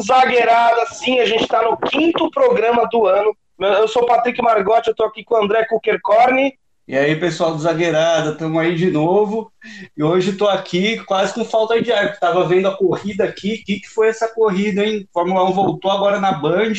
Zagueirada, sim, a gente está no quinto programa do ano. Eu sou o Patrick Margotti, eu estou aqui com o André Kukerkorn. E aí, pessoal do Zagueirada, estamos aí de novo. E hoje estou aqui quase com falta de ar, estava vendo a corrida aqui. O que, que foi essa corrida, hein? Fórmula 1 voltou agora na Band,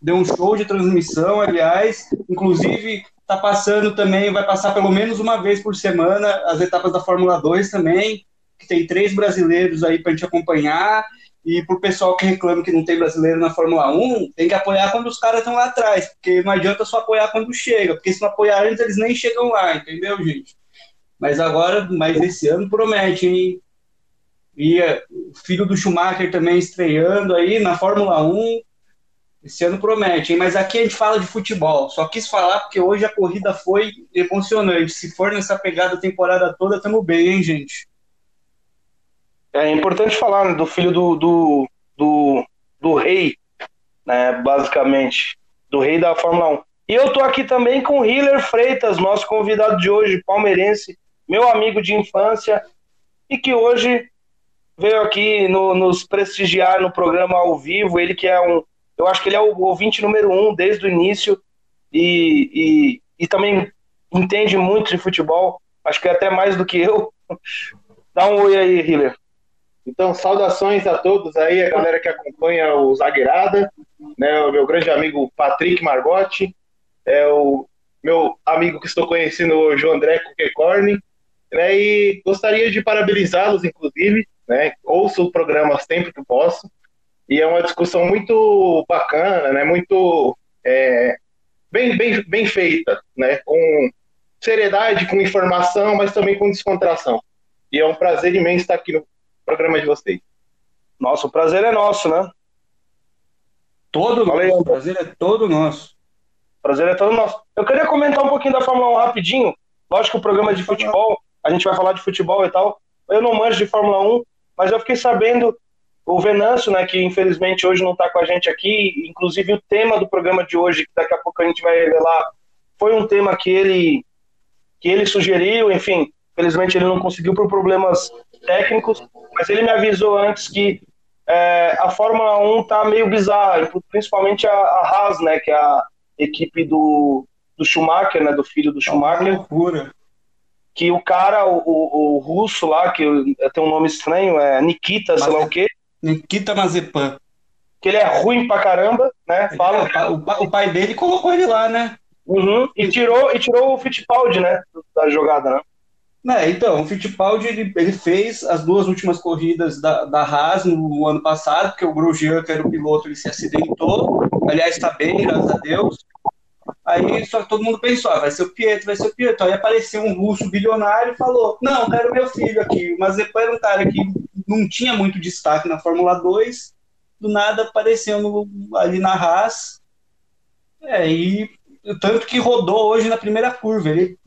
deu um show de transmissão, aliás. Inclusive, está passando também, vai passar pelo menos uma vez por semana as etapas da Fórmula 2 também, que tem três brasileiros aí para a gente acompanhar. E pro pessoal que reclama que não tem brasileiro na Fórmula 1, tem que apoiar quando os caras estão lá atrás, porque não adianta só apoiar quando chega, porque se não apoiar antes, eles nem chegam lá, entendeu, gente? Mas agora, mas esse ano promete, hein? E é, o filho do Schumacher também estreando aí na Fórmula 1. Esse ano promete, hein? Mas aqui a gente fala de futebol. Só quis falar porque hoje a corrida foi emocionante. Se for nessa pegada a temporada toda, tamo bem, hein, gente? É importante falar né, do filho do, do, do, do rei, né, basicamente, do rei da Fórmula 1. E eu tô aqui também com o Hiller Freitas, nosso convidado de hoje, palmeirense, meu amigo de infância, e que hoje veio aqui no, nos prestigiar no programa ao vivo. Ele que é um, eu acho que ele é o ouvinte número um desde o início e, e, e também entende muito de futebol, acho que é até mais do que eu. Dá um oi aí, Hiller. Então, saudações a todos aí, a galera que acompanha o Zagueirada, né, o meu grande amigo Patrick Margotti, é o meu amigo que estou conhecendo hoje, o André Kukekorn, né, e gostaria de parabenizá-los, inclusive, né, ouço o programa sempre que posso, e é uma discussão muito bacana, né, muito é, bem, bem, bem feita, né, com seriedade, com informação, mas também com descontração. E é um prazer imenso estar aqui no programa de vocês. Nossa, o prazer é nosso, né? Todo nosso. O prazer é todo nosso. Prazer é todo nosso. Eu queria comentar um pouquinho da Fórmula 1 rapidinho. Lógico que o programa é de futebol, a gente vai falar de futebol e tal. Eu não manjo de Fórmula 1, mas eu fiquei sabendo o Venâncio, né, que infelizmente hoje não está com a gente aqui, inclusive o tema do programa de hoje, que daqui a pouco a gente vai revelar, foi um tema que ele que ele sugeriu, enfim, Felizmente ele não conseguiu por problemas técnicos, mas ele me avisou antes que é, a Fórmula 1 tá meio bizarra, principalmente a, a Haas, né, que é a equipe do, do Schumacher, né, do filho do Schumacher. loucura. Que o cara, o, o, o, russo lá, que tem um nome estranho, é Nikita, sei lá o quê. Nikita Mazepan. Que ele é ruim pra caramba, né? Fala. É, o, o, pai dele colocou ele lá, né? Uhum, e tirou, e tirou o Fittipaldi, né? Da jogada, né? É, então, o Fittipaldi ele, ele, fez as duas últimas corridas da, da Haas no ano passado, porque o Grosjean, que era o piloto, ele se acidentou. Aliás, está bem, graças a Deus. Aí só todo mundo pensou, ah, vai ser o Pietro, vai ser o Pietro. Aí apareceu um russo bilionário e falou: Não, quero meu filho aqui. O Mazepan era um cara que não tinha muito destaque na Fórmula 2, do nada apareceu no, ali na Haas. É, e tanto que rodou hoje na primeira curva. Ele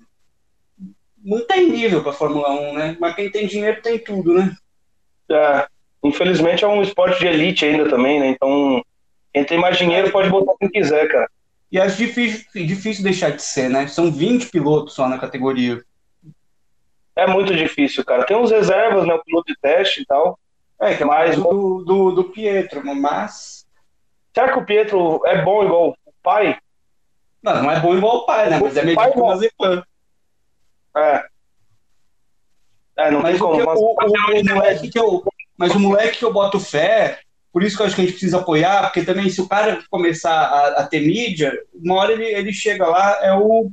não tem nível para Fórmula 1, né? Mas quem tem dinheiro tem tudo, né? É, infelizmente é um esporte de elite ainda também, né? Então, quem tem mais dinheiro pode botar quem quiser, cara. E acho difícil, difícil deixar de ser, né? São 20 pilotos só na categoria. É muito difícil, cara. Tem uns reservas, né? O piloto de teste e tal. É, que é mais do, do, do Pietro, mas. Será que o Pietro é bom igual o pai? Não, não é bom igual o pai, né? Mas é melhor que o Mazepan. É. É, não mas tem como. Mas... O, o, o, moleque que eu, mas o moleque que eu boto fé, por isso que eu acho que a gente precisa apoiar, porque também se o cara começar a, a ter mídia, uma hora ele, ele chega lá, é o,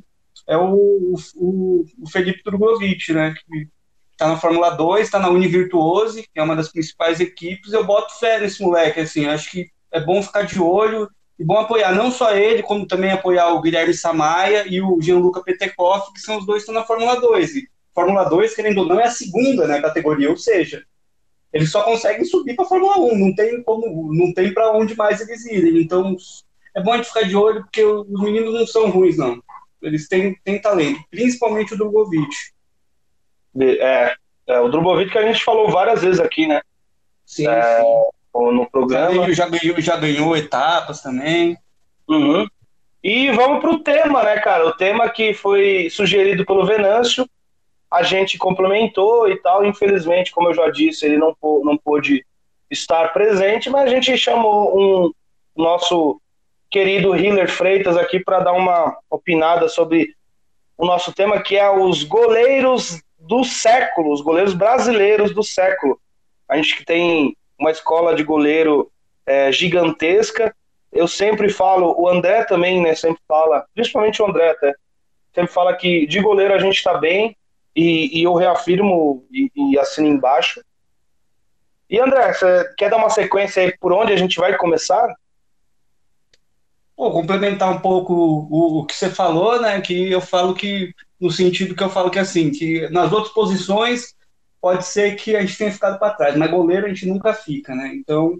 é o, o, o Felipe Drogovic, né? Que tá na Fórmula 2, tá na Univirtuose, que é uma das principais equipes, eu boto fé nesse moleque, assim, acho que é bom ficar de olho e bom apoiar não só ele, como também apoiar o Guilherme Samaia e o Gianluca Petekoff, que são os dois que estão na Fórmula 2. E Fórmula 2, querendo ou não, é a segunda né, categoria, ou seja, eles só conseguem subir para a Fórmula 1, não tem como, não tem para onde mais eles irem. Então, é bom a gente ficar de olho, porque os meninos não são ruins, não. Eles têm, têm talento, principalmente o Drogovic. É, é, o Drogovic que a gente falou várias vezes aqui, né? Sim, é, sim no programa. Já ganhou, já ganhou etapas também. Uhum. E vamos para o tema, né, cara? O tema que foi sugerido pelo Venâncio, a gente complementou e tal. Infelizmente, como eu já disse, ele não, não pôde estar presente, mas a gente chamou um nosso querido Hiller Freitas aqui para dar uma opinada sobre o nosso tema que é os goleiros do século, os goleiros brasileiros do século. A gente que tem uma escola de goleiro é, gigantesca. Eu sempre falo, o André também, né, sempre fala, principalmente o André até, sempre fala que de goleiro a gente está bem, e, e, eu reafirmo e, e assino embaixo. E André, você quer dar uma sequência aí por onde a gente vai começar? Pô, complementar um pouco o, o, que você falou, né? Que eu falo que, no sentido que eu falo que assim, que nas outras posições pode ser que a gente tenha ficado para trás, mas goleiro a gente nunca fica, né? Então,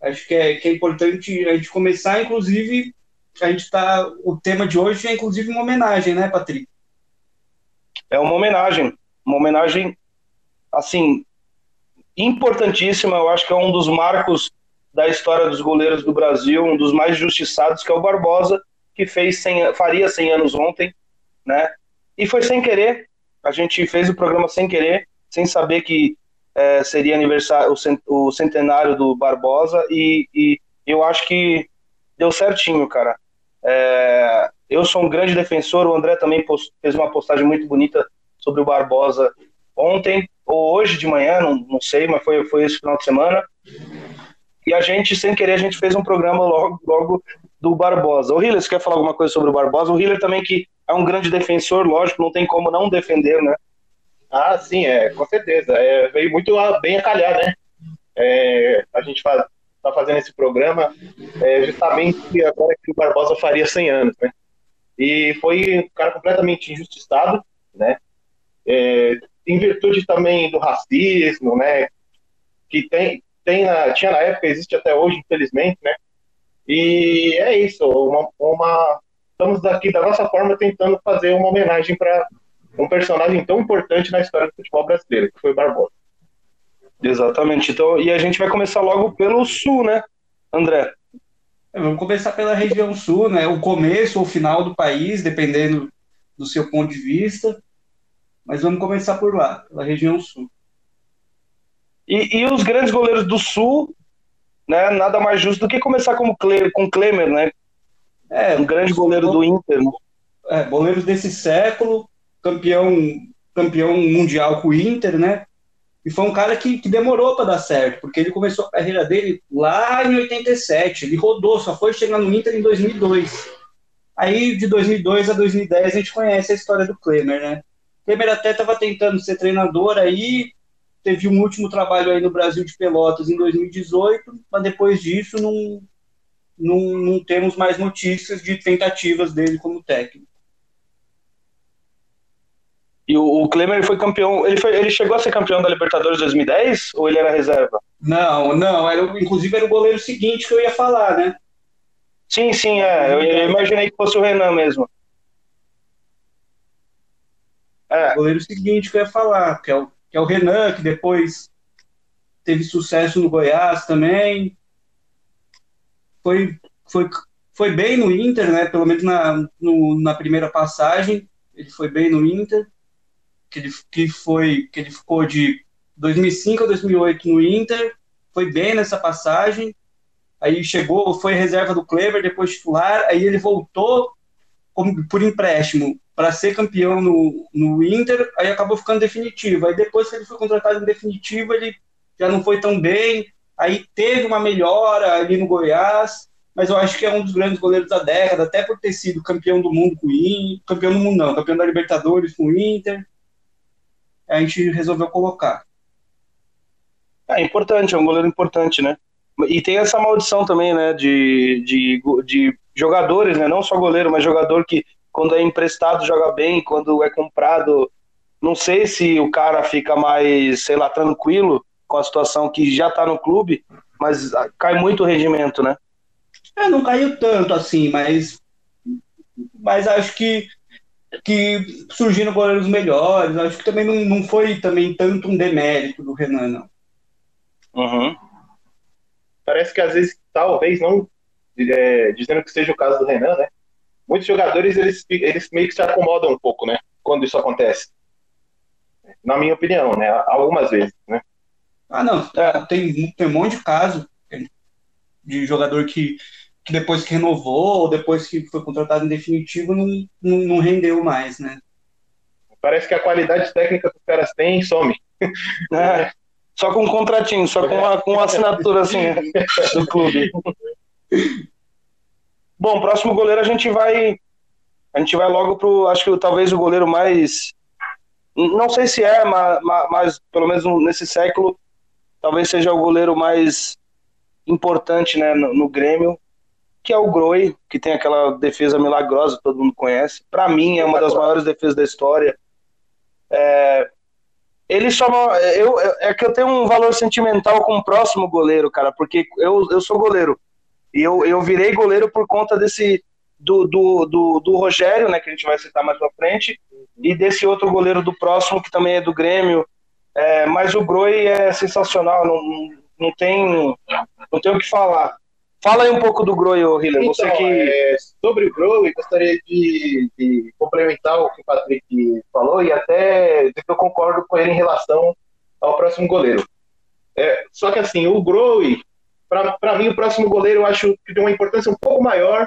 acho que é, que é importante a gente começar, inclusive, a gente tá. O tema de hoje é inclusive uma homenagem, né, Patrick? É uma homenagem, uma homenagem assim importantíssima. Eu acho que é um dos marcos da história dos goleiros do Brasil, um dos mais justiçados, que é o Barbosa, que fez 100, faria 100 anos ontem, né? E foi sem querer. A gente fez o programa sem querer, sem saber que é, seria aniversário o centenário do Barbosa e, e, eu acho que deu certinho, cara. É, eu sou um grande defensor, o André também post, fez uma postagem muito bonita sobre o Barbosa ontem ou hoje de manhã, não, não sei, mas foi, foi esse final de semana. E a gente, sem querer, a gente fez um programa logo, logo do Barbosa. O Hiller, você quer falar alguma coisa sobre o Barbosa? O Hiller também que é um grande defensor, lógico, não tem como não defender, né? Ah, sim, é, com certeza. É, veio muito bem a calhar, né? É, a gente faz, tá fazendo esse programa é, justamente agora que o Barbosa faria 100 anos, né? E foi um cara completamente injustiçado, né? É, em virtude também do racismo, né? Que tem, tem na, tinha na época, existe até hoje, infelizmente, né? E é isso, uma, uma estamos aqui da nossa forma tentando fazer uma homenagem para um personagem tão importante na história do futebol brasileiro, que foi o Barbosa. Exatamente. Então, e a gente vai começar logo pelo sul, né, André? É, vamos começar pela região sul, né? O começo ou o final do país, dependendo do seu ponto de vista. Mas vamos começar por lá, pela região sul. E, e os grandes goleiros do sul, né? Nada mais justo do que começar como Cle, com Klemer, né? É, um grande goleiro do Inter. Né? É, goleiros desse século, campeão, campeão mundial com o Inter, né? E foi um cara que, que demorou para dar certo, porque ele começou a carreira dele lá em 87. Ele rodou, só foi chegar no Inter em 2002. Aí, de 2002 a 2010, a gente conhece a história do Klemer, né? Klemer até estava tentando ser treinador aí, teve um último trabalho aí no Brasil de Pelotas em 2018, mas depois disso não, não, não temos mais notícias de tentativas dele como técnico. E o, o Klemer foi campeão. Ele, foi, ele chegou a ser campeão da Libertadores 2010 ou ele era reserva? Não, não. Era, inclusive era o goleiro seguinte que eu ia falar, né? Sim, sim, é. Eu, eu imaginei que fosse o Renan mesmo. É. O goleiro seguinte que eu ia falar, que é, o, que é o Renan, que depois teve sucesso no Goiás também. Foi, foi, foi bem no Inter, né? Pelo menos na, no, na primeira passagem, ele foi bem no Inter que ele, que foi, que ele ficou de 2005 a 2008 no Inter, foi bem nessa passagem, aí chegou, foi reserva do Kleber, depois titular, aí ele voltou como, por empréstimo para ser campeão no, no Inter, aí acabou ficando definitivo. Aí depois que ele foi contratado em definitivo, ele já não foi tão bem, aí teve uma melhora ali no Goiás, mas eu acho que é um dos grandes goleiros da década, até por ter sido campeão do mundo com o Inter, campeão do mundo não, campeão da Libertadores com o Inter, a gente resolveu colocar. É importante, é um goleiro importante, né? E tem essa maldição também, né, de, de, de jogadores, né, não só goleiro, mas jogador que quando é emprestado joga bem, quando é comprado, não sei se o cara fica mais, sei lá, tranquilo com a situação que já tá no clube, mas cai muito o rendimento, né? É, não caiu tanto assim, mas mas acho que que surgiram goleiros melhores. Acho que também não, não foi também tanto um demérito do Renan, não. Uhum. Parece que às vezes, talvez, não é, dizendo que seja o caso do Renan, né? Muitos jogadores, eles, eles meio que se acomodam um pouco, né? Quando isso acontece. Na minha opinião, né? Algumas vezes, né? Ah, não, é. tem, tem um monte de caso de jogador que, que depois que renovou ou depois que foi contratado em definitivo não, não, não rendeu mais, né? Parece que a qualidade técnica que os caras têm some. É, só com um contratinho, só com uma, com uma assinatura assim do clube. Bom, próximo goleiro a gente vai. A gente vai logo pro. Acho que talvez o goleiro mais. Não sei se é, mas, mas pelo menos nesse século, talvez seja o goleiro mais importante né, no, no Grêmio, que é o Groi, que tem aquela defesa milagrosa, todo mundo conhece. Para mim, é uma das maiores defesas da história. É, ele só. Eu, é que eu tenho um valor sentimental com o próximo goleiro, cara, porque eu, eu sou goleiro. E eu, eu virei goleiro por conta desse. Do, do, do, do Rogério, né, que a gente vai citar mais pra frente, e desse outro goleiro do próximo, que também é do Grêmio. É, mas o Groi é sensacional, não, não tem, não tem o que falar. Fala aí um pouco do Groi, Hiller. Então, Você que... É, sobre o Groi, gostaria de, de, complementar o que o Patrick falou e até dizer que eu concordo com ele em relação ao próximo goleiro. É, só que assim, o Groi, para mim, o próximo goleiro eu acho que tem uma importância um pouco maior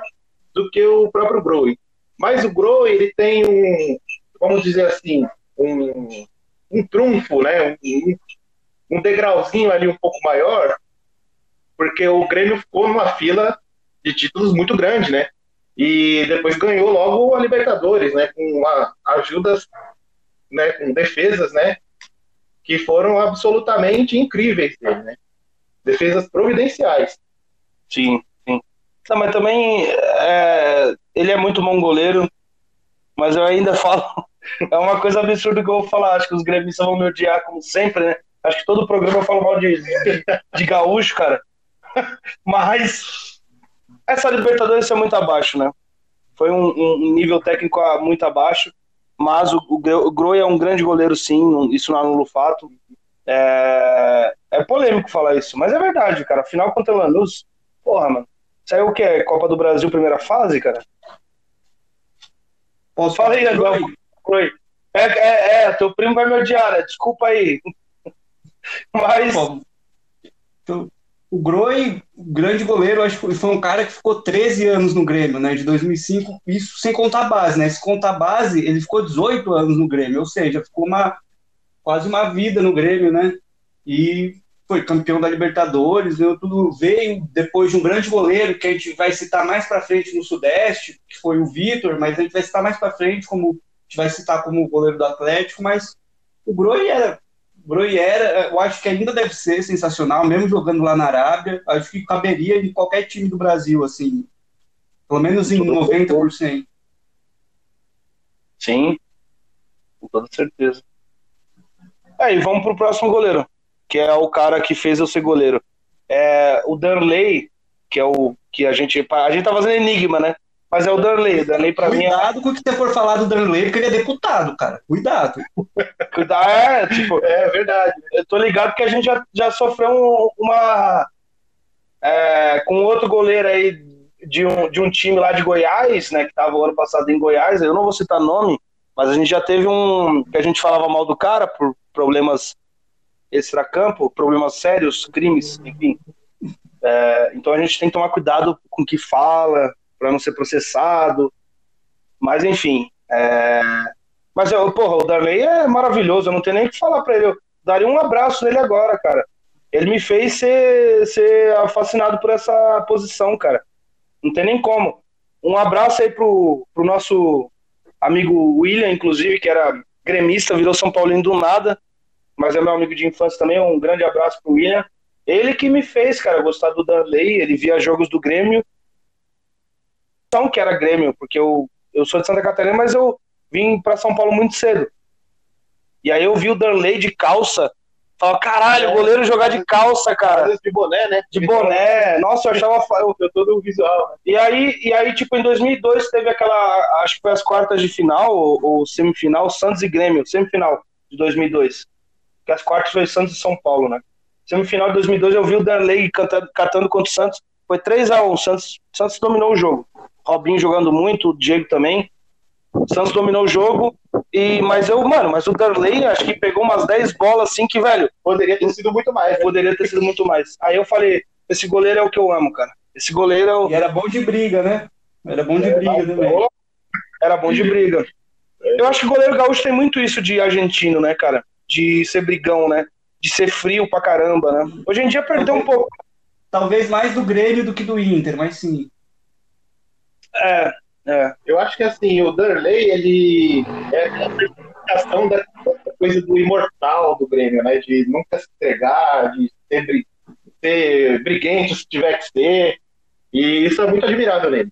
do que o próprio Groi. Mas o Groi, ele tem um, vamos dizer assim, um, um trunfo, né? Um, um degrauzinho ali um pouco maior, porque o Grêmio ficou numa fila de títulos muito grande, né? E depois ganhou logo a Libertadores, né? Com ajudas, né? Com defesas, né? Que foram absolutamente incríveis dele, né? Defesas providenciais. Sim, sim. Não, mas também é, ele é muito bom goleiro, mas eu ainda falo. É uma coisa absurda que eu vou falar. Acho que os gremistas vão me odiar, como sempre, né? Acho que todo programa eu falo mal de, de gaúcho, cara. Mas essa Libertadores é muito abaixo, né? Foi um, um nível técnico muito abaixo, mas o, o, o Groi é um grande goleiro, sim, isso não anula o fato. É, é polêmico falar isso, mas é verdade, cara. Final contra o Lanús, porra, mano. Saiu o que? Copa do Brasil, primeira fase, cara? Posso Fala aí, agora. Groi. É, é, é, teu primo vai me odiar, né? Desculpa aí. Mas. Então, o Groi, grande goleiro, acho que foi um cara que ficou 13 anos no Grêmio, né? De 2005, isso sem contar a base, né? Se contar a base, ele ficou 18 anos no Grêmio, ou seja, ficou uma, quase uma vida no Grêmio, né? E foi campeão da Libertadores, né? tudo veio depois de um grande goleiro que a gente vai citar mais para frente no Sudeste, que foi o Vitor, mas a gente vai citar mais para frente como a gente vai citar como goleiro do Atlético, mas o Groi era Bruyera, eu acho que ainda deve ser sensacional, mesmo jogando lá na Arábia. Acho que caberia em qualquer time do Brasil, assim. Pelo menos em 90%. Sim, com toda certeza. Aí, é, vamos pro próximo goleiro, que é o cara que fez eu ser goleiro. É o Danley, que é o que a gente. A gente tá fazendo enigma, né? Mas é o Darley. Darley pra Cuidado mim. É- Cuidado com o que você for falar do Darley, porque ele é deputado, cara. Cuidado. Cuidado, é, tipo, é verdade. Eu tô ligado que a gente já, já sofreu uma. É, com outro goleiro aí de um, de um time lá de Goiás, né? Que tava o ano passado em Goiás. Eu não vou citar nome, mas a gente já teve um. que a gente falava mal do cara por problemas extracampo, problemas sérios, crimes, enfim. É, então a gente tem que tomar cuidado com o que fala, para não ser processado. Mas enfim. É... Mas, eu, porra, o Darley é maravilhoso, eu não tenho nem o que falar para ele. Eu daria um abraço nele agora, cara. Ele me fez ser, ser fascinado por essa posição, cara. Não tem nem como. Um abraço aí pro, pro nosso amigo William, inclusive, que era gremista, virou São Paulino do nada, mas é meu amigo de infância também. Um grande abraço pro William. Ele que me fez, cara, gostar do Darley. Ele via jogos do Grêmio que era Grêmio, porque eu, eu sou de Santa Catarina, mas eu vim para São Paulo muito cedo. E aí eu vi o Danley de calça. Falava, caralho, o goleiro jogar de calça, cara. De boné, né? De boné. Nossa, eu achava. Eu, eu todo o visual. Né? E aí, e aí, tipo, em 2002 teve aquela. Acho que foi as quartas de final, ou, ou semifinal, Santos e Grêmio, semifinal de 2002. Que as quartas foi Santos e São Paulo, né? Semifinal de 2002 eu vi o Danley cantando, catando contra o Santos. Foi 3x1. Santos, Santos dominou o jogo. Robinho jogando muito, o Diego também. O Santos dominou o jogo, e, mas eu, mano, mas o Darley acho que pegou umas 10 bolas assim que, velho. Poderia ter sido muito mais. Né? Poderia ter sido muito mais. Aí eu falei, esse goleiro é o que eu amo, cara. Esse goleiro é o... E era bom de briga, né? Era bom de briga também. Né, era bom de briga. Eu acho que o goleiro gaúcho tem muito isso de argentino, né, cara? De ser brigão, né? De ser frio pra caramba, né? Hoje em dia perdeu um pouco. Talvez mais do Grêmio do que do Inter, mas sim. É, é. Eu acho que assim, o Darley, ele é a representação da coisa do imortal do Grêmio, né? De nunca se entregar, de ser, ser briguento se tiver que ser. E isso é muito admirável nele.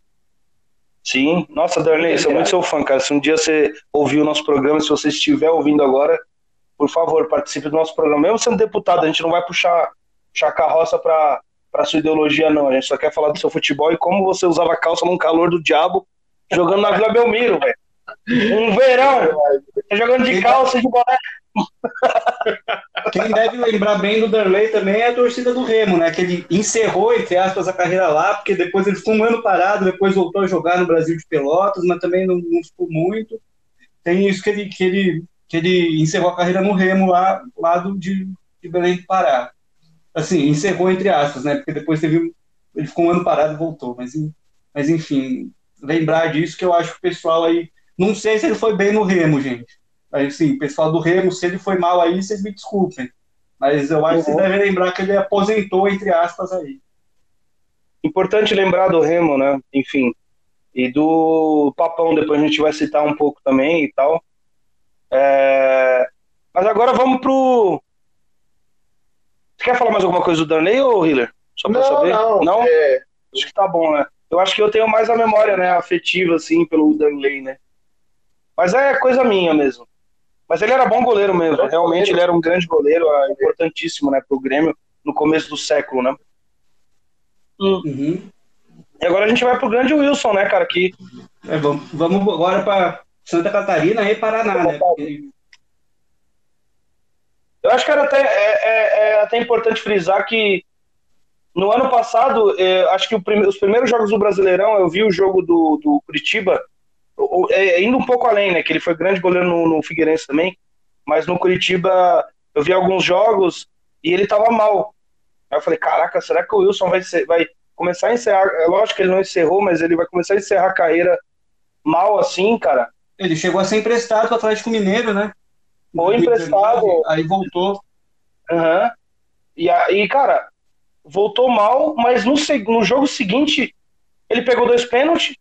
Sim, nossa, Darley, sou muito seu fã, cara. Se um dia você ouviu o nosso programa, se você estiver ouvindo agora, por favor, participe do nosso programa. Mesmo sendo deputado, a gente não vai puxar, puxar carroça para para sua ideologia, não. A gente só quer falar do seu futebol e como você usava calça num calor do diabo jogando na Vila Belmiro, velho. Um verão, tá jogando de calça de boné. Quem deve lembrar bem do Darley também é a torcida do Remo, né? Que ele encerrou, entre aspas, a carreira lá, porque depois ele ficou um ano parado, depois voltou a jogar no Brasil de Pelotas, mas também não, não ficou muito. Tem isso que ele, que ele, que ele encerrou a carreira no Remo lá, lado de, de Belém do Pará. Assim, encerrou entre aspas, né? Porque depois teve, ele ficou um ano parado e voltou. Mas, mas enfim, lembrar disso que eu acho que o pessoal aí. Não sei se ele foi bem no Remo, gente. Mas sim, pessoal do Remo, se ele foi mal aí, vocês me desculpem. Mas eu acho uhum. que vocês devem lembrar que ele aposentou, entre aspas, aí. Importante lembrar do Remo, né? Enfim. E do Papão, depois a gente vai citar um pouco também e tal. É... Mas agora vamos pro. Você quer falar mais alguma coisa do Darnley ou Hiller? Só pra não, saber? Não, não? É... Acho que tá bom, né? Eu acho que eu tenho mais a memória, né, afetiva, assim, pelo Danley, né? Mas é coisa minha mesmo. Mas ele era bom goleiro mesmo. Realmente ele era um grande goleiro, é importantíssimo, né, pro Grêmio no começo do século, né? Uhum. E agora a gente vai pro grande Wilson, né, cara? Que... É, vamos, vamos agora para Santa Catarina e Paraná, né? Porque... Eu acho que era até, é, é, é até importante frisar que no ano passado, eh, acho que prime os primeiros jogos do Brasileirão, eu vi o jogo do, do Curitiba, é, indo um pouco além, né? Que ele foi grande goleiro no, no Figueirense também, mas no Curitiba eu vi alguns jogos e ele tava mal. Aí eu falei, caraca, será que o Wilson vai, ser, vai começar a encerrar? É lógico que ele não encerrou, mas ele vai começar a encerrar a carreira mal assim, cara. Ele chegou a ser emprestado para o Atlético Mineiro, né? Foi emprestado. Aí voltou. Uhum. E aí, cara, voltou mal, mas no, no jogo seguinte ele pegou dois pênaltis.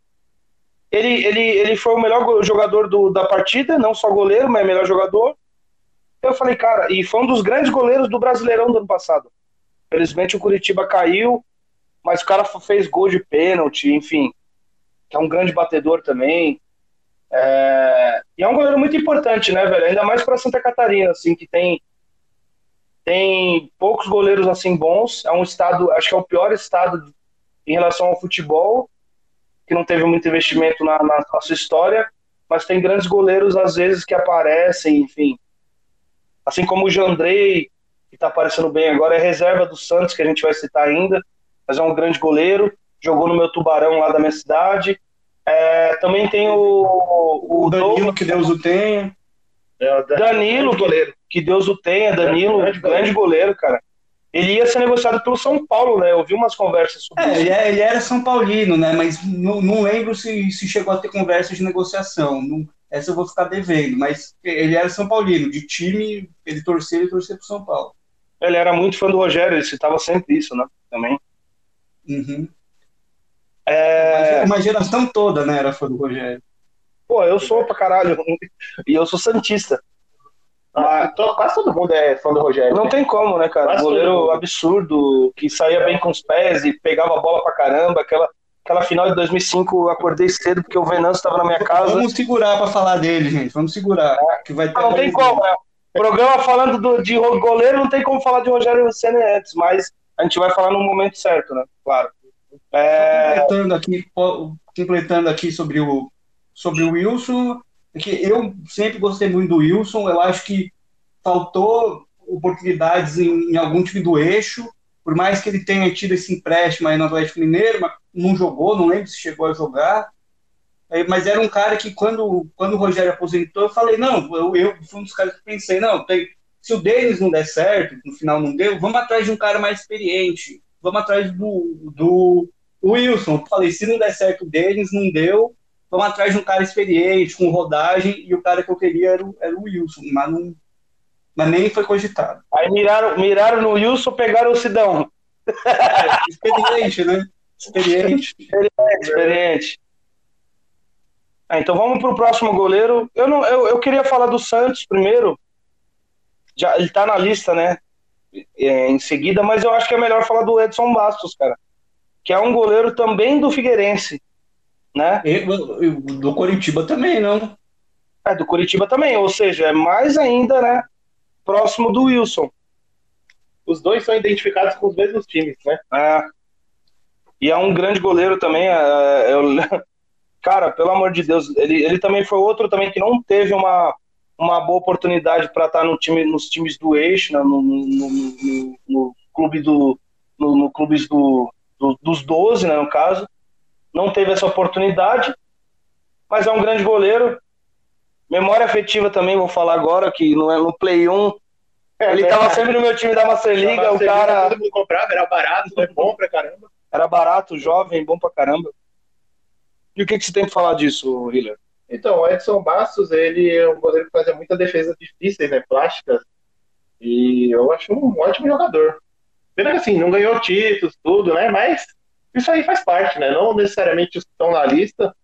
Ele, ele, ele foi o melhor jogador do, da partida, não só goleiro, mas melhor jogador. Eu falei, cara, e foi um dos grandes goleiros do Brasileirão do ano passado. Felizmente o Curitiba caiu, mas o cara fez gol de pênalti, enfim. Que é um grande batedor também. É... E é um goleiro muito importante, né, velho? Ainda mais para Santa Catarina, assim, que tem tem poucos goleiros assim bons. É um estado, acho que é o pior estado em relação ao futebol, que não teve muito investimento na, na nossa história, mas tem grandes goleiros às vezes que aparecem, enfim. Assim como o Jandrei, que está aparecendo bem agora, é reserva do Santos, que a gente vai citar ainda, mas é um grande goleiro, jogou no meu Tubarão lá da minha cidade. É, também tem o, o, o Danilo, Douglas, que Deus o tenha. É, Danilo, goleiro que Deus o tenha, Danilo, grande, grande goleiro, cara. Ele ia ser negociado pelo São Paulo, né? Eu vi umas conversas sobre é, isso. Ele, é, ele era São Paulino, né? Mas não, não lembro se, se chegou a ter conversa de negociação. Não, essa eu vou ficar devendo. Mas ele era São Paulino, de time, ele torcia, ele torcia pro São Paulo. Ele era muito fã do Rogério, ele citava sempre isso, né? Também. Uhum. É... Uma geração toda, né? Era fã do Rogério. Pô, eu sou pra caralho. E eu sou Santista. Ah, quase todo mundo é fã do Rogério. Não né? tem como, né, cara? Quase Goleiro absurdo, que saía bem com os pés e pegava a bola pra caramba. Aquela, aquela final de 2005, eu acordei cedo porque o Venâncio estava na minha casa. Vamos segurar pra falar dele, gente. Vamos segurar. É. Que vai ter não, não tem como, né? Programa falando do, de goleiro, não tem como falar de Rogério Senna antes, mas a gente vai falar no momento certo, né? Claro. É... Completando, aqui, completando aqui sobre o, sobre o Wilson, porque eu sempre gostei muito do Wilson, eu acho que faltou oportunidades em, em, algum time do eixo, por mais que ele tenha tido esse empréstimo aí no Atlético Mineiro, mas não jogou, não lembro se chegou a jogar. mas era um cara que quando, quando o Rogério aposentou, eu falei, não, eu, eu fui um dos caras que pensei, não, tem, se o Denis não der certo, no final não deu, vamos atrás de um cara mais experiente, vamos atrás do, do Wilson. Falei, se não der certo o Denis, não deu, vamos atrás de um cara experiente, com rodagem, e o cara que eu queria era o, era o Wilson, mas, não, mas nem foi cogitado. Aí miraram, miraram no Wilson, pegaram o Sidão. É, experiente, né? Experiente. Experiente, experiente. Ah, então vamos para o próximo goleiro. Eu, não, eu, eu queria falar do Santos primeiro. Já, ele está na lista, né? É, em seguida, mas eu acho que é melhor falar do Edson Bastos, cara. Que é um goleiro também do Figueirense. Né? E, do Coritiba também, não? É, do Coritiba também, ou seja, é mais ainda, né? Próximo do Wilson. Os dois são identificados com os mesmos times, né? É. E é um grande goleiro também. É, é, cara, pelo amor de Deus, ele, ele também foi outro também que não teve uma, uma boa oportunidade para estar no time, nos times do eixo, né, no, no, no, no, clube do no, no clubes do, do, dos 12, né, no caso. Não teve essa oportunidade, mas é um grande goleiro. Memória afetiva também, vou falar agora, que no, no Play 1, é, ele estava sempre no meu time da Master League, o cara... Todo mundo comprava, era barato, é bom pra caramba. Era barato, jovem, bom pra caramba. E o que, que você tem para falar disso, Hiller? Então, o Edson Bastos, ele é um goleiro que fazia muita defesa difíceis, né, plásticas, e eu acho um ótimo jogador. Pena que assim, não ganhou títulos, tudo, né, mas isso aí faz parte, né, não necessariamente os que estão na lista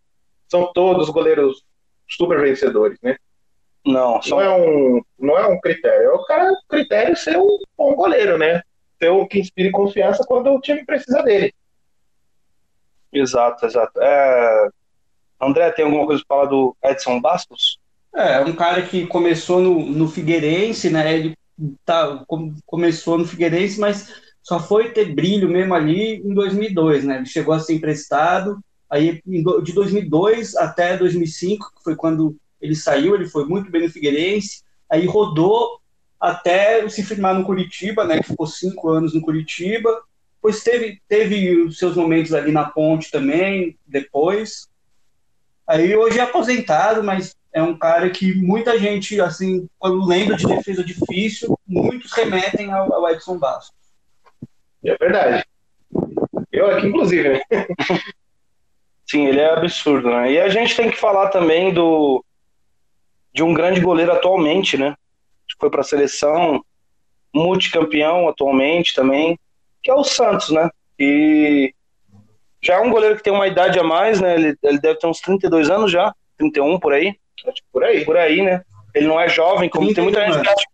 são todos goleiros super vencedores, né. Não, são... não, é um, não é um critério, é o cara, critério ser um bom goleiro, né, ser o que inspire confiança quando o time precisa dele. Exato, exato. É... André, tem alguma coisa para falar do Edson Bastos? É, é um cara que começou no, no Figueirense, né? Ele tá, começou no Figueirense, mas só foi ter brilho mesmo ali em 2002, né? Ele chegou a ser emprestado, aí de 2002 até 2005, que foi quando ele saiu, ele foi muito bem no Figueirense, aí rodou até se firmar no Curitiba, né? Que ficou cinco anos no Curitiba, Pois teve, teve os seus momentos ali na ponte também, depois. Aí hoje é aposentado, mas é um cara que muita gente, assim, quando lembra de defesa difícil, muitos remetem ao, ao Edson Bastos. É verdade. Eu aqui, inclusive, né? Sim, ele é absurdo, né? E a gente tem que falar também do de um grande goleiro atualmente, né? Foi para a seleção, multicampeão atualmente também, que é o Santos, né? E já é um goleiro que tem uma idade a mais, né? Ele, ele deve ter uns 32 anos já, 31 por aí. Acho por aí. Por aí, né? Ele não é jovem, como tem muita gente que acha.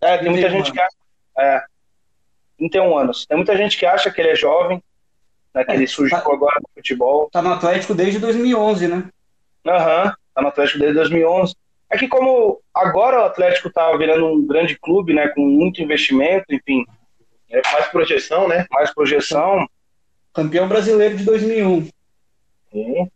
É, tem muita gente que acha. É, 31 anos. Tem muita gente que acha que ele é jovem, né, que é, ele surgiu tá, agora no futebol. Tá no Atlético desde 2011, né? Aham, uhum, tá no Atlético desde 2011. É que como agora o Atlético tá virando um grande clube, né, com muito investimento, enfim, é, mais projeção, né? Mais projeção. Campeão brasileiro de 2001. Sim.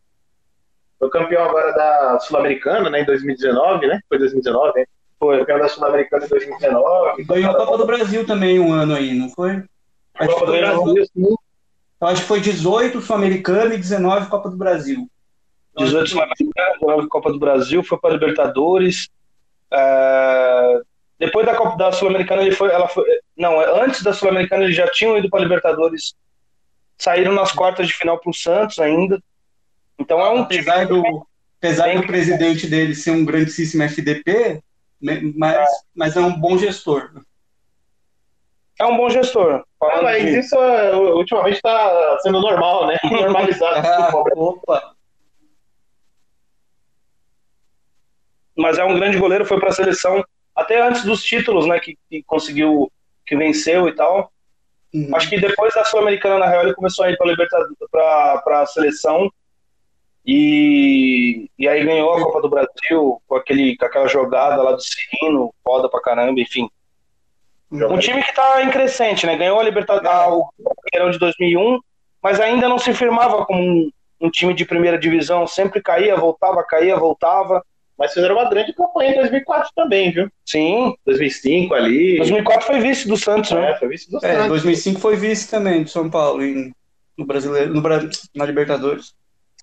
Foi campeão agora da Sul-Americana, né? Em 2019, né? Foi 2019, né? Foi campeão da Sul-Americana em 2019. Ganhou a Copa do Brasil também um ano aí, não foi? A Copa do Brasil, sim. Eu acho que foi 18 Sul-Americana e 19 Copa do Brasil. 18 Sul-Americana, 19 Copa do Brasil, foi para Libertadores. É... Depois da Copa da Sul-Americana, ele foi, ela foi, não, antes da Sul-Americana eles já tinham ido para Libertadores, saíram nas quartas de final para o Santos ainda. Então é um apesar do apesar do presidente dele ser um grandíssimo FDP, mas, é. mas é um bom gestor. É um bom gestor. Ah, mas de... isso é, ultimamente está sendo normal, né? Normalizado. ah, opa. Mas é um grande goleiro, foi para a seleção até antes dos títulos, né, que, que conseguiu, que venceu e tal. Uhum. Acho que depois da Sul-Americana, na real, ele começou a ir para Libertadores, para a seleção e, e aí ganhou a Copa do Brasil com, aquele, com aquela jogada lá do Cirino, foda pra caramba, enfim. Um time que tá em crescente, né? Ganhou a Libertadores, de 2001, mas ainda não se firmava como um, um time de primeira divisão, sempre caía, voltava, caía, voltava. Mas fizeram uma grande campanha em 2004 também, viu? Sim. 2005 ali. 2004 foi vice do Santos, né? É, foi vice do é, Santos. 2005 foi vice também do São Paulo em, no Brasileiro, no, na Libertadores.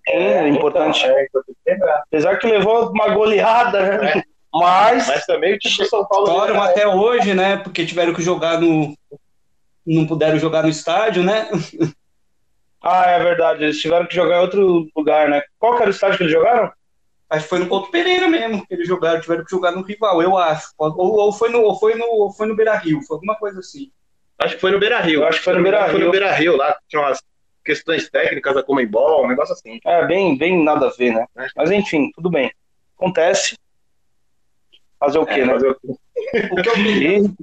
É, é importante. Então, é Apesar que levou uma goleada, né? É. Mas, Mas também o time do São Paulo. Choram até hoje, né? Porque tiveram que jogar no. Não puderam jogar no estádio, né? ah, é verdade, eles tiveram que jogar em outro lugar, né? Qual que era o estádio que eles jogaram? Acho que foi no Couto Pereira mesmo que eles jogaram, tiveram que jogar no rival, eu acho. Ou, ou foi no, ou foi no, ou foi no Beira Rio, foi alguma coisa assim. Acho que foi no Beira Rio. Acho que foi no Beira-Rio. Foi no Beira Rio lá. Tinha umas questões técnicas da Comembol, um negócio assim. É, bem, bem nada a ver, né? É. Mas enfim, tudo bem. Acontece. Fazer o quê, É, né? mas eu- O que eu queria, E-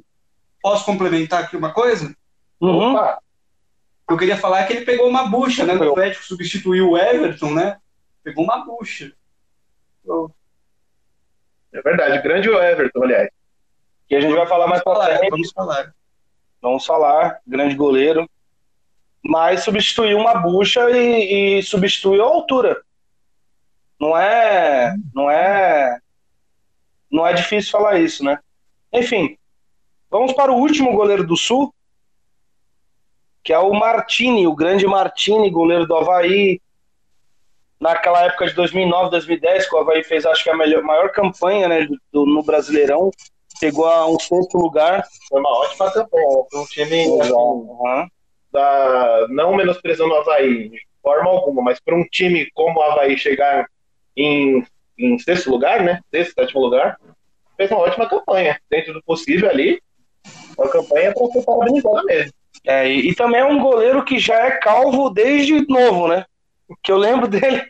posso complementar aqui uma coisa? Uhum. Opa, Eu queria falar que ele pegou uma bucha, né? O Atlético substituiu o Everton, né? Pegou uma bucha. É verdade. Grande o Everton, aliás. Que a gente vai falar mais pra falar, frente. vamos falar. Vamos falar, grande goleiro. Mas substituiu uma bucha e, e substituiu a altura. Não é, não é, não é difícil falar isso, né? Enfim, vamos para o último goleiro do Sul, que é o Martini, o grande Martini, goleiro do Havaí. Naquela época de 2009, 2010, que o Havaí fez, acho que a melhor, maior campanha né, do- no Brasileirão. Chegou a um sexto lugar. Foi uma ótima campanha. Foi um time assim, Aham. Da, não menosprezando o Havaí de forma alguma, mas para um time como o Havaí chegar em, em sexto lugar, né? Sexto, sétimo lugar, fez uma ótima campanha. Dentro do possível ali, uma campanha para ser parabenizada mesmo. É, e, e também é um goleiro que já é calvo desde novo, né? Que eu lembro dele,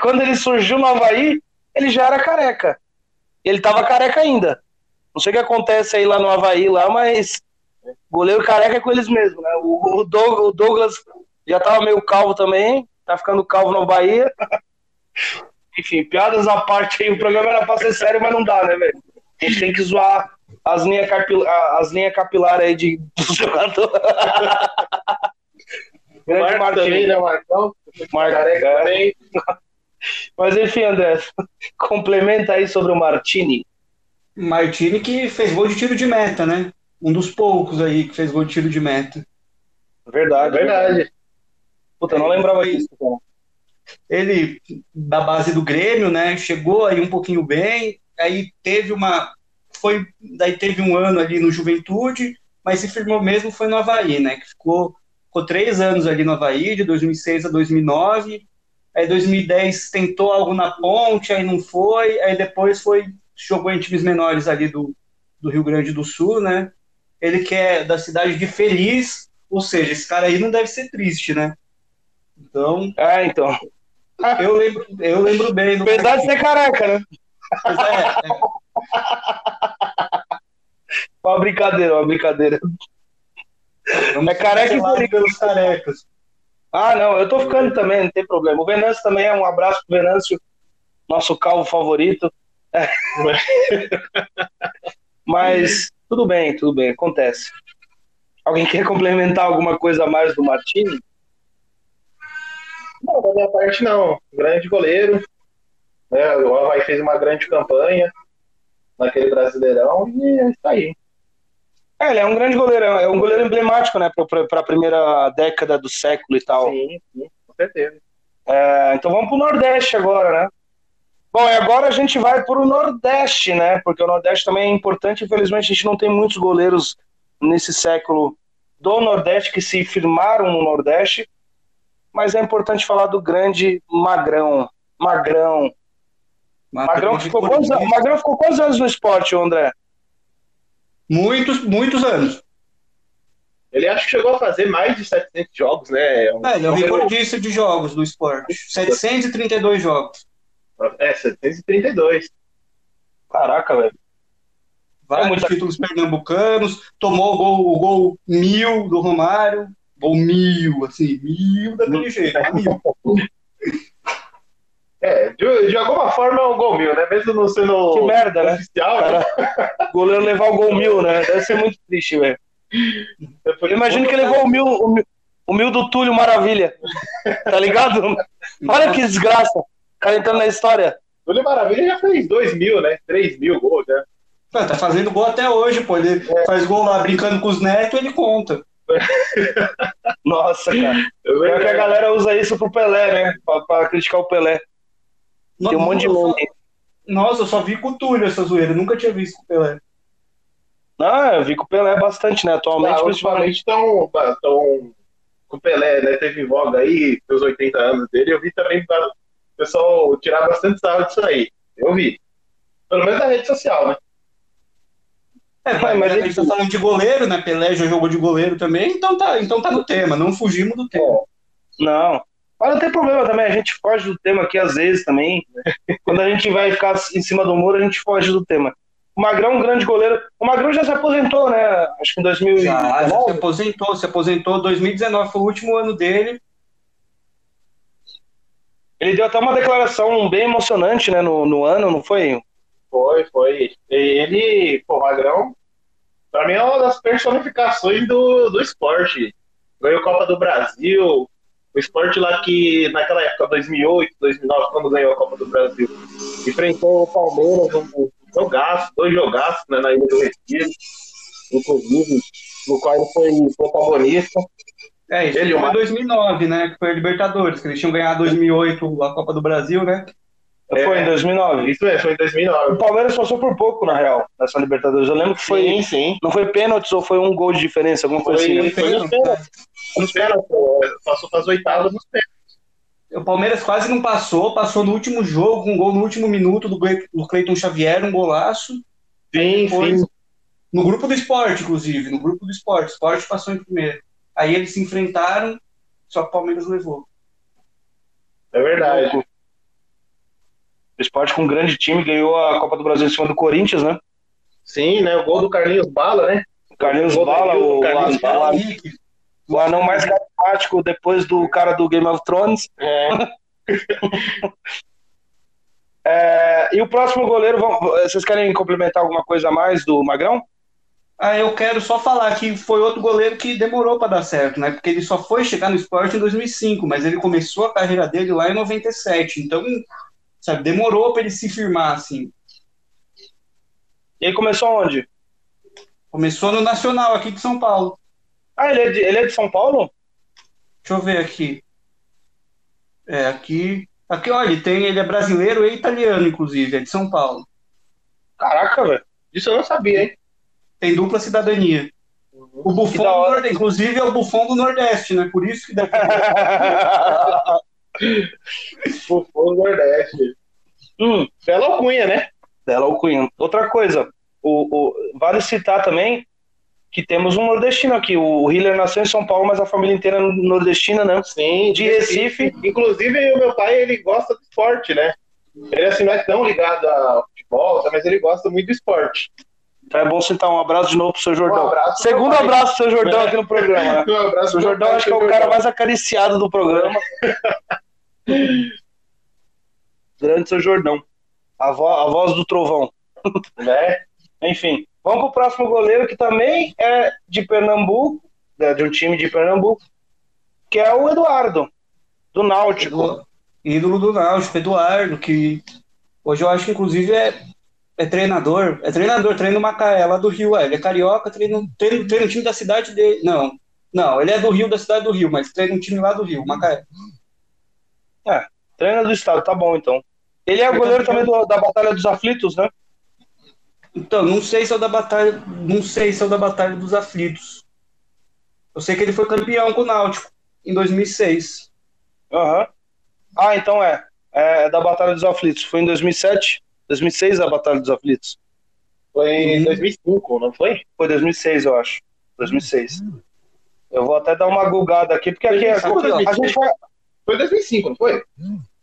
quando ele surgiu no Havaí, ele já era careca. Ele tava careca ainda. Não sei o que acontece aí lá no Havaí, lá, mas goleiro careca é com eles mesmos, né? O, o Doug- o Douglas já tava meio calvo também, tá ficando calvo no Bahia. Enfim, piadas à parte aí, o programa era pra ser sério, mas não dá, né, velho? A gente tem que zoar as linhas capila- as linhas capilares aí de, do jogador. Grande também, né, Marcão? É. também. Mas enfim, André, complementa aí sobre o Martini. Martini que fez gol de tiro de meta, né? Um dos poucos aí que fez gol de tiro de meta. É Verdade. verdade. Puta, eu não lembrava disso. cara. Ele, da base do Grêmio, né? Chegou aí um pouquinho bem, aí teve uma. Foi, daí teve um ano ali no Juventude, mas se firmou mesmo foi no Havaí, né? Que ficou, ficou três anos ali no Havaí, de 2006 a 2009. Aí 2010 tentou algo na ponte, aí não foi. Aí depois foi jogou em times menores ali do, do Rio Grande do Sul, né? Ele que é da cidade de Feliz, ou seja, esse cara aí não deve ser triste, né? Então, É, então. eu lembro, eu lembro bem Apesar de ser careca, né? É, é, Uma brincadeira, uma brincadeira. vamos É careca e feliz. pelos carecas. Ah, não, eu tô ficando também, não tem problema. O Venâncio também é um abraço pro Venâncio, nosso calvo favorito. É. Mas tudo bem, tudo bem, acontece. Alguém quer complementar alguma coisa a mais do Martini? Não, da minha parte não. Grande goleiro. Né? O Havaí fez uma grande campanha naquele Brasileirão e é isso aí. É, ele é um grande goleiro, é um goleiro emblemático, né, para a primeira década do século e tal. Sim, sim, com certeza. É, então vamos pro Nordeste agora, né? Bom, e agora a gente vai pro Nordeste, né? Porque o Nordeste também é importante. Infelizmente, a gente não tem muitos goleiros nesse século do Nordeste que se firmaram no Nordeste. Mas é importante falar do grande Magrão. Magrão. Magrão ficou, quantos, Magrão ficou quantos anos no esporte, André? Muitos, muitos anos. Ele acho que chegou a fazer mais de 700 jogos, né? É, ele é o recordista de jogos do esporte. 732 jogos. É, 732. Caraca, velho. Vários É títulos pernambucanos. Tomou o gol, o gol mil do Romário. Gol mil, assim, mil daquele jeito. Mil. É, de, de alguma forma é um gol mil, né? Mesmo não sendo Que merda, né? oficial. né? Cara, o goleiro levar o gol mil, né? Deve ser muito triste, velho. Eu imagino que levou o mil, o mil, o mil do Túlio Maravilha. Tá ligado? Olha que desgraça. Cara entrando na história. O Túlio Maravilha já fez 2 mil, né? 3 mil gols, né? Pô, Tá fazendo gol até hoje, pô. Ele faz gol lá brincando com os netos, ele conta. Nossa, cara. Eu Pior que a galera usa isso pro Pelé, né? Pra, pra criticar o Pelé. Tem um monte de Nossa, meme. Nossa, eu só vi com o Túlio essa zoeira, nunca tinha visto com o Pelé. Ah, eu vi com o Pelé bastante, né? Atualmente, Ah, principalmente. estão tão, com o Pelé, né? Teve voga aí, seus 80 anos dele. Eu vi também o pessoal tirar bastante sarro disso aí. Eu vi. Pelo menos na rede social, né? É, mas mas gente tá falando de goleiro, né? Pelé já jogou de goleiro também, então tá, então tá no tema, não fugimos do tema. Não. Mas não tem problema também, a gente foge do tema aqui às vezes também. Quando a gente vai ficar em cima do muro, a gente foge do tema. O Magrão é um grande goleiro. O Magrão já se aposentou, né? Acho que em Já, já se 2019. aposentou, se aposentou, 2019 foi o último ano dele. Ele deu até uma declaração bem emocionante, né? No, no ano, não foi? Foi, foi. Ele, pô, Magrão, pra mim é uma das personificações do, do esporte. Ganhou Copa do Brasil, o esporte lá que, naquela época, 2008, 2009, quando ganhou a Copa do Brasil, enfrentou o Palmeiras, um jogaço, dois jogaços né, na Ilha do Retiro, inclusive, no qual ele foi protagonista. É, isso Ele, foi o- 2009, né? Que foi a Libertadores, que eles tinham ganhado 2008 a Copa do Brasil, né? É. Foi em 2009. Isso mesmo, foi em O 2009. Palmeiras passou por pouco, na real, nessa Libertadores. Eu lembro que foi. Sim, sim. Não foi pênaltis ou foi um gol de diferença, alguma coisa Foi, assim. né? foi nos pênaltis. Nos pênaltis, passou para as oitavas nos pênaltis. O Palmeiras quase não passou, passou no último jogo, um gol no último minuto do, do Cleiton Xavier, um golaço. Sim, Depois, sim. no grupo do esporte, inclusive, no grupo do esporte. O esporte passou em primeiro. Aí eles se enfrentaram, só que o Palmeiras levou. É verdade. O esporte com um grande time ganhou a Copa do Brasil em cima do Corinthians, né? Sim, né? O gol do Carlinhos Bala, né? O Carlinhos Gol Bala, o, Carlinhos o- Bala. o- o anão mais carismático depois do cara do Game of Thrones. É. É, e o próximo goleiro, vocês querem complementar alguma coisa a mais do Magrão? Ah, eu quero só falar que foi outro goleiro que demorou para dar certo, né? Porque ele só foi chegar no esporte em 2005, mas ele começou a carreira dele lá em 97. Então, sabe, demorou para ele se firmar, assim. E aí começou onde? Começou no Nacional, aqui de São Paulo. Ah, ele é de, ele é de São Paulo? Deixa eu ver aqui. É, aqui. Aqui, olha, ele tem, ele é brasileiro e italiano, inclusive, é de São Paulo. Caraca, velho. Isso eu não sabia, hein? Tem dupla cidadania. O Que Buffon, da do inclusive, é o Buffon do Nordeste, né? Por isso que deve O Fogo Nordeste. hum, Bela alcunha, né? Bela Alcunha. Outra coisa, o, o- vale citar também que temos um nordestino aqui. O Hiller nasceu em São Paulo, mas a família inteira é nordestina, né? Sim, De Recife. Inclusive, o meu pai, ele gosta do esporte, né? Ele, assim, não é tão ligado ao futebol, mas ele gosta muito do esporte. Então é bom citar um abraço de novo pro seu Jordão. Um abraço Segundo abraço pro seu Jordão aqui no programa, né? Um abraço O Jordão acho que é o cara mais acariciado do programa. Grande seu Jordão. A, vo- a voz do trovão. Né? Enfim, vamos pro próximo goleiro que também é de Pernambuco, né, de um time de Pernambuco, que é o Eduardo, do Náutico. ídolo do Náutico, Eduardo, que hoje eu acho que inclusive é, é treinador, é treinador, treina o Macaé, lá do Rio, é, ele é carioca, treina, treina, treina o time da cidade dele, não, não, ele é do Rio, da cidade do Rio, mas treina um time lá do Rio, Macaé. Treina do estado, tá bom então. Ele é o goleiro também do- da Batalha dos Aflitos, né? Então, não sei se é o da batalha, não sei se é o da Batalha dos Aflitos. Eu sei que ele foi campeão com o Náutico em 2006. Aham. Ah, então é. É da Batalha dos Aflitos. Foi em 2007, 2006 a Batalha dos Aflitos. Foi em Uhum. 2005, não foi? Foi 2006, eu acho. 2006. Eu vou até dar uma gulgada aqui, porque aqui é, a 2006. gente. Foi em 2005, não foi?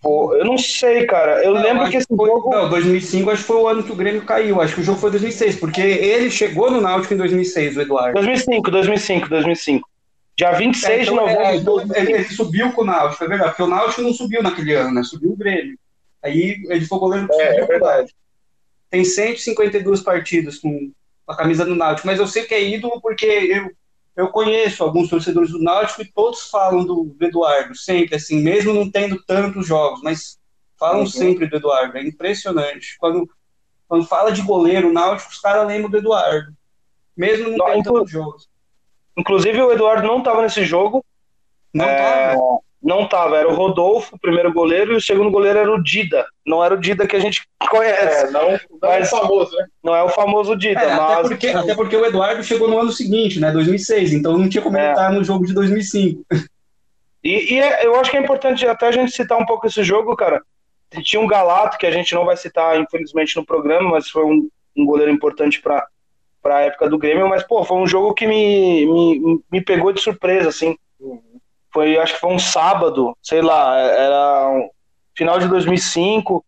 Pô, eu não sei, cara. Eu Não, lembro que esse foi, jogo. Não, 2005 acho que foi o ano que o Grêmio caiu. Acho que o jogo foi 2006, porque ele chegou no Náutico em 2006, o Eduardo. 2005, 2005, 2005. Dia 26 de Então, novembro é, de então, 2005. ele, ele subiu com o Náutico, é verdade, porque o Náutico não subiu naquele ano, né? Subiu o Grêmio. Aí ele foi goleiro É, é verdade. Tem 152 partidas com a camisa do Náutico, mas eu sei que é ídolo porque eu, eu conheço alguns torcedores do Náutico e todos falam do, do Eduardo, sempre, assim, mesmo não tendo tantos jogos, mas falam Uhum. sempre do Eduardo, é impressionante. Quando, quando fala de goleiro, o Náutico, os caras lembram do Eduardo, mesmo não Não, tendo inclu- tantos jogos. Inclusive, o Eduardo não estava nesse jogo. Não É, tá? Não tava, era o Rodolfo, o primeiro goleiro, e o segundo goleiro era o Dida. Não era o Dida que a gente conhece. É, não, não Mas- é famoso, né? Não é o famoso Dida, É, até, mas. porque, até porque o Eduardo chegou no ano seguinte, né? 2006, então não tinha como ele É. estar no jogo de 2005. E, e é- eu acho que é importante até a gente citar um pouco esse jogo, cara. Tinha um Galato, que a gente não vai citar, infelizmente, no programa, mas foi um, um goleiro importante para a época do Grêmio. Mas, pô, foi um jogo que me, me, me pegou de surpresa, assim. Foi, acho que foi um sábado, sei lá, era um final de 2005.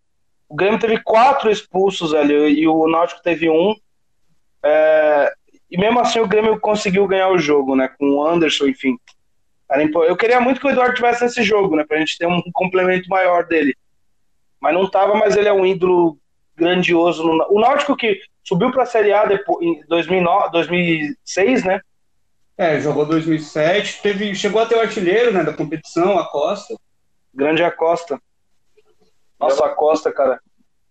O Grêmio teve quatro expulsos ali e o Náutico teve um. É, e mesmo assim o Grêmio conseguiu ganhar o jogo, né? Com o Anderson, enfim. Eu queria muito que o Eduardo tivesse nesse jogo, né? Pra gente ter um complemento maior dele. Mas não tava, mas ele é um ídolo grandioso. no- O Náutico que subiu pra Série A depois, em 2009, 2006, né? É, jogou 2007, teve, chegou até o artilheiro né, da competição, a Costa. Grande Acosta. Nossa, Acosta, cara.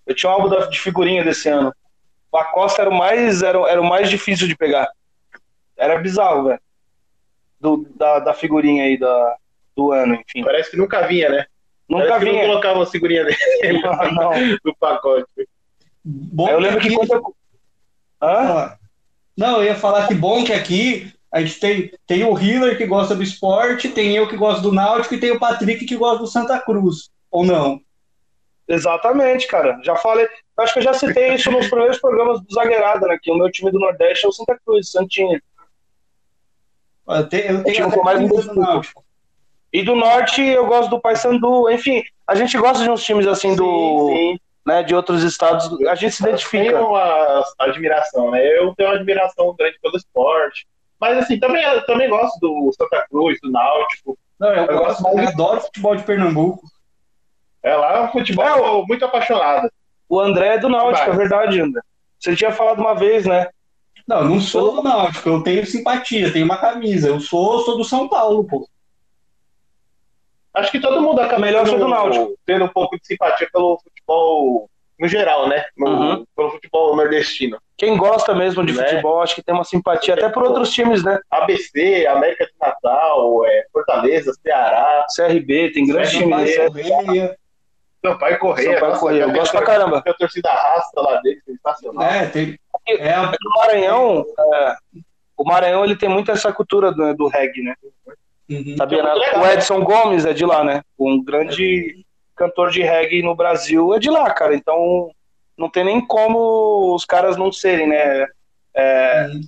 Eu tinha um álbum de figurinha desse ano. O Acosta era o mais, era, o- era o mais difícil de pegar. Era bizarro, velho. Do- Da, da figurinha aí da, do ano, enfim. Parece que nunca vinha, né? Nunca Parece que vinha. não colocava a figurinha dele Não. no pacote. Bom Aí eu lembro que quando eu... Hã? Não, eu ia falar que bom que aqui a gente tem, tem o Hiller que gosta do esporte, tem eu que gosto do Náutico e tem o Patrick que gosta do Santa Cruz. Ou não? Exatamente, cara. Já falei. Acho que eu já citei isso nos primeiros programas do Zagueirada, né? Que o meu time do Nordeste é o Santa Cruz, Santinha. Eu tenho, eu tenho com mais do. Náutico. E do Norte eu gosto do Paysandu. Enfim, a gente gosta de uns times assim do, Sim, sim. né, de outros estados. A gente se identifica. uma admiração, né? Eu tenho uma admiração grande pelo esporte. Mas assim, também, eu também gosto do Santa Cruz, do Náutico. Não, eu, Eu gosto, gosto eu adoro futebol de Pernambuco. É lá um futebol muito apaixonado. O André é do Náutico, é verdade, André. Você tinha falado uma vez, né? Não, eu não sou do Náutico, eu tenho simpatia, tenho uma camisa. Eu sou, sou do São Paulo, pô. Acho que todo mundo acaba Melhor do Náutico. tendo um pouco de simpatia pelo futebol no geral, né? No- Uhum. Pelo futebol nordestino. Quem gosta mesmo de Né? futebol, acho que tem uma simpatia até por outros times, né? ABC, América de Natal, é, Fortaleza, Ceará, CRB, tem grandes times. Correia. Sampaio Correia. Sampaio Correia, eu gosto pra caramba. A torcida arrasta lá dele, sensacional. É, tem, é a- No Maranhão, é, o Maranhão ele tem muito essa cultura do, do reggae, né? Uhum. Sabia, né? O né? Edson Gomes é de lá, né? Um grande cantor de reggae no Brasil é de lá, cara. Então não tem nem como os caras não serem, né? É, Uhum.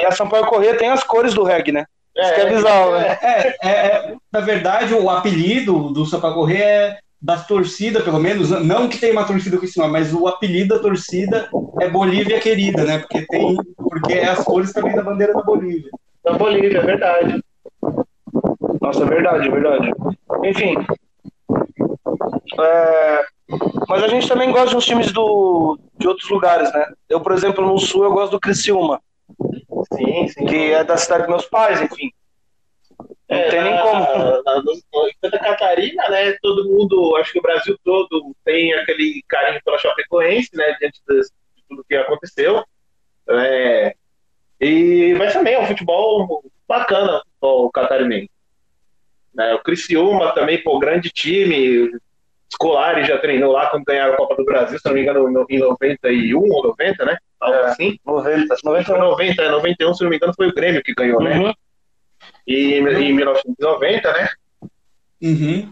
e a- Sampaio Corrêa tem as cores do reggae, né? Isso que é bizarro, né? É, é, é, na verdade, o apelido do Sampaio Corrêa é das torcidas, pelo menos, não que tenha uma torcida com esse nome, mas o apelido da torcida é Bolívia Querida, né? Porque tem, porque é as cores também da bandeira da Bolívia. Da Bolívia, é verdade. Nossa, é verdade, é verdade. Enfim. É, mas a gente também gosta de uns times do, de outros lugares, né? Eu, por exemplo, no Sul, eu gosto do Criciúma, Sim, sim. que é da cidade dos meus pais, enfim. Não É, tem nem na- como. na- no- em Santa Catarina, né? Todo mundo, acho que o Brasil todo tem aquele carinho pela Chapecoense, né? Diante de tudo que aconteceu. É, e mas também é um futebol bacana, o catarinense. Né, o Criciúma também, pô, grande time. Scolari já treinou lá quando ganharam a Copa do Brasil, se não me engano, no- em 91 ou 90, né? Algo É. assim. 90, Foi 91. 90, é, 91, se não me engano, foi o Grêmio que ganhou, né? Uhum. E em 1990, né? Uhum.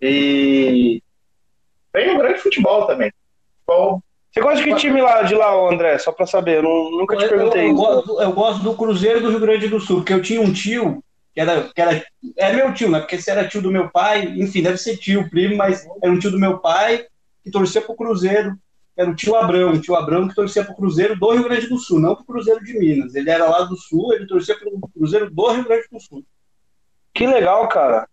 E tem um grande futebol também. Futebol, Você gosta de que time lá, de lá, André? Só pra saber, eu não- nunca te Eu, perguntei eu isso. gosto, eu gosto do Cruzeiro do Rio Grande do Sul, porque eu tinha um tio que era, que era é meu tio, né? Porque se era tio do meu pai, enfim, deve ser tio, primo, mas era um tio do meu pai que torcia pro Cruzeiro. Era o tio Abrão, o tio Abrão que torcia pro Cruzeiro do Rio Grande do Sul, não pro Cruzeiro de Minas. Ele era lá do Sul, ele torcia pro Cruzeiro do Rio Grande do Sul. Que legal, cara.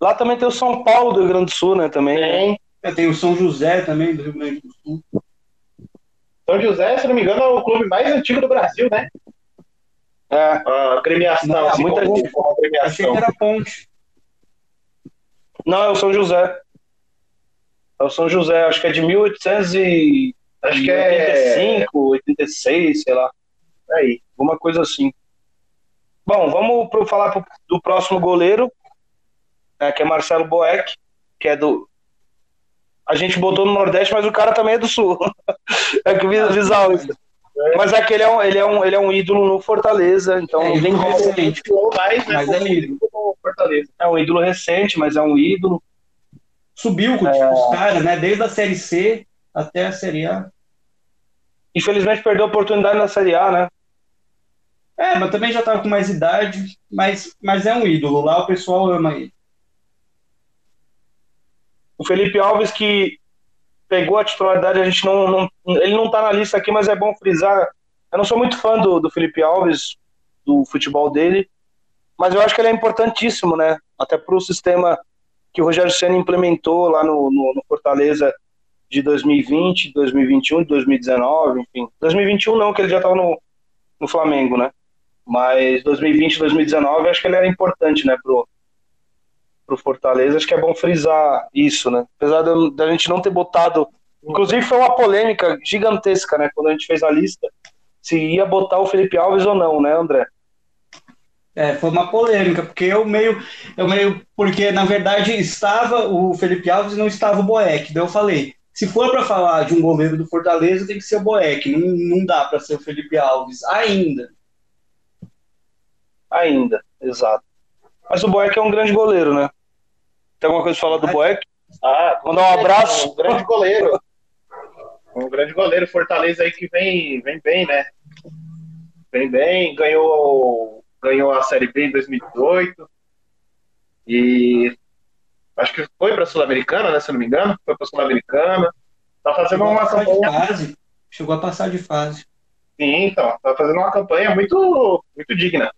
Lá também tem o São Paulo do Rio Grande do Sul, né? Também. tem. É, tem o São José também do Rio Grande do Sul. São José, se não me engano, é o clube mais antigo do Brasil, né? É. A gremiação, Não, assim, muita como- gente- como a Achei que era ponte. Não, é o São José. É o São José, acho que é de 1885, Acho que é 86, sei lá. aí. Alguma coisa assim. Bom, vamos pro, falar pro- do próximo goleiro. né, que é Marcelo Boeck, que é do. A gente botou no Nordeste, mas o cara também é do Sul. é que visal isso. Mas é que ele é, um, ele, é um, ele é um ídolo no Fortaleza, então É, vem recente. Mas, Mas é ídolo. como Fortaleza. É um ídolo recente, mas é um ídolo. Subiu com É. os caras, né? Desde a Série C até a Série A. Infelizmente perdeu a oportunidade na Série A, né? É, mas também já tava com mais idade, mas, mas é um ídolo. Lá o pessoal ama ele. O Felipe Alves que pegou a titularidade, a gente não, não- ele não tá na lista aqui, mas é bom frisar. Eu não sou muito fã do, do Felipe Alves, do futebol dele, mas eu acho que ele é importantíssimo, né? Até para o sistema que o Rogério Senna implementou lá no, no, no Fortaleza de 2020, 2021, 2019, enfim. 2021 não, que ele já estava no, no Flamengo, né? Mas 2020, 2019, acho que ele era importante, né, pro, pro Fortaleza. Acho que é bom frisar isso, né? Apesar da gente não ter botado. Inclusive, foi uma polêmica gigantesca, né? Quando a gente fez a lista, se ia botar o Felipe Alves ou não, né, André? É, foi uma polêmica, porque eu meio, eu meio, porque na verdade estava o Felipe Alves e não estava o Boeck. Daí eu falei, se for para falar de um goleiro do Fortaleza, tem que ser o Boeck, não, não dá para ser o Felipe Alves ainda. Ainda, exato. Mas o Boeck é um grande goleiro, né? Tem alguma coisa pra falar do Boeck? Ah, Mandar um abraço. Um grande goleiro. Um grande goleiro, Fortaleza aí que vem, vem bem, né? Vem bem, ganhou, ganhou a Série B em 2018. E acho que foi para a Sul-Americana, né? Se eu não me engano, foi para a Sul-Americana. Tá fazendo Chegou uma passar de campanha. fase. Chegou a passar de fase. Sim, então, tá fazendo uma campanha muito, muito digna.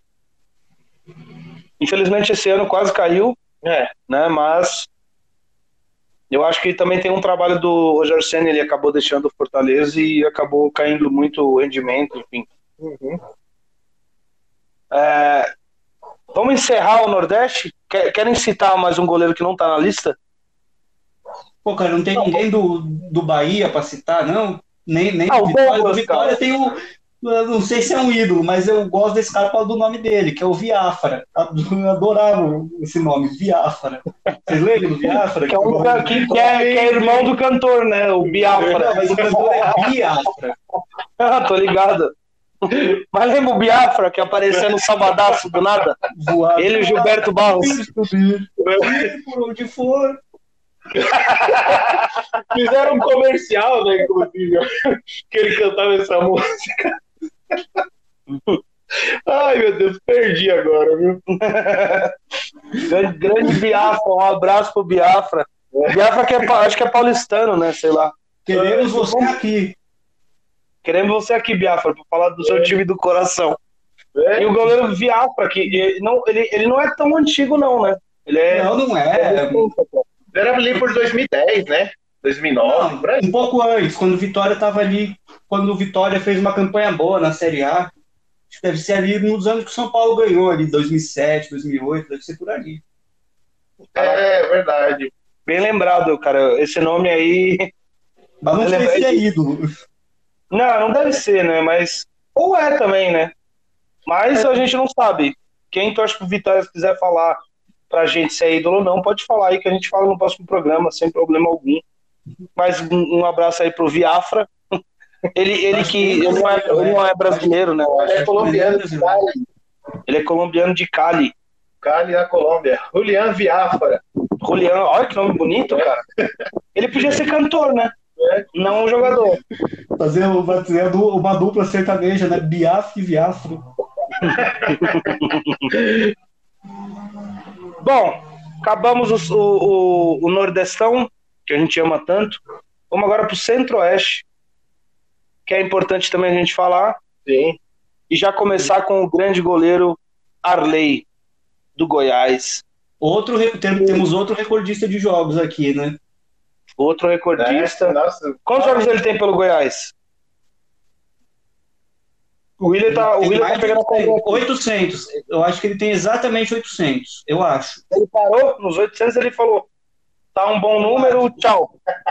Infelizmente, esse ano quase caiu, É, né? Mas eu acho que também tem um trabalho do Rogério Senna, ele acabou deixando o Fortaleza e acabou caindo muito o rendimento, enfim. uhum. É, vamos encerrar o Nordeste? Quer- Querem citar mais um goleiro que não tá na lista? Pô, cara, não tem ninguém do, do Bahia para citar, não? Nem, nem Ah, o Vitória. Douglas, Do Vitória tem o. eu Não sei se é um ídolo, mas eu gosto desse cara por causa do nome dele, que é o Viafra. Eu adorava esse nome, Viafra. Vocês lembram do Viafra? Que é, um, que, que é, que é irmão do cantor, né? O Não, Biafra. mas o cantor é Biafra. Ah, tô ligado. Mas lembra o Biafra que apareceu no Sabadaço do nada? Voar. Ele e o Gilberto Barros. por onde for. Fizeram um comercial, né, inclusive, que ele cantava essa música. Ai, meu Deus, perdi agora, viu? Grande, grande Biafra, um abraço pro Biafra. Biafra que é, acho que é paulistano, né? Sei lá. Queremos você aqui. Queremos você aqui, Biafra, pra falar do seu time do coração. É, E o goleiro Biafra, que ele não, ele, ele não é tão antigo, não, né? Ele é. Não, não é. Era ali por 2010, né? 2009, por aí. Um pouco antes, quando o Vitória estava ali, quando o Vitória fez uma campanha boa na Série A. Acho que deve ser ali nos anos que o São Paulo ganhou, ali, 2007, 2008, deve ser por ali. É, verdade. Bem lembrado, cara. Esse nome aí. Mas não Eu sei lembrei se é ídolo. Não, não deve ser, né? Mas. Ou é também, né? Mas a gente não sabe. Quem torce pro Vitória, se quiser falar pra gente se é ídolo ou não, pode falar aí que a gente fala no próximo programa, sem problema algum. Mas um, abraço aí pro Viafra. Ele, ele que. Ele não, é, ele não é brasileiro, né? acho. Ele é colombiano, Cali, Ele é colombiano de Cali. Cali na Colômbia. Julian Viáfara. Julian, olha que nome bonito, cara. Ele podia ser cantor, né? Não um jogador. Fazer uma, fazer uma dupla sertaneja, né? Biaf e Viafro. Bom, acabamos o, o, o Nordestão, que a gente ama tanto. Vamos agora para o Centro-Oeste, que é importante também a gente falar. Sim. E já começar com o grande goleiro Arley, do Goiás. Outro, temos outro recordista de jogos aqui, né? Outro recordista. É, nossa, Quantos jogos ele tem pelo Goiás? O William tá, o William tá pegando a conta. 800. Eu acho que ele tem exatamente 800. Eu acho. Ele parou nos 800, ele falou: tá um bom número, tchau.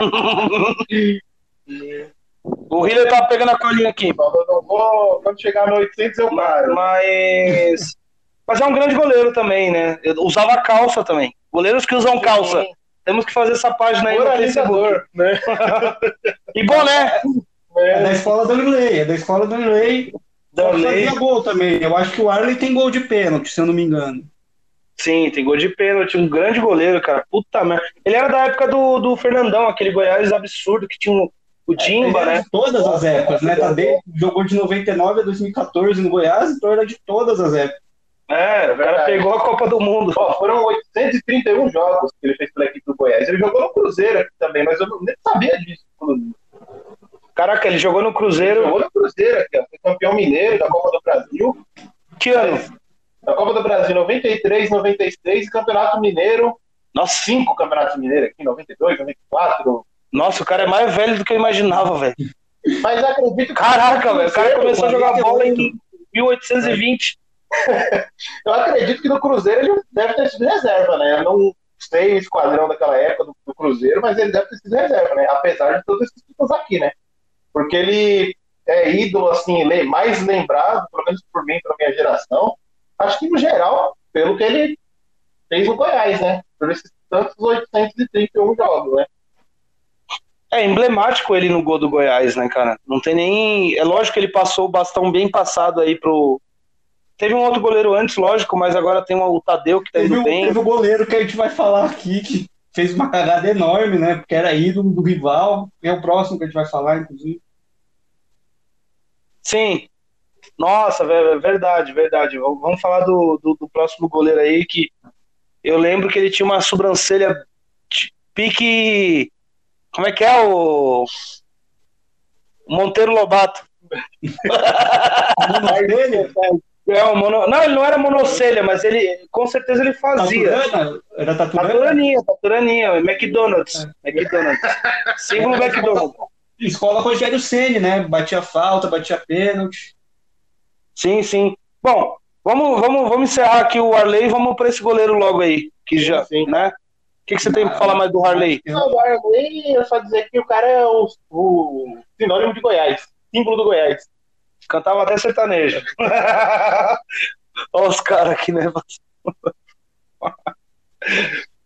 o William tá pegando a colinha aqui. eu não vou. Quando chegar no 800 eu paro. Mas. Mas é um grande goleiro também, né? Eu usava calça também. Goleiros que usam calça. Temos que fazer essa página aí no Facebook. né? E boné. É da escola do Lei, é da escola do Lei. Da fazia gol também. Eu acho que o Arley tem gol de pênalti, se eu não me engano. Sim, tem gol de pênalti, um grande goleiro, cara. Puta merda. Ele era da época do, do Fernandão, aquele Goiás absurdo que tinha o, o Dimba, Ele era né? de todas as épocas, né? Tadeu jogou de 99 a 2014 no Goiás, então era de todas as épocas. É, o cara pegou a Copa do Mundo. Ó, foram 831 jogos que ele fez pela equipe do Goiás. Ele jogou no Cruzeiro aqui também, mas eu não- nem sabia disso. Caraca, ele jogou no Ele Cruzeiro. jogou no Cruzeiro aqui, ó. Foi campeão mineiro da Copa do Brasil. Que ano? Da Copa do Brasil 93, 96, Campeonato Mineiro. Nossa, Cinco Campeonatos Mineiros aqui, 92, 94. nossa, o cara é mais velho do que eu imaginava, velho. Mas acredito que. Caraca, velho. O cara começou a jogar bola em 48. 1820. Eu acredito que no Cruzeiro ele deve ter sido reserva, né? Eu não sei o esquadrão daquela época do, do Cruzeiro, mas ele deve ter sido reserva, né? Apesar de todos esses títulos aqui, né? Porque ele é ídolo, assim, mais lembrado, pelo menos por mim, pela minha geração. Acho que no geral, pelo que ele fez no Goiás, né? Por esses tantos 831 jogos, né? É emblemático ele no gol do Goiás, né, cara? Não tem nem. É lógico que ele passou o bastão bem passado aí pro. Teve um outro goleiro antes, lógico, mas agora tem o Tadeu que tá Teve indo o, bem. teve o goleiro que a gente vai falar aqui, que fez uma cagada enorme, né? Porque era ídolo do rival. É o próximo que a gente vai falar, inclusive. Sim. Nossa, velho, é verdade, verdade. Vamos falar do, do, do próximo goleiro aí que eu lembro que ele tinha uma sobrancelha pique. Como é que é o. Monteiro Lobato. Nome dele? É, mono... Não, ele não era monocelha, mas ele com certeza ele fazia. Taturana? Era Taturana? Taturaninha, taturaninha, McDonald's. McDonald's. Símbolo McDonald's. Escola Rogério Ceni, né? Batia falta, batia pênalti. Sim, sim. Bom, vamos, vamos, vamos encerrar aqui o Arley e vamos para esse goleiro logo aí. Que já, Sim. né? O que, que você tem para falar mais do Harley? Não, o Arley, eu só dizer que o cara é o, o sinônimo de Goiás, símbolo do Goiás. Cantava até sertanejo. Olha os caras aqui, né?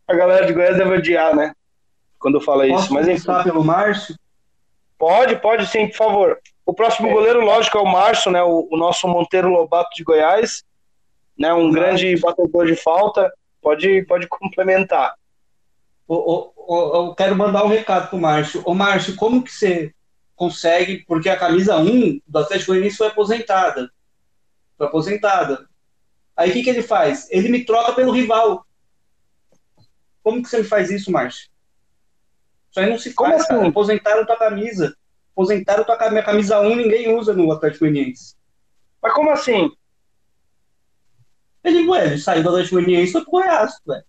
A galera de Goiás deve odiar, né? Quando eu falo isso. Posso Mas enfim. começar pelo Márcio? Pode, pode sim, por favor. O próximo goleiro, lógico, é o Márcio, né? O, o nosso Monteiro Lobato de Goiás, né? Um grande batedor de falta. Pode, pode complementar. Ô, Eu quero mandar um recado pro Márcio. Ô, Márcio, como que você consegue? Porque a camisa 1 do Atlético Goianiense foi aposentada. Foi aposentada. Aí o que, que ele faz? Ele me troca pelo rival. Como que você me faz isso, Márcio? Isso aí não se Como faz, assim? cara. Aposentaram tua camisa. Aposentaram tua minha camisa 1, ninguém usa no Atlético Goianiense. Mas como assim? Ele, ué, ele saiu do Atlético Goianiense e foi pro Goiás, ué.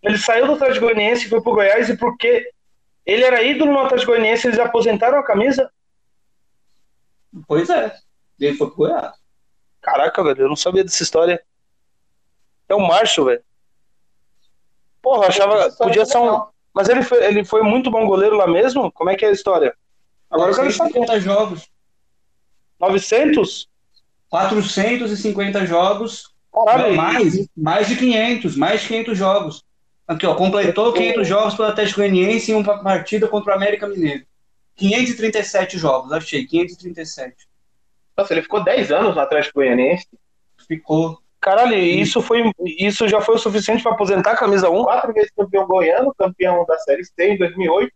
Ele saiu do Atlético Goianiense e foi pro Goiás e porque ele era ídolo no Atlético Goianiense, eles aposentaram a camisa? Pois é. Ele foi pro Goiás. Caraca, velho, eu não sabia dessa história. É o Márcio, velho. Porra, eu achava. Podia ser um. Mas ele foi, ele foi muito bom goleiro lá mesmo? Como é que é a história? Agora eu quero saber. 450 jogos. 900? 450 jogos. Caralho, Não, mais, mais de 500, mais de 500 jogos. Aqui, ó, completou 500 jogos pelo Atlético Goianiense em uma partida contra o América Mineiro. 537 jogos, achei, 537. Nossa, ele ficou 10 anos no Atlético Goianiense. Ficou. Caralho, isso, foi, isso já foi o suficiente pra aposentar a camisa 1? Quatro vezes campeão goiano, campeão da Série C em 2008,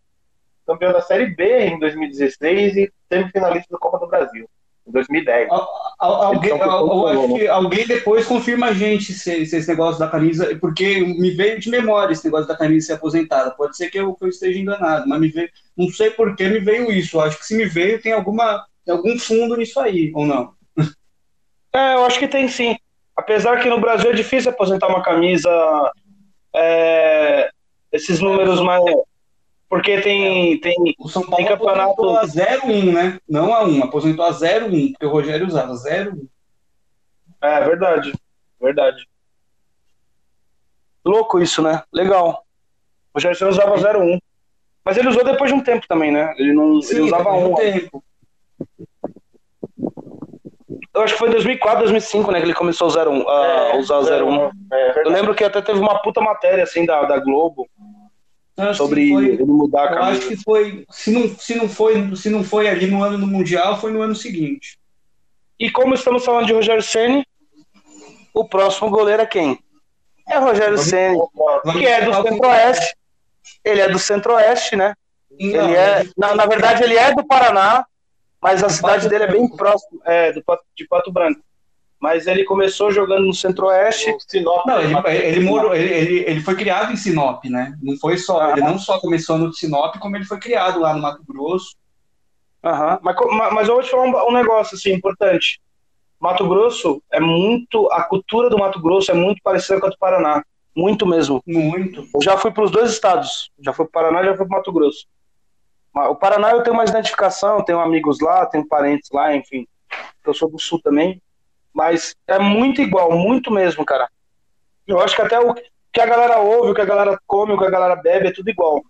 campeão da Série B em 2016 e semifinalista da Copa do Brasil em 2010. Al- al- alguém, Então, al- eu ficou acho bom, que alguém depois confirma a gente se, se esse negócio da camisa, porque me veio de memória esse negócio da camisa ser aposentada. Pode ser que eu, que eu esteja enganado, mas me veio, não sei por que me veio isso. Acho que se me veio, tem alguma, algum fundo nisso aí, ou não? É, eu acho que tem sim. Apesar que no Brasil é difícil aposentar uma camisa. é, esses números mais. Porque tem, tem. O São Paulo Tem campeonato- aposentou a 0-1, né? Não a 1, aposentou a 0-1, porque o Rogério usava 0-1. É verdade. Verdade. Louco isso, né? Legal. O Gerson usava 01. Mas ele usou depois de um tempo também, né? Ele não ele usava depois de um. tempo. Eu acho que foi em 2004, 2005, né, que ele começou a usar, um, a É, usar o 01. É, Eu lembro que até teve uma puta matéria, assim, da, da Globo, sobre foi- ele mudar a eu camisa. acho que foi, se não, se não foi, se não foi ali no ano do mundial, foi no ano seguinte. E como estamos falando de Rogério Ceni, o próximo goleiro é quem? É Rogério Ceni, Vamos que é do Centro-Oeste. Ele é do Centro-Oeste, né? Não, Ele é, mas- na, na verdade, ele é do Paraná, mas a cidade Pato dele é bem próxima, é, do, de Pato Branco. Mas ele começou jogando no Centro-Oeste. Sinop, Não, ele, ele, morou, ele, ele, foi criado em Sinop, né? Não foi só, Ah. ele não só começou no Sinop, como ele foi criado lá no Mato Grosso. Aham. Mas, mas eu vou te falar um, um negócio assim, importante. Mato Grosso é muito. A cultura do Mato Grosso é muito parecida com a do Paraná. Muito mesmo. Muito. Eu já fui para os dois estados. Já fui para o Paraná e já fui para Mato Grosso. O Paraná eu tenho mais identificação, tenho amigos lá, tenho parentes lá, enfim. Eu sou do sul também. Mas é muito igual, muito mesmo, cara. Eu acho que até o que a galera ouve, o que a galera come, o que a galera bebe é tudo igual.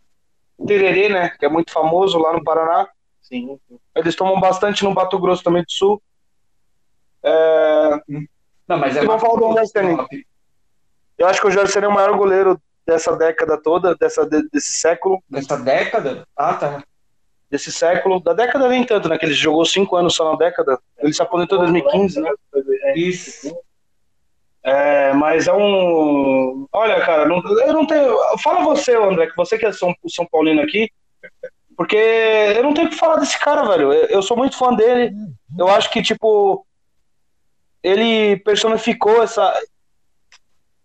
Tererê, né? Que é muito famoso lá no Paraná. Sim. Eles tomam bastante no Mato Grosso também do sul. É, Não, mas é vamos falar do Rogério Sinop. eu acho que o Jorge seria o maior goleiro dessa década toda, dessa, de- desse século. Dessa década? Ah, tá. Desse século. Da década nem tanto, né? Que ele jogou cinco anos só na década. Ele se aposentou em 2015, né? Isso. É, mas é um. Olha, cara, não- eu não tenho. Fala você, André, que você que é São, o São Paulino aqui. Porque eu não tenho o que falar desse cara, velho. Eu, eu sou muito fã dele. Eu acho que, tipo, ele personificou essa.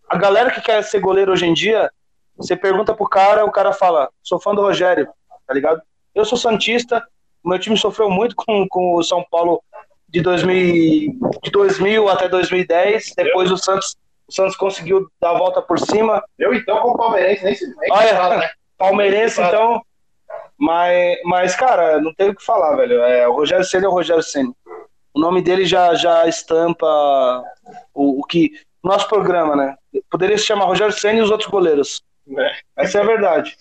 A galera que quer ser goleiro hoje em dia, você pergunta pro cara, o cara fala, sou fã do Rogério, tá ligado? Eu sou Santista, meu time sofreu muito com, com o São Paulo de 2000, de 2000 até 2010. Depois o Santos, o Santos conseguiu dar a volta por cima. Eu, então, como palmeirense, nem se nem Olha, fala, né? Palmeirense, então. Mas, mas, cara, não tem o que falar, velho. É, o Rogério Senna é o Rogério Senna. O nome dele já, já estampa o, o que. Nosso programa, né? Poderia se chamar Rogério Senna e os outros goleiros. É. Essa é a verdade.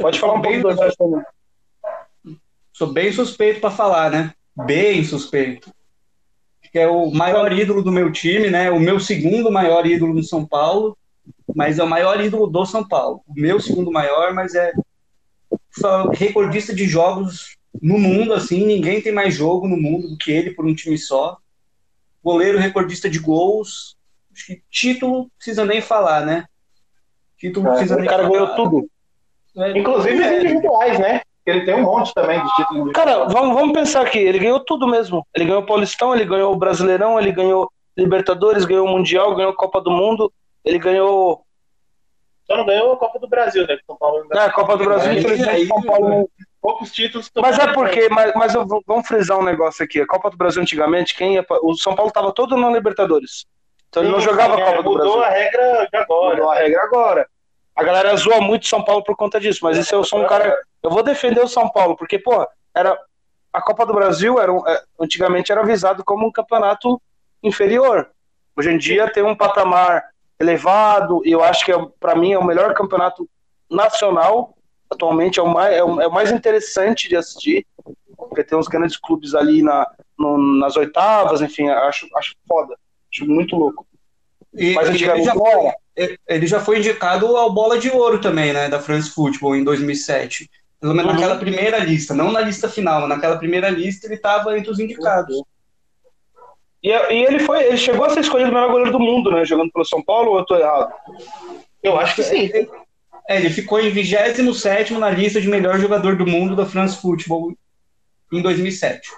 Pode falar um pouco do Rogério Senna. Sou bem suspeito pra falar, né? Bem suspeito. Que é o maior ídolo do meu time, né? O meu segundo maior ídolo no São Paulo, mas é o maior ídolo do São Paulo. O meu segundo maior, mas é só recordista de jogos no mundo, assim, ninguém tem mais jogo no mundo do que ele por um time só. Goleiro recordista de gols. Acho que título precisa nem falar, né? Título É, precisa O nem cara falar. ganhou tudo. É, Inclusive é, individuais, né? Ele tem um monte também de títulos. Cara, vamos, vamos pensar aqui. Ele ganhou tudo mesmo. Ele ganhou o Paulistão, ele ganhou o Brasileirão, ele ganhou Libertadores, ganhou o Mundial, ganhou a Copa do Mundo. Ele ganhou Só não ganhou a Copa do Brasil, né? São Paulo ainda é, a Copa do Brasil. Infelizmente, São Paulo não poucos títulos. Mas é porque, mas, mas eu vou- vamos frisar um negócio aqui. A Copa do Brasil antigamente, quem ia, o São Paulo estava todo na Libertadores. Então ele não jogava sim, a Copa é, do Mudou Brasil. a regra de agora. Mudou a regra agora. A galera zoa muito São Paulo por conta disso, mas isso eu sou um cara. Eu vou defender o São Paulo, porque, pô, era, a Copa do Brasil era é, antigamente era visado como um campeonato inferior. Hoje em dia tem um patamar elevado, e eu acho que é, para mim é o melhor campeonato nacional. Atualmente é o mais, é é o mais interessante de assistir, porque tem uns grandes clubes ali na, no- nas oitavas, enfim, acho, acho foda. Acho muito louco. E, Mas e ele, já foi, era. ele já foi indicado ao Bola de Ouro também, né? Da France Football em 2007. Pelo menos Uhum. naquela primeira lista, não na lista final, mas naquela primeira lista ele estava entre os indicados. E, e ele foi, ele chegou a ser escolhido o melhor goleiro do mundo, né? Jogando pelo São Paulo, ou eu tô errado? Eu acho que sim. É, ele ficou em 27 na lista de melhor jogador do mundo da France Football em 2007.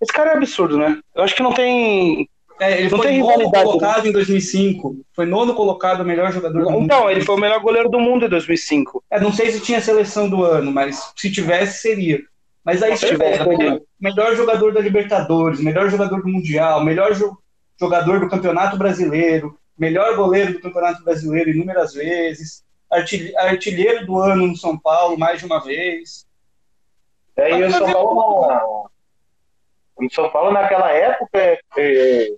Esse cara é absurdo, né? Eu acho que não tem. É, ele Não foi nono colocado em 2005. Foi nono colocado, o melhor jogador do mundo. Então, ele foi o melhor goleiro do mundo em 2005. É, não sei se tinha seleção do ano, mas se tivesse, seria. Mas aí Se se tivesse, tiver, seria. melhor jogador da Libertadores, melhor jogador do Mundial, melhor jo- jogador do Campeonato Brasileiro, melhor goleiro do Campeonato Brasileiro inúmeras vezes, artil- artilheiro do ano no São Paulo mais de uma vez. É, e o São Paulo, o São Paulo naquela época, é, é,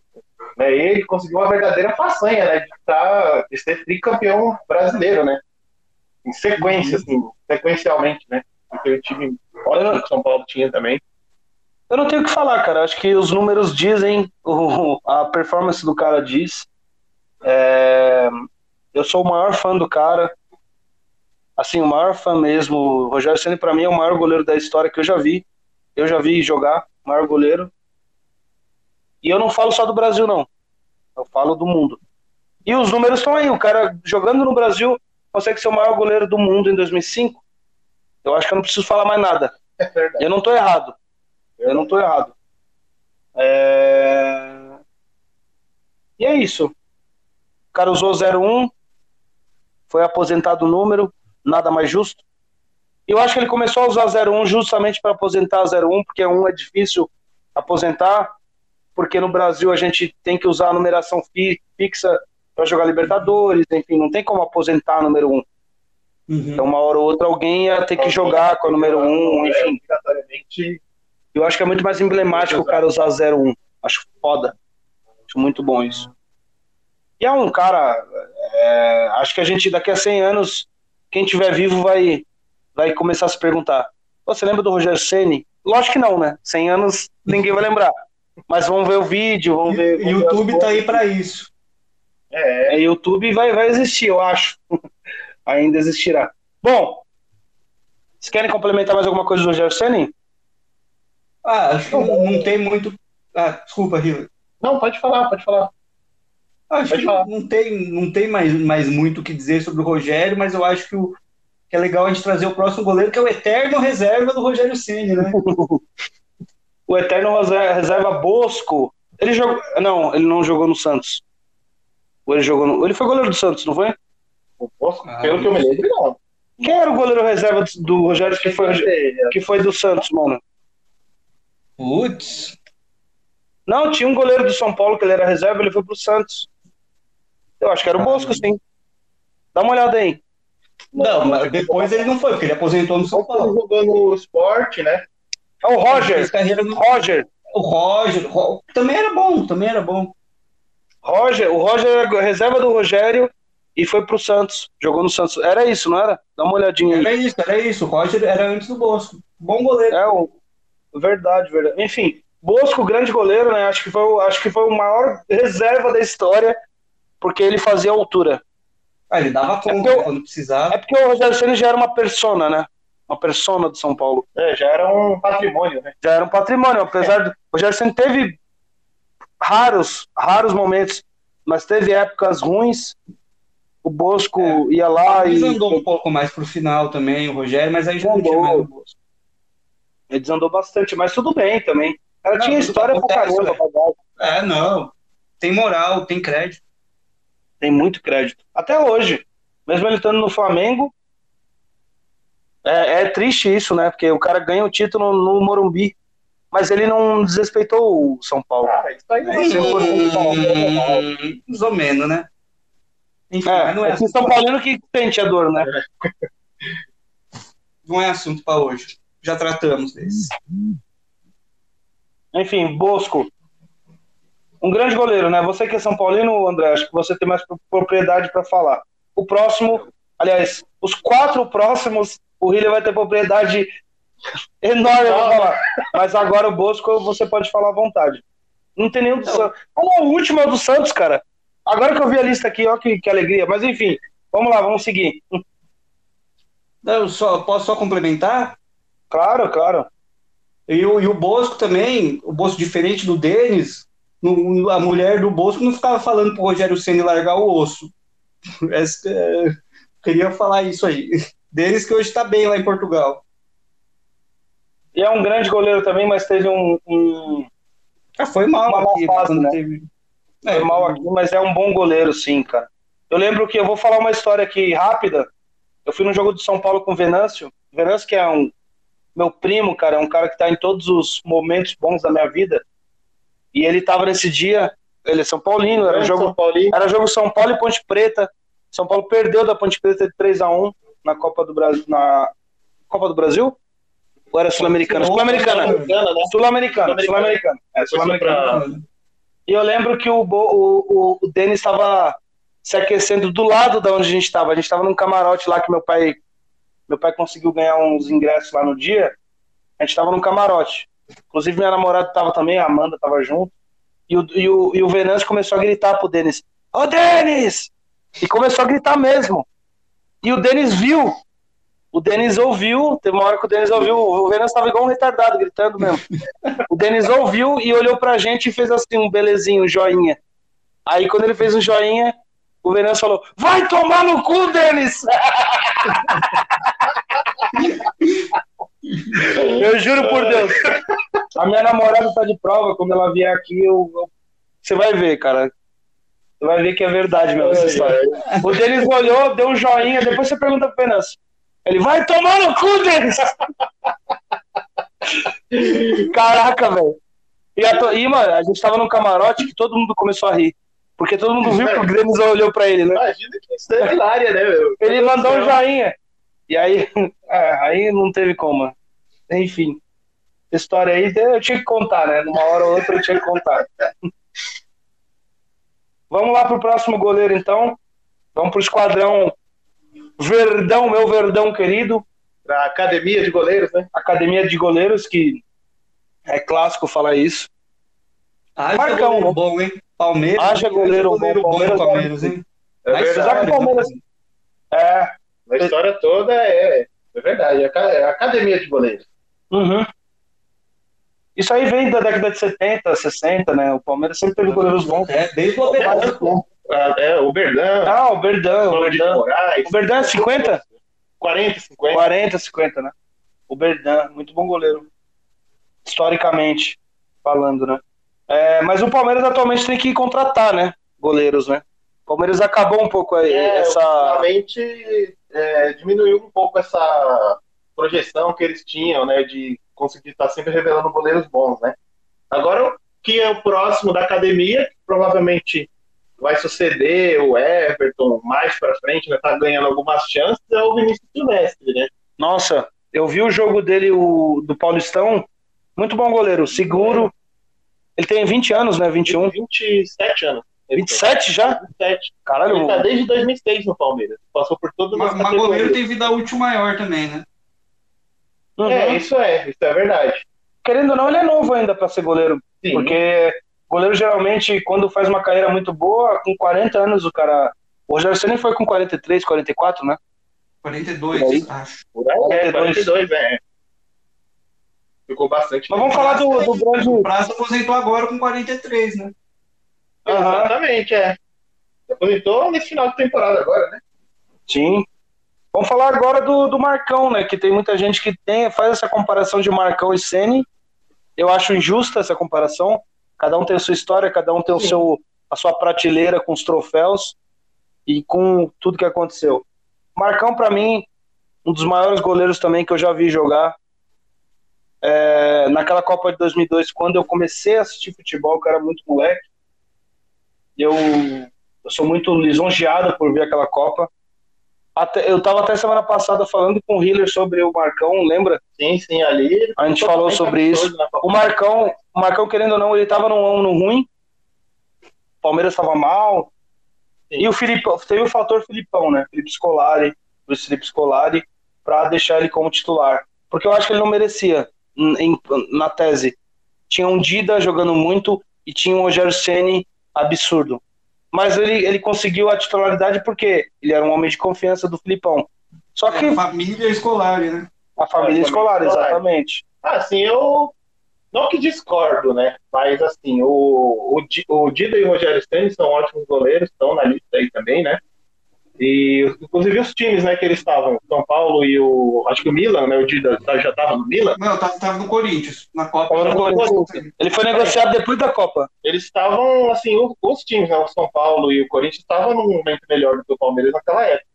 né, ele conseguiu uma verdadeira façanha, né, de, tá, de ser tricampeão brasileiro, né, em sequência, assim, sequencialmente, né, porque o time ótimo que São Paulo tinha também. Eu não tenho o que falar, cara. Acho que os números dizem, o, a performance do cara diz. É, eu sou o maior fã do cara. Assim, o maior fã mesmo. O Rogério Senna, para mim, é o maior goleiro da história que eu já vi. Eu já vi jogar, maior goleiro. E eu não falo só do Brasil, não. Eu falo do mundo. E os números estão aí. O cara jogando no Brasil consegue ser o maior goleiro do mundo em 2005. Eu acho que eu não preciso falar mais nada. É eu não estou errado. Eu não estou errado. É... E é isso. O cara usou 01, foi aposentado o número, nada mais justo. Eu acho que ele começou a usar 01 justamente para aposentar 01, porque um é difícil aposentar, porque no Brasil a gente tem que usar a numeração fi, fixa para jogar Libertadores, enfim, não tem como aposentar número 1. Uhum. Então, uma hora ou outra, alguém ia ter que jogar com a número 1, enfim. Eu acho que é muito mais emblemático o cara usar 01. Acho foda. Acho muito bom isso. E é um cara. É, acho que a gente, daqui a 100 anos, quem tiver vivo vai, vai começar a se perguntar: Você lembra do Rogério Ceni? Lógico que não, né? 100 anos ninguém vai lembrar. Mas vamos ver o vídeo, vamos ver. O YouTube tá aí para isso. É, é, YouTube vai, vai existir, eu acho. Ainda existirá. Bom, vocês querem complementar mais alguma coisa do Rogério Ceni? Ah, acho que não, não tem muito. Ah, desculpa, Rio. Não, pode falar, pode falar. Acho pode que falar. Não, tem, não tem mais, mais muito o que dizer sobre o Rogério, mas eu acho que, o, que é legal a gente trazer o próximo goleiro, que é o eterno reserva do Rogério Ceni, né? o eterno reserva Bosco. Ele jogou. Não, ele não jogou no Santos. Ou ele jogou no. Ele foi goleiro do Santos, não foi? O Bosco, ah, pelo que eu me lembro, não. Quem era o goleiro reserva do Rogério que foi, que foi do Santos, mano? Putz. Não, tinha um goleiro do São Paulo que ele era reserva, ele foi pro Santos. Eu acho que era o Bosco, sim. Dá uma olhada aí. Não, mas depois ele não foi, porque ele aposentou no São Paulo. jogou no esporte, né? É o Roger. No... Roger. O Roger. Também era bom, também era bom. Roger, o Roger era reserva do Rogério e foi pro Santos. Jogou no Santos. Era isso, não era? Dá uma olhadinha aí. Era isso, era isso. O Roger era antes do Bosco. Bom goleiro. É, o, Verdade, verdade. Enfim, Bosco, grande goleiro, né? Acho que foi, acho que foi o maior reserva da história, porque ele fazia altura. Ah, ele dava conta é quando precisava. É porque o Rogério Ceni já era uma persona, né? Uma persona do São Paulo. É, já era um patrimônio, né? Já era um patrimônio, apesar é. do. O Rogério Ceni teve raros, raros momentos, mas teve épocas ruins. O Bosco é. ia lá Ele e. andou um pouco mais pro final também, o Rogério, mas aí já andou. não tinha mais o Bosco. Ele desandou bastante, mas tudo bem também. Ela tinha história pra caramba. É, não. Tem moral, tem crédito. Tem muito crédito. Até hoje. Mesmo ele estando no Flamengo. É, é, triste isso, né? Porque o cara ganha o título no Morumbi. Mas ele não desrespeitou o São Paulo. Ah, isso aí é, hum, mais ou menos, né? Enfim, é, não é, é assim São Paulino que sente a dor, né? Não é assunto para hoje já tratamos desse. Enfim, Bosco. Um grande goleiro, né? Você que é São Paulino, André, acho que você tem mais propriedade para falar. O próximo, aliás, os quatro próximos, o Riley vai ter propriedade enorme para falar. Mas agora o Bosco você pode falar à vontade. Não tem nenhum do Santos. o último é o do Santos, cara. Agora que eu vi a lista aqui, ó, que, que alegria. Mas enfim, vamos lá, vamos seguir. Eu só, posso só complementar? Claro, claro. E o, e o Bosco também, o Bosco diferente do Denis, a mulher do Bosco não ficava falando pro Rogério Senna largar o osso. É, queria falar isso aí. Denis que hoje está bem lá em Portugal. E é um grande goleiro também, mas teve um. um... Ah, foi mal uma aqui, fase, né? Teve... É, foi mal aqui, mas é um bom goleiro, sim, cara. Eu lembro que eu vou falar uma história aqui rápida. Eu fui no jogo de São Paulo com o Venâncio. Venâncio, que é um meu primo, cara, é um cara que tá em todos os momentos bons da minha vida. E ele tava nesse dia, ele é São Paulino, era, é, jogo, era jogo São Paulo e Ponte Preta. São Paulo perdeu da Ponte Preta de 3 a 1 na Copa do Brasil, na Copa do Brasil? Ou era Sul-Americana? Sul-Americana. Sul-Americana. Sul-Americana. É, Sul-Americana. E eu lembro que o, o, o Denis estava se aquecendo do lado da onde a gente estava. A gente estava num camarote lá que meu pai meu pai conseguiu ganhar uns ingressos lá no dia. A gente estava num camarote. Inclusive minha namorada tava também, a Amanda tava junto. E o, e o, e o Venâncio começou a gritar pro Denis: Ô Denis! E começou a gritar mesmo. E o Denis viu. O Denis ouviu, teve uma hora que o Denis ouviu, o Venâncio tava igual um retardado, gritando mesmo. O Denis ouviu e olhou pra gente e fez assim um belezinho, um joinha. Aí quando ele fez um joinha, o Venâncio falou: Vai tomar no cu, Denis! eu juro por Deus. A minha namorada tá de prova, quando ela vier aqui, eu- você vai ver, cara. Você vai ver que é verdade mesmo essa história. O Denis olhou, deu um joinha, depois você pergunta pro. Ele vai tomar no cu, Denis! Caraca, velho. E, a e, mano, a gente tava num camarote que todo mundo começou a rir. Porque todo mundo viu que o Denis olhou pra ele, né? Imagina que isso é hilária, né, meu? Ele mandou um joinha. E aí, é, aí não teve como. Enfim. Essa história aí eu tinha que contar, né? Numa hora ou outra eu tinha que contar. Vamos lá pro próximo goleiro, então. Vamos pro esquadrão Verdão, meu Verdão querido. Pra academia de goleiros, né? Academia de Goleiros, que é clássico falar isso. Haja Marcão, goleiro né? bom, hein? Palmeiras. Haja goleiro bom, bom, Palmeiras, Palmeiras, hein? É Mas verdade. Que o Palmeiras. É. A história toda é, é verdade. É é a academia de goleiros. Uhum. Isso aí vem da década de 70, 60, né? O Palmeiras sempre teve goleiros bons. É, desde o pô. Ah, É, o Berdan, Ah, o Verdão, o. Moraes. O Verdão é 50? 40, 50. 40, 50, né? O Berdan, muito bom goleiro. Historicamente falando, né? É, mas o Palmeiras atualmente tem que contratar, né? Goleiros, né? O Palmeiras acabou um pouco aí, É, essa. ultimamente é, diminuiu um pouco essa projeção que eles tinham, né, de conseguir estar sempre revelando goleiros bons, né. Agora, o que é o próximo da academia, que provavelmente vai suceder o Everton mais para frente, né, tá ganhando algumas chances, é o Vinícius Silvestre, né. Nossa, eu vi o jogo dele, o, do Paulistão. Muito bom goleiro, seguro. Ele tem 20 anos, né? 21. 27 anos. Ele 27 já? tem. 27. Caralho, Ele tá desde 2006 no Palmeiras. Passou por todas as Mas, mas categorias. goleiro tem vida útil maior também, né? Uhum. É, isso é, isso é verdade. querendo ou não, ele é novo ainda para ser goleiro. Sim. Porque goleiro geralmente, quando faz uma carreira muito boa, com 40 anos o cara. O Rogério Ceni foi com 43, 44, né? 42, Aí. acho. Por aí, é, 42. 42, é. Ficou bastante. Mas vamos falar do, do O grande. Prazo aposentou agora com 43, né? Aham. Exatamente, é. Se aposentou nesse final de temporada agora, né? Sim. Vamos falar agora do, do Marcão, né? Que tem muita gente que tem, faz essa comparação de Marcão e Ceni. Eu acho injusta essa comparação. Cada um tem a sua história, cada um tem o Sim. seu, a sua prateleira com os troféus e com tudo que aconteceu. Marcão, para mim, um dos maiores goleiros também que eu já vi jogar. É, naquela Copa de 2002, quando eu comecei a assistir futebol, que eu era muito moleque, eu, eu sou muito lisonjeado por ver aquela Copa. Até, eu tava até semana passada falando com o Hiller sobre o Marcão, lembra? Sim, sim, ali. A gente falou sobre isso. O Marcão, o Marcão, querendo ou não, ele tava num ano ruim. O Palmeiras estava mal. Sim. E o Filipão, teve o fator Filipão, né? Felipe Scolari, Luiz Felipe Scolari, para deixar ele como titular. Porque eu acho que ele não merecia, em- na tese. Tinha um Dida jogando muito e tinha um Rogério Ceni absurdo. Mas ele, ele conseguiu a titularidade porque ele era um homem de confiança do Filipão. Só que É, família escolar, né? a família É, escolar, família escolar. exatamente. Ah, assim, eu. Não que discordo, né? Mas, assim, o, o, o Dida e o Rogério Ceni são ótimos goleiros, estão na lista aí também, né? E, inclusive, os times, né, que eles estavam, São Paulo e o. Acho que o Milan, né? O Dida tá- já estava no Milan. Não, tava, tava no Corinthians, na Copa. Tava no Corinthians. Ele foi negociado depois da Copa. Eles estavam, assim, o- os times, né? O São Paulo e o Corinthians estavam num momento melhor do que o Palmeiras naquela época.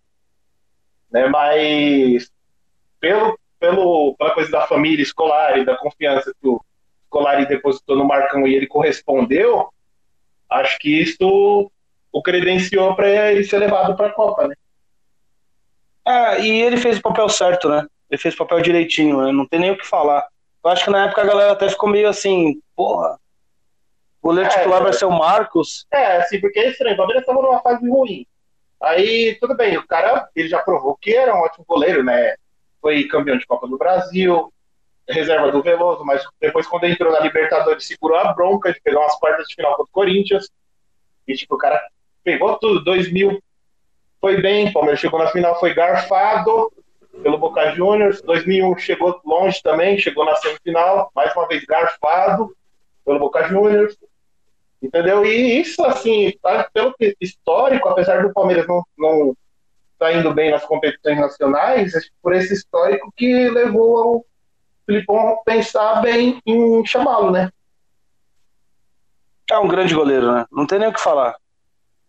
Né? Mas, pelo, pelo, pela coisa da família escolar e da confiança que o Scolari depositou no Marcão e ele correspondeu, acho que isso o credenciou para ele ser levado para a Copa, né? É, e ele fez o papel certo, né? Ele fez o papel direitinho, né? Não tem nem o que falar. Eu acho que na época a galera até ficou meio assim, porra, o goleiro É, titular vai é. ser o Marcos. É, assim, porque é estranho, o Palmeiras estava numa fase ruim. Aí, tudo bem, o cara, ele já provou que era um ótimo goleiro, né? Foi campeão de Copa do Brasil, reserva do Veloso, mas depois quando entrou na Libertadores segurou a bronca de pegar umas quartas de final contra o Corinthians. E tipo, o cara pegou tudo, 2000 foi bem, Palmeiras chegou na final, foi garfado pelo Boca Juniors, 2001 chegou longe também, chegou na semifinal, mais uma vez garfado pelo Boca Juniors, entendeu? E isso, assim, tá, pelo histórico, apesar do Palmeiras não, não tá indo bem nas competições nacionais, por esse histórico que levou ao Filipão a pensar bem em chamá-lo, né? É um grande goleiro, né? Não tem nem o que falar.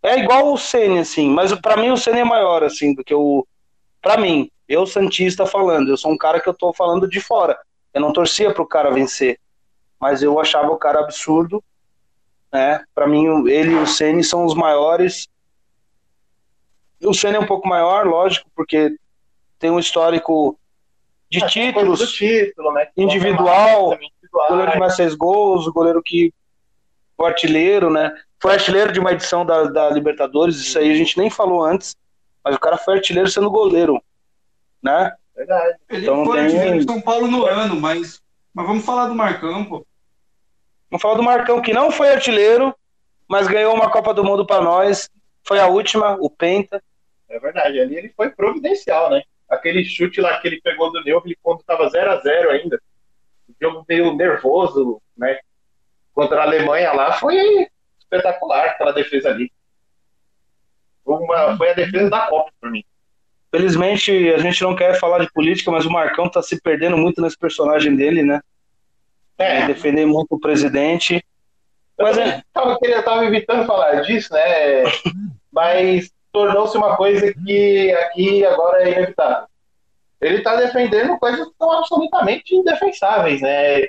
É igual o Ceni, assim, mas para mim o Ceni é maior, assim, do que o. Para mim, eu, Santista, falando, eu sou um cara que eu tô falando de fora. Eu não torcia pro cara vencer, mas eu achava o cara absurdo, né? Para mim, ele e o Ceni são os maiores. O Ceni é um pouco maior, lógico, porque tem um histórico de é, títulos, título, né? individual, o goleiro que mais fez gols, o goleiro que o artilheiro, né? Foi artilheiro de uma edição da, da Libertadores, isso aí a gente nem falou antes, mas o cara foi artilheiro sendo goleiro, né? Verdade. Ele então, foi tem... artilheiro de São Paulo no ano, mas, mas vamos falar do Marcão, pô. Vamos falar do Marcão, que não foi artilheiro, mas ganhou uma Copa do Mundo para nós. Foi a última, o Penta. É verdade, ali ele foi providencial, né? Aquele chute lá que ele pegou do Neuve quando estava 0 a 0 ainda. O jogo meio nervoso, né? Contra a Alemanha lá foi espetacular aquela defesa ali. Uma, foi a defesa da Copa para mim. Felizmente, a gente não quer falar de política, mas o Marcão tá se perdendo muito nesse personagem dele, né? É. Defender muito o presidente. Mas é... tava, eu tava evitando falar disso, né? mas tornou-se uma coisa que aqui agora é inevitável. Ele está defendendo coisas que são absolutamente indefensáveis, né?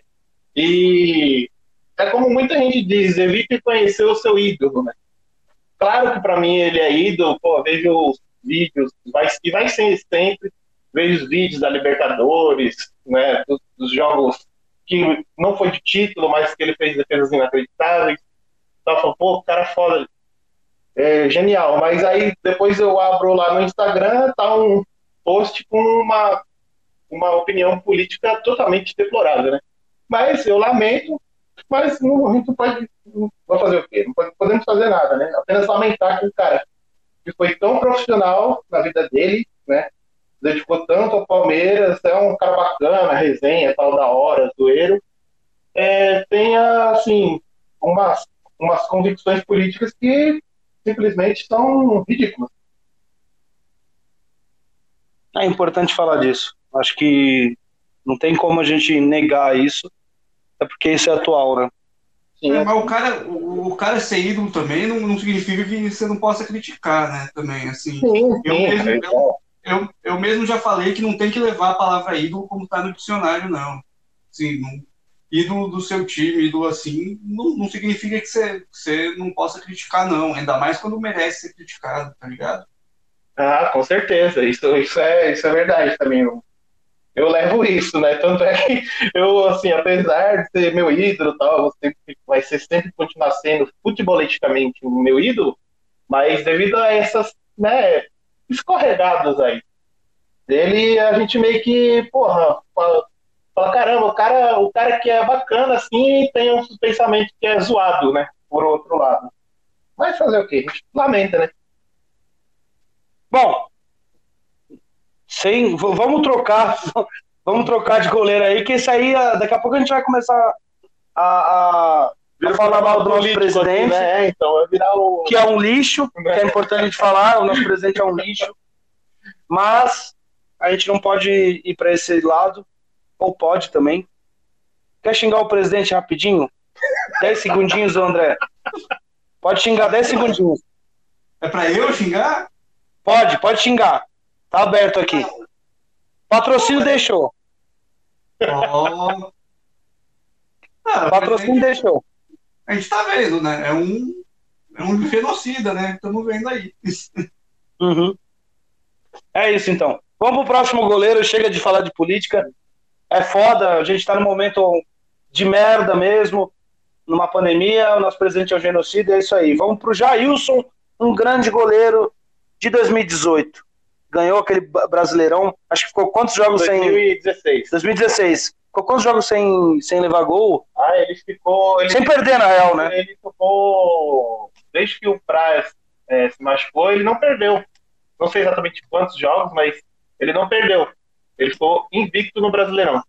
E é como muita gente diz, evite conhecer o seu ídolo, né? Claro que para mim ele é ídolo, pô, vejo os vídeos, vai, e vai ser sempre, vejo os vídeos da Libertadores, né, dos, dos, jogos que não foi de título, mas que ele fez defesas inacreditáveis. Então, falando, pô, cara foda, é genial. Mas aí depois eu abro lá no Instagram, tá um post com uma, uma opinião política totalmente deplorável, né? Mas eu lamento, mas não, a gente pode. Não vai fazer o quê? Não pode, podemos fazer nada, né? Apenas lamentar que o cara que foi tão profissional na vida dele, né? Dedicou tanto ao Palmeiras, é um cara bacana, resenha, tal da hora, zoeiro. É, tenha, assim, umas, umas convicções políticas que simplesmente são ridículas. É importante falar disso. Acho que não tem como a gente negar isso é porque isso é atual, né? Sim, é, mas o cara, o, o, cara ser ídolo também não, não significa que você não possa criticar, né? Também, assim. Sim, eu, sim, mesmo, eu, eu, eu, mesmo já falei que não tem que levar a palavra ídolo como está no dicionário, não. Assim, não, ídolo do seu time, ídolo assim, não, não significa que você, você não possa criticar, não. Ainda mais quando merece ser criticado, tá ligado? Ah, com certeza. Isso, isso, é, isso é verdade também eu levo isso, né? Tanto é que eu, assim, apesar de ser meu ídolo tal, vai ser sempre continuar sendo futebolisticamente o meu ídolo, mas devido a essas, né, escorregadas aí, dele, a gente meio que, porra, fala, fala, caramba, o cara, o cara que é bacana, assim, tem um pensamento que é zoado, né? Por outro lado. Mas fazer o quê? A gente lamenta, né? Bom, sem, vamos trocar, vamos trocar de goleiro aí, que esse aí, ah, daqui a pouco a gente vai começar a, a, a falar mal do nosso presidente, aqui, né? então, o... que é um lixo, que é importante falar, o nosso presidente é um lixo, mas a gente não pode ir para esse lado, ou pode também. Quer xingar o presidente rapidinho? 10 segundinhos, André. Pode xingar 10 segundinhos. É para eu xingar? Pode, pode xingar. Tá aberto aqui. Patrocínio deixou. Oh. Ah, Patrocínio deixou. A gente tá vendo, né? É um, é um genocida, né? Estamos vendo aí. Uhum. É isso então. Vamos pro próximo goleiro. Chega de falar de política. É foda. A gente tá num momento de merda mesmo. Numa pandemia. O nosso presidente é um genocida. É isso aí. Vamos pro Jailson, um grande goleiro de 2018. Ganhou aquele Brasileirão. Acho que ficou quantos jogos 2016. sem. 2016. Ficou quantos jogos sem, sem levar gol? Ah, ele ficou. Ele sem perder, na real, né? Ele ficou. Desde que o Praia é, se machucou, ele não perdeu. Não sei exatamente quantos jogos, mas ele não perdeu. Ele ficou invicto no Brasileirão.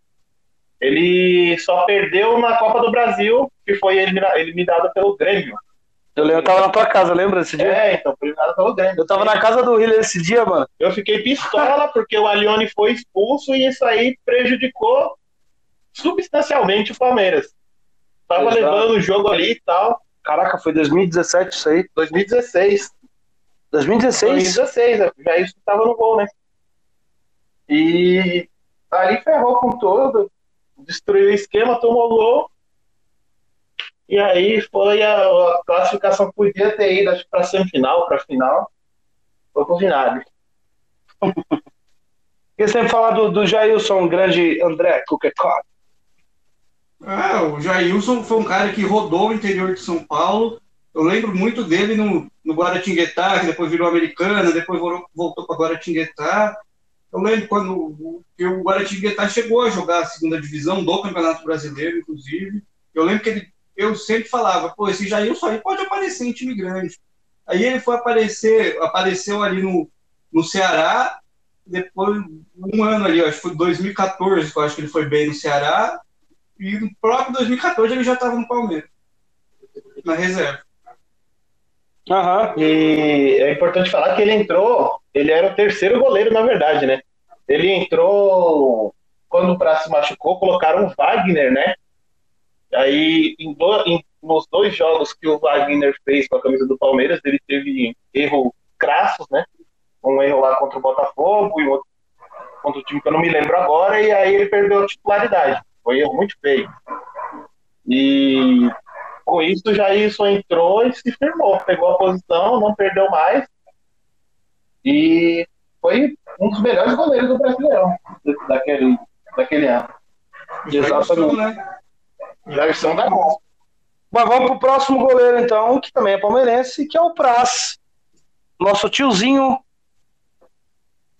Ele só perdeu na Copa do Brasil, que foi eliminado pelo Grêmio. Eu, lembro, eu tava na tua casa, lembra desse dia? É, então, eliminado pelo Grêmio. Eu tava na casa do Hiller esse dia, mano. Eu fiquei pistola porque o Alione foi expulso e isso aí prejudicou substancialmente o Palmeiras. Tava Exato. levando o jogo ali e tal. Caraca, foi 2017 isso aí? 2016. 2016? 2016, já isso tava no gol, né? E ali ferrou com todo, destruiu o esquema, tomou gol. E aí foi a, a classificação podia ter ido para semifinal, para final. Foi pro vinagre. E sempre falar do, do Jailson, grande André Cuquecott. Ah, o Jailson foi um cara que rodou o interior de São Paulo. Eu lembro muito dele no, no Guaratinguetá, que depois virou americana, depois voltou para Guaratinguetá. Eu lembro quando o, o Guaratinguetá chegou a jogar a segunda divisão do Campeonato Brasileiro, inclusive. Eu lembro que ele, eu sempre falava, pô, esse Jailson aí pode aparecer em time grande. Aí ele foi aparecer, apareceu ali no, no Ceará, depois, um ano ali, acho que foi 2014, que eu acho que ele foi bem no Ceará, e no próprio 2014 ele já estava no Palmeiras, na reserva. Aham, e é importante falar que ele entrou, ele era o terceiro goleiro, na verdade, né? Ele entrou quando o Praça machucou, colocaram o Wagner, né? Aí, em em, nos dois jogos que o Wagner fez com a camisa do Palmeiras, ele teve erro crassos, né? Um erro lá contra o Botafogo e outro contra o time que eu não me lembro agora, e aí ele perdeu a titularidade. Foi erro muito feio. E com isso, o Jailson entrou e se firmou, pegou a posição, não perdeu mais. E foi um dos melhores goleiros do Brasileirão daquele, daquele ano. Exatamente. Né? Jailson da mão. Mas vamos pro próximo goleiro, então, que também é palmeirense, que é o Praz. Nosso tiozinho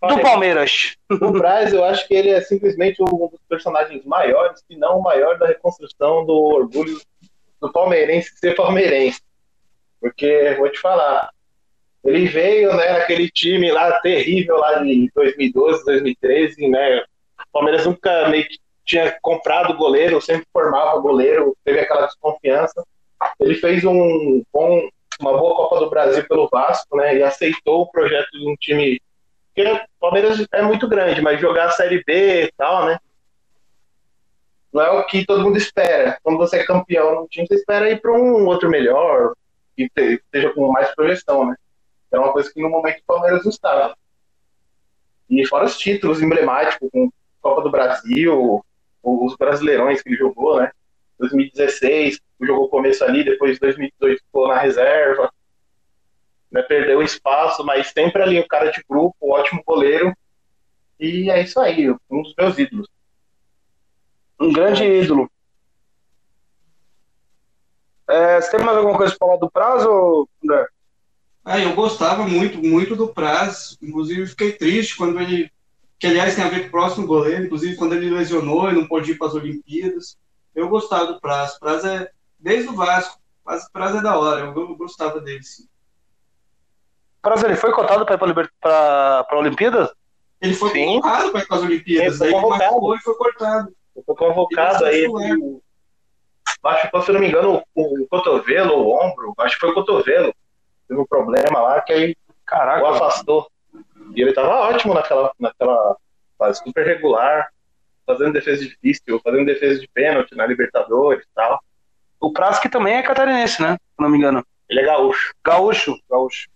do Palmeiras. O Braz, eu acho que ele é simplesmente um dos personagens maiores, se não o maior da reconstrução do orgulho do palmeirense ser palmeirense. Porque, vou te falar, ele veio né, naquele time lá terrível lá de 2012, 2013, né? O Palmeiras nunca meio que tinha comprado goleiro, sempre formava goleiro, teve aquela desconfiança. Ele fez um bom, uma boa Copa do Brasil pelo Vasco, né? E aceitou o projeto de um time que o Palmeiras é muito grande, mas jogar a Série B e tal, né? não é o que todo mundo espera. Quando você é campeão no time, você espera ir para um outro melhor, que esteja com mais projeção, né? É uma coisa que no momento o Palmeiras não estava. E fora os títulos emblemáticos, com Copa do Brasil, os brasileirões que ele jogou, né? 2016, jogou o começo ali, depois 2018 ficou na reserva. Né? Perdeu espaço, mas sempre ali o cara de grupo, ótimo goleiro. E é isso aí, um dos meus ídolos. Um grande ídolo. É, você tem mais alguma coisa para falar do prazo, André? Ah, eu gostava muito, muito do prazo. Inclusive, fiquei triste quando ele. Que, aliás, tem a ver com o próximo goleiro. Inclusive, quando ele lesionou e não pôde ir para as Olimpíadas. Eu gostava do prazo. Prazo é. Desde o Vasco. Mas prazo é da hora. Eu, eu gostava dele, sim. Prazo, ele foi cotado para ir para a Olimpíada? Ele foi sim. convocado para ir para as Olimpíadas. Ele foi aí ele foi cortado. Foi convocado aí. Acho que, se não me engano, o, o cotovelo, o ombro, acho que foi o cotovelo. Teve um problema lá que aí Caraca, o afastou. E ele tava ótimo naquela, naquela fase super regular, fazendo defesa difícil, fazendo defesa de pênalti na Libertadores e tal. O Praz que também é catarinense, né? Se não me engano. Ele é gaúcho. Gaúcho, gaúcho.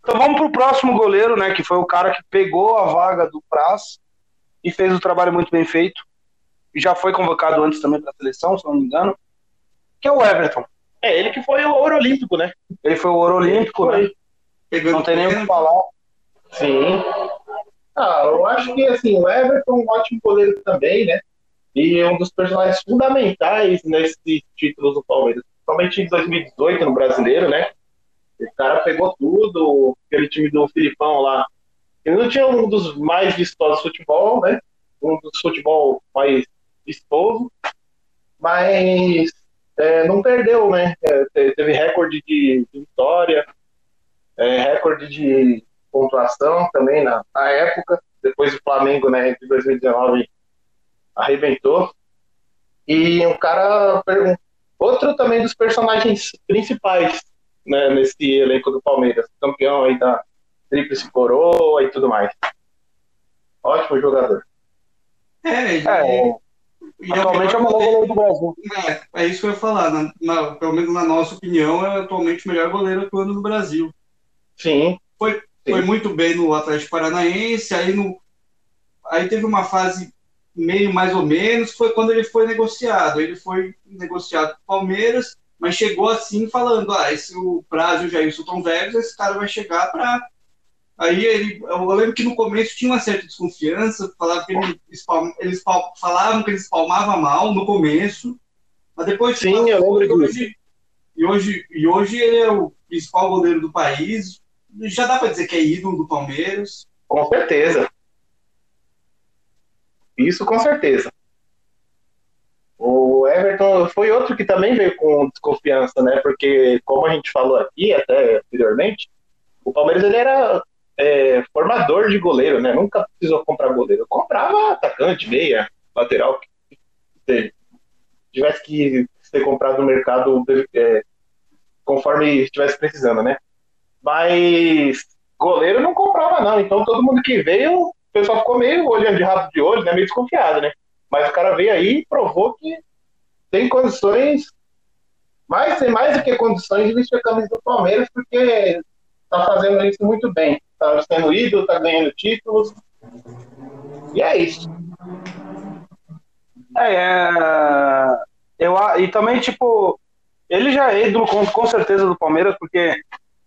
Então vamos pro próximo goleiro, né? Que foi o cara que pegou a vaga do Praz e fez o trabalho muito bem feito já foi convocado antes também para a seleção, se não me engano, que é o Everton. É ele que foi o ouro olímpico, né? Ele foi o ouro olímpico, né? Não tem nem o que falar. Sim. Ah, eu acho que assim, o Everton é um ótimo goleiro também, né? E um dos personagens fundamentais nesses títulos do Palmeiras, principalmente em 2018 no Brasileiro, né? O cara pegou tudo, aquele time do Filipão lá, Ele não tinha um dos mais vistosos futebol, né? Um dos futebol mais vistoso, mas é, não perdeu, né? É, teve recorde de, de vitória, é, recorde de pontuação também na, na, época. Depois o Flamengo, né, de 2019 arrebentou. E um cara, outro também dos personagens principais né, nesse elenco do Palmeiras, campeão aí da Tríplice Coroa e tudo mais. Ótimo jogador. É, é, atualmente é o melhor goleiro do Brasil. É, é isso que eu ia falar. Na, na, pelo menos na nossa opinião, é atualmente o melhor goleiro atuando no Brasil. Sim. Foi, Sim. Foi muito bem no Atlético Paranaense, aí, no, aí teve uma fase meio mais ou menos, foi quando ele foi negociado. Ele foi negociado com o Palmeiras, mas chegou assim falando: ah, esse o prazo já isso tão velho, esse cara vai chegar para Aí ele, eu lembro que no começo tinha uma certa desconfiança, falava que ele, eles falavam que ele espalmava mal no começo, mas depois Sim, eu lembro hoje, e hoje e hoje ele é o principal goleiro do país. Já dá para dizer que é ídolo do Palmeiras. Com certeza. Isso com certeza. O Everton foi outro que também veio com desconfiança, né? Porque, como a gente falou aqui até anteriormente, o Palmeiras ele era é, formador de goleiro, né? Nunca precisou comprar goleiro. Comprava atacante, meia, lateral. Se tivesse que ser comprado no mercado é, conforme estivesse precisando, né? Mas goleiro não comprava, não. Então todo mundo que veio, o pessoal ficou meio olhando de rabo de olho, né? Meio desconfiado, né? Mas o cara veio aí e provou que tem condições, mais, tem mais do que condições de vestir a camisa do Palmeiras, porque tá fazendo isso muito bem tá sendo ídolo, tá ganhando títulos. E é isso. É, é eu, e também, tipo, ele já é ídolo com, com certeza do Palmeiras, porque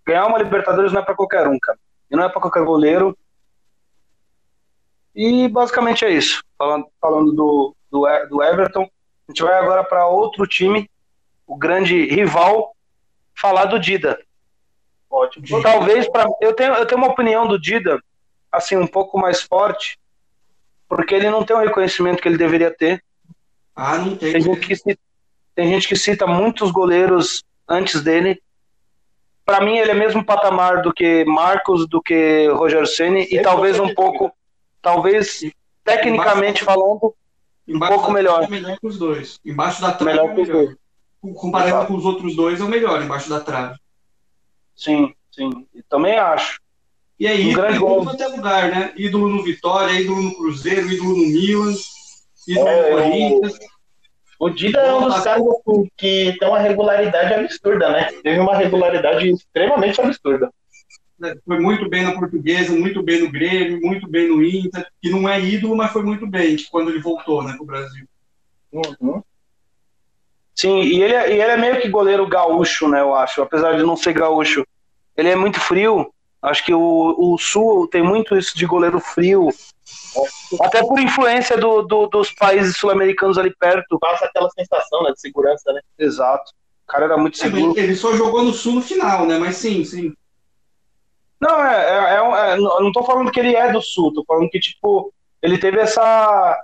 ganhar uma Libertadores não é para qualquer um, cara. E não é para qualquer goleiro. E basicamente é isso. Falando, falando do, do, do Everton, a gente vai agora para outro time, o grande rival, falar do Dida. Ótimo. Talvez para eu tenho eu tenho uma opinião do Dida assim um pouco mais forte, porque ele não tem o reconhecimento que ele deveria ter. Ah, não tem. Tem gente que cita, tem gente que cita muitos goleiros antes dele. Para mim ele é mesmo patamar do que Marcos, do que Roger Ceni e talvez um pouco, talvez tecnicamente falando, um pouco melhor. É melhor que os dois. Embaixo da trave melhor é melhor. Comparando Exato. com os outros dois é o melhor embaixo da trave. Sim, sim. também acho. E aí, um grande ídolo em qualquer lugar, né? Ídolo no Vitória, ídolo no Cruzeiro, ídolo no Milan, ídolo é, no Corinthians. O Dida é um dos caras que tem uma regularidade absurda, né? Teve uma regularidade extremamente absurda. É, foi muito bem na portuguesa, muito bem no Grêmio, muito bem no Inter, que não é ídolo, mas foi muito bem quando ele voltou né, para o Brasil. Uhum. Sim, e ele, é, e ele é meio que goleiro gaúcho, né, eu acho. Apesar de não ser gaúcho, ele é muito frio. Acho que o, o Sul tem muito isso de goleiro frio. Até por influência do, do, dos países sul-americanos ali perto. Passa aquela sensação né, de segurança, né? Exato. O cara era muito é, seguro. Ele só jogou no Sul no final, né? Mas sim, sim. Não, é, é, é, é não tô falando que ele é do Sul, tô falando que, tipo, ele teve essa.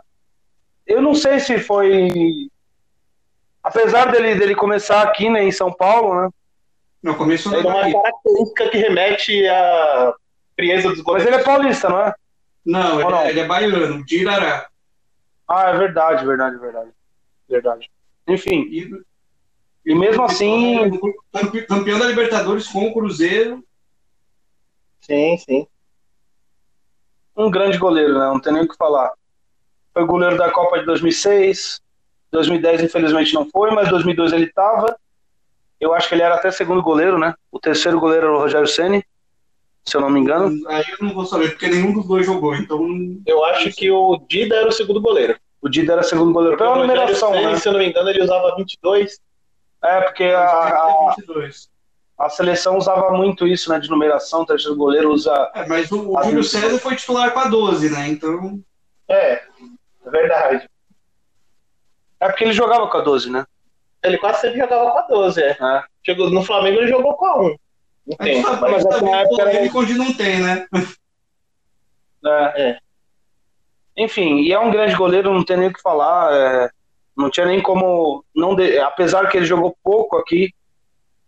Eu não sei se foi apesar dele, dele começar aqui né, em São Paulo, né? Não, começou é uma característica que remete à frieza dos goleiros. Mas ele é paulista, não é? Não, ele, não? É, ele é baiano, de Irará. Ah, é verdade, verdade, verdade. Verdade. Enfim. E, e mesmo assim. Campeão da Libertadores com o Cruzeiro. Sim, sim. Um grande goleiro, né? Não tem nem o que falar. Foi goleiro da Copa de 2006, 2010, infelizmente, não foi, mas 2002 ele estava. Eu acho que ele era até segundo goleiro, né? O terceiro goleiro era o Rogério Ceni, se eu não me engano. Aí eu não vou saber, porque nenhum dos dois jogou, então. Eu acho que o Dida era o segundo goleiro. O Dida era segundo goleiro pela numeração, né? Se eu não me engano, ele usava 22. É, porque a, a, a seleção usava muito isso, né? De numeração, o terceiro goleiro usa. É, mas o, o Júlio César foi titular com a 12, né? Então. É, é verdade. É porque ele jogava com a 12, né? Ele quase sempre jogava com a 12, é. é. Chegou no Flamengo ele jogou com a 1. Não tem. Mas, mas essa época era... onde não tem, né? É. É. Enfim, e é um grande goleiro, não tem nem o que falar. é, não tinha nem como. Não de- apesar que ele jogou pouco aqui,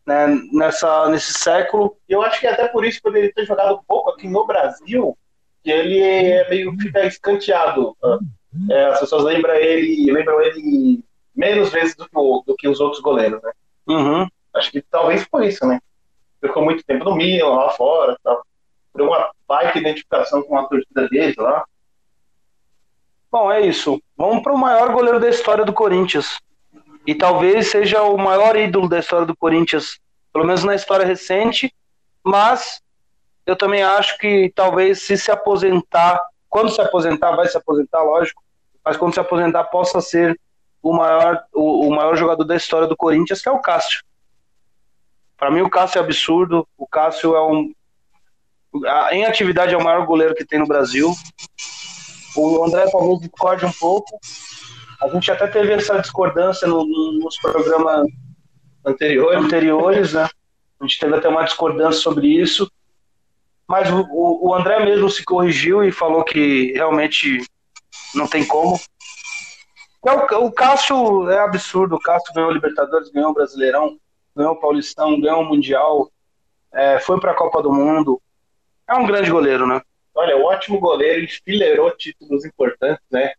né, nessa, nesse século. Eu acho que até por isso, por ele ter jogado pouco aqui no Brasil, que ele é meio fica escanteado. É, as pessoas lembram ele, lembram ele menos vezes do que, o- do que os outros goleiros, né? Uhum. Acho que talvez por isso, né? Ficou muito tempo no Milan, lá fora, tal. Por uma baita identificação com a torcida deles lá. Bom, é isso. Vamos para o maior goleiro da história do Corinthians. E talvez seja o maior ídolo da história do Corinthians, pelo menos na história recente. Mas eu também acho que talvez se se aposentar, quando se aposentar, vai se aposentar, lógico, mas quando se aposentar possa ser o maior, o, o maior jogador da história do Corinthians, que é o Cássio. Para mim, o Cássio é absurdo. O Cássio é um. Em atividade, é o maior goleiro que tem no Brasil. O André talvez discorde um pouco. A gente até teve essa discordância no- no- nos programas Anterior. anteriores, né? A gente teve até uma discordância sobre isso. Mas o, o- o André mesmo se corrigiu e falou que realmente não tem como. É, O, o Cássio é absurdo. O Cássio ganhou o Libertadores, ganhou o Brasileirão, ganhou o Paulistão, ganhou o Mundial, é, foi para a Copa do Mundo. É um grande goleiro, né? Olha, um ótimo goleiro, enfileirou títulos importantes, né?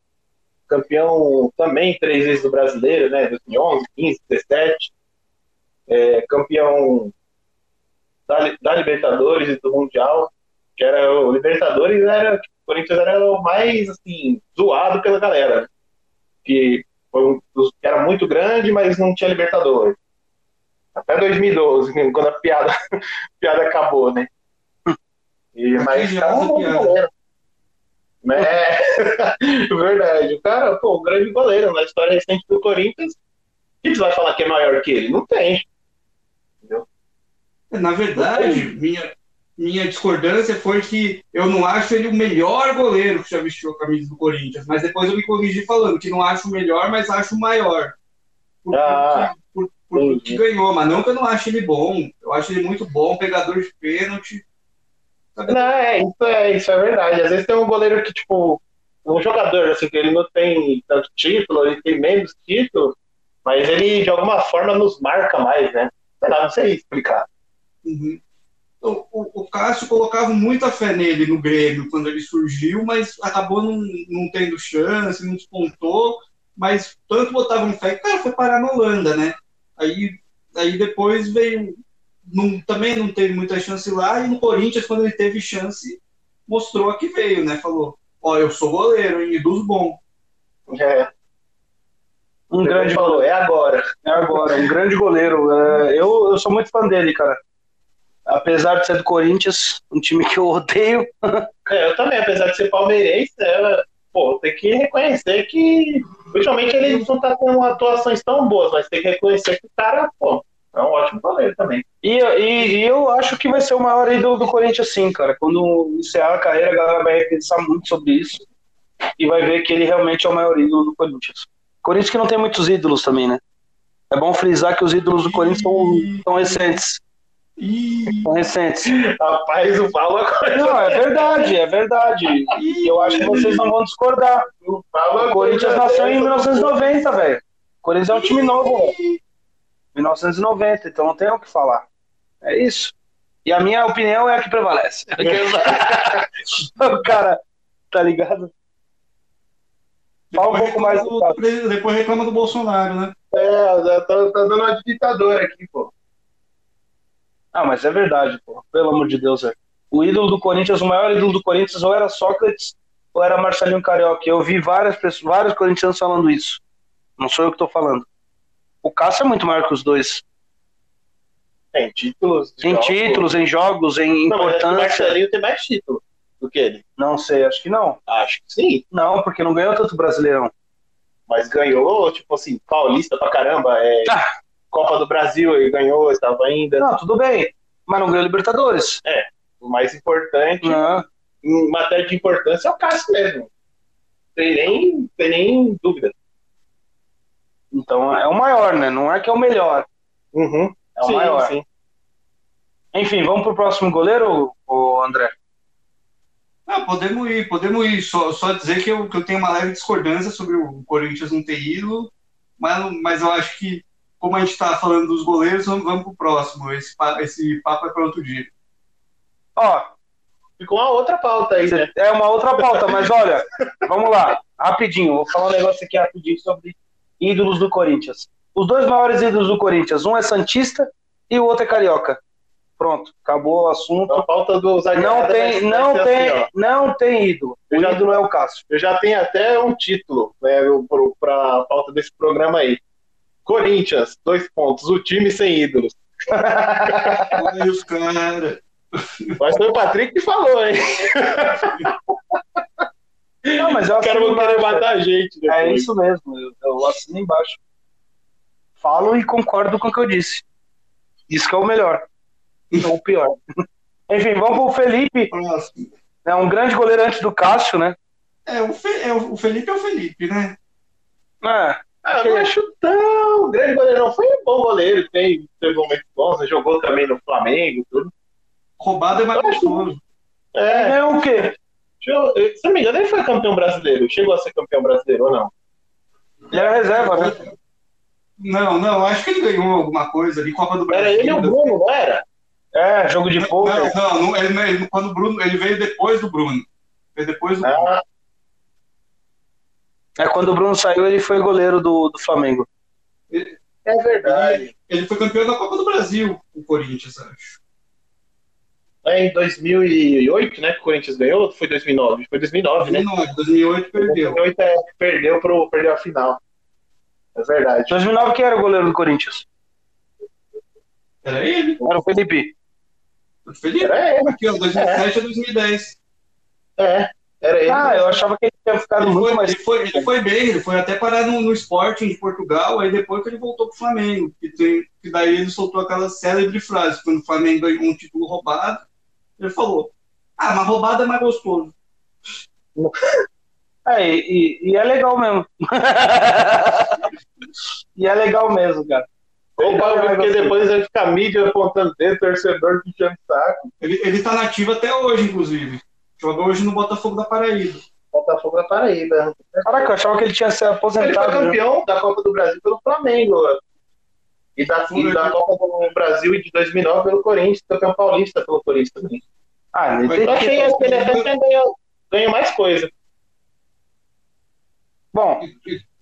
Campeão também três vezes do brasileiro, né? 2011, 15, 17. É, campeão da, da Libertadores e do Mundial. Que era o Libertadores era. O Corinthians era o mais assim, zoado pela galera. né? Que, um era muito grande, mas não tinha Libertadores. Até 2012, quando a piada, a piada acabou, né? E, mas essa um goleiro. É, verdade. O cara, pô, um grande goleiro na história recente do Corinthians. O que você vai falar que é maior que ele? Não tem. Na verdade, minha, minha discordância foi que eu não acho ele o melhor goleiro que já vestiu a camisa do Corinthians, mas depois eu me corrigi falando que não acho o melhor, mas acho o maior. Por, Ah, por, entendi. que ganhou, mas não que eu não acho ele bom. Eu acho ele muito bom, pegador de pênalti. Sabe? Não, é, isso é, isso é verdade. Às vezes tem um goleiro que, tipo, um jogador, assim, que ele não tem tanto título, ele tem menos título, mas ele, de alguma forma, nos marca mais, né? Sei lá, não sei explicar. Uhum. O, o, o Cássio colocava muita fé nele no Grêmio quando ele surgiu, mas acabou não, não tendo chance, não despontou, mas tanto botavam fé que cara foi parar na Holanda, né? Aí, aí depois veio, não, também não teve muita chance lá, e no Corinthians, quando ele teve chance, mostrou a que veio, né? Falou, ó, eu sou goleiro, hein, e dos bons. É, Um Ele grande falou, goleiro. é agora. É agora, um grande goleiro. É, eu, eu sou muito fã dele, cara. Apesar de ser do Corinthians, um time que eu odeio. É, eu também, apesar de ser palmeirense, é, pô, tem que reconhecer que, principalmente, ele não tá com atuações tão boas, mas tem que reconhecer que o cara, pô, é um ótimo goleiro também. E, e, e eu acho que vai ser o maior ídolo do Corinthians, sim, cara. Quando encerrar a carreira, a galera vai pensar muito sobre isso e vai ver que ele realmente é o maior ídolo do Corinthians. Corinthians que não tem muitos ídolos também, né? É bom frisar que os ídolos do Corinthians são, são recentes. Ih, São recentes. Rapaz, o Paulo agora Não, é verdade, é verdade. E eu acho que vocês não vão discordar. o Paulo O Corinthians nasceu em 1990, velho. O Corinthians é um time novo, velho. 1990, então não tem o que falar. É isso. E a minha opinião é a que prevalece. o cara, tá ligado? Fala um pouco mais do depois reclama do Bolsonaro, né? É, tá, tá dando uma ditadora aqui, pô. Ah, mas é verdade, pô. Pelo amor de Deus, velho. O ídolo do Corinthians, o maior ídolo do Corinthians, ou era Sócrates ou era Marcelinho Carioca. Eu vi várias pessoas, vários corintianos falando isso. Não sou eu que tô falando. O Cássio é muito maior que os dois. Tem títulos. Em jogos. títulos, em jogos, em Não, mas acho que o importância. Marcelinho tem mais título do que ele. Não sei, acho que não. Acho que sim. Não, porque não ganhou tanto brasileirão. Mas ganhou, tipo assim, paulista pra caramba. É, Ah. Copa do Brasil ele ganhou, estava ainda. Não, tudo bem. Mas não ganhou Libertadores. O mais importante, Não. em matéria de importância, é o Cássio mesmo. Tem nem, tem nem dúvida. Então é o maior, né? Não é que é o melhor. Uhum. É o Sim, maior. sim. Enfim, vamos pro próximo goleiro, o André? Ah, podemos ir, podemos ir. Só, só dizer que eu, que eu tenho uma leve discordância sobre o Corinthians não ter ido, mas, mas eu acho que, como a gente está falando dos goleiros, vamos, vamos para o próximo. Esse, esse papo é para outro dia. Ó, ficou uma outra pauta aí, né? É uma outra pauta, mas olha, vamos lá, rapidinho. Vou falar um negócio aqui rapidinho sobre ídolos do Corinthians. Os dois maiores ídolos do Corinthians, um é Santista e o outro é Carioca. Pronto, acabou o assunto. A falta do Não tem, não tem, assim, não tem ídolo. O já, ídolo é o Cássio. Eu já tenho até um título né, para a pauta desse programa aí. Corinthians, dois pontos, o time sem ídolos. Olha os caras. Mas foi o Patrick que falou, hein? Não, mas eu quero querer matar a gente. Depois. É isso mesmo, eu, eu assino embaixo. Falo e concordo com o que eu disse. Isso que é o melhor. Ou o pior. Enfim, vamos pro Felipe. É um grande goleiro antes do Cássio, né? É, o, Fe, é, o Felipe é o Felipe, né? É. Ah, não acho tão grande goleiro, não. Foi um bom goleiro, tem, teve momentos bons, jogou também no Flamengo, tudo. Roubado é mais gostoso. É. é o quê? Eu, se não me engano, ele foi campeão brasileiro. Chegou a ser campeão brasileiro ou não? Ele era reserva, né? Não, não, acho que ele ganhou alguma coisa ali, Copa do Brasil. Era ele e o Bruno, não era? É, jogo de. Não, não, não ele, ele, quando Bruno, ele veio depois do Bruno. Veio depois do ah. Bruno. É, quando o Bruno saiu, ele foi goleiro do, do Flamengo. Ele, é verdade. Ele, ele, foi campeão da Copa do Brasil, o Corinthians, acho. É em 2008, né, que o Corinthians ganhou, ou foi 2009? Foi 2009, 2009 né? 2008 perdeu. 2008 é, perdeu, pro, perdeu a final. É verdade. 2009 quem era o goleiro do Corinthians? Era ele. Era o Felipe. O Felipe? Era ele. Aqui, ó, 2007 é. a 2010. É, era ele. Ah, eu achava que ele tinha ficado ele muito foi, mais. Ele foi, ele foi bem, ele foi até parar no, no Sporting de Portugal, aí depois que ele voltou pro Flamengo. Que, tem, que daí ele soltou aquela célebre frase, quando o Flamengo ganhou um título roubado, ele falou: Ah, mas roubada é mais gostoso. É, e, e, é legal mesmo. e é legal mesmo, cara. Roubado é porque depois vai ficar mídia apontando dentro, torcedor puxando saco. Ele, ele tá nativo até hoje, inclusive. Joga hoje no Botafogo da Paraíba. Botafogo da Paraíba. Caraca, eu achava que ele tinha se aposentado. Ele foi campeão da Copa do Brasil pelo Flamengo. E da, e da Copa do Brasil de 2009 pelo Corinthians, campeão paulista pelo Corinthians também. Ah, ele eu achei que ele até ganhou, ganhou mais coisa. Bom,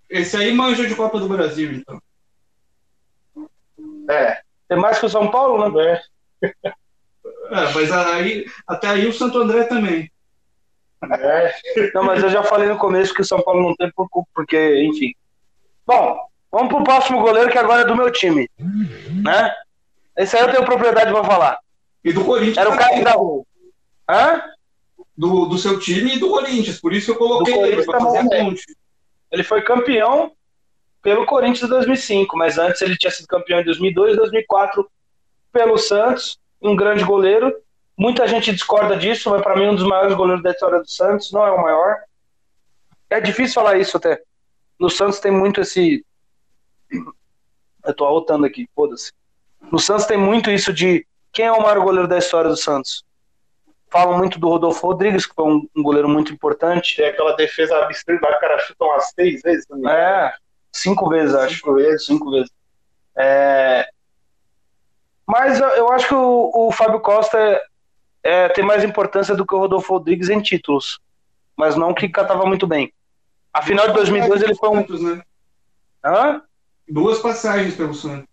esse aí manja de Copa do Brasil, então. É. Tem mais que o São Paulo, né? É. é mas aí, até aí o Santo André também. É. Não, mas eu já falei no começo que o São Paulo não tem porque, enfim. Bom, vamos pro próximo goleiro que agora é do meu time. Né? Esse aí eu tenho propriedade para falar. E do Corinthians. Era o cara da rua. Hã? Do, do seu time e do Corinthians. Por isso que eu coloquei ele para fazer a ponte. Ele foi campeão pelo Corinthians em 2005, mas antes ele tinha sido campeão em 2002 e 2004 pelo Santos, um grande goleiro. Muita gente discorda disso, mas para mim um dos maiores goleiros da história do Santos, não é o maior. É difícil falar isso até. No Santos tem muito esse eu tô arrotando aqui, foda-se. No Santos tem muito isso de quem é o maior goleiro da história do Santos falam muito do Rodolfo Rodrigues, que foi um, um goleiro muito importante. Tem aquela defesa absurda, o cara chuta umas seis vezes também. É, cinco vezes, acho. Cinco vezes. Cinco vezes. É... Mas eu acho que o, o Fábio Costa é, é, tem mais importância do que o Rodolfo Rodrigues em títulos, mas não que catava muito bem. A final de 2002 ele foi um. Santos, né? Hã? Duas passagens pelo Santos.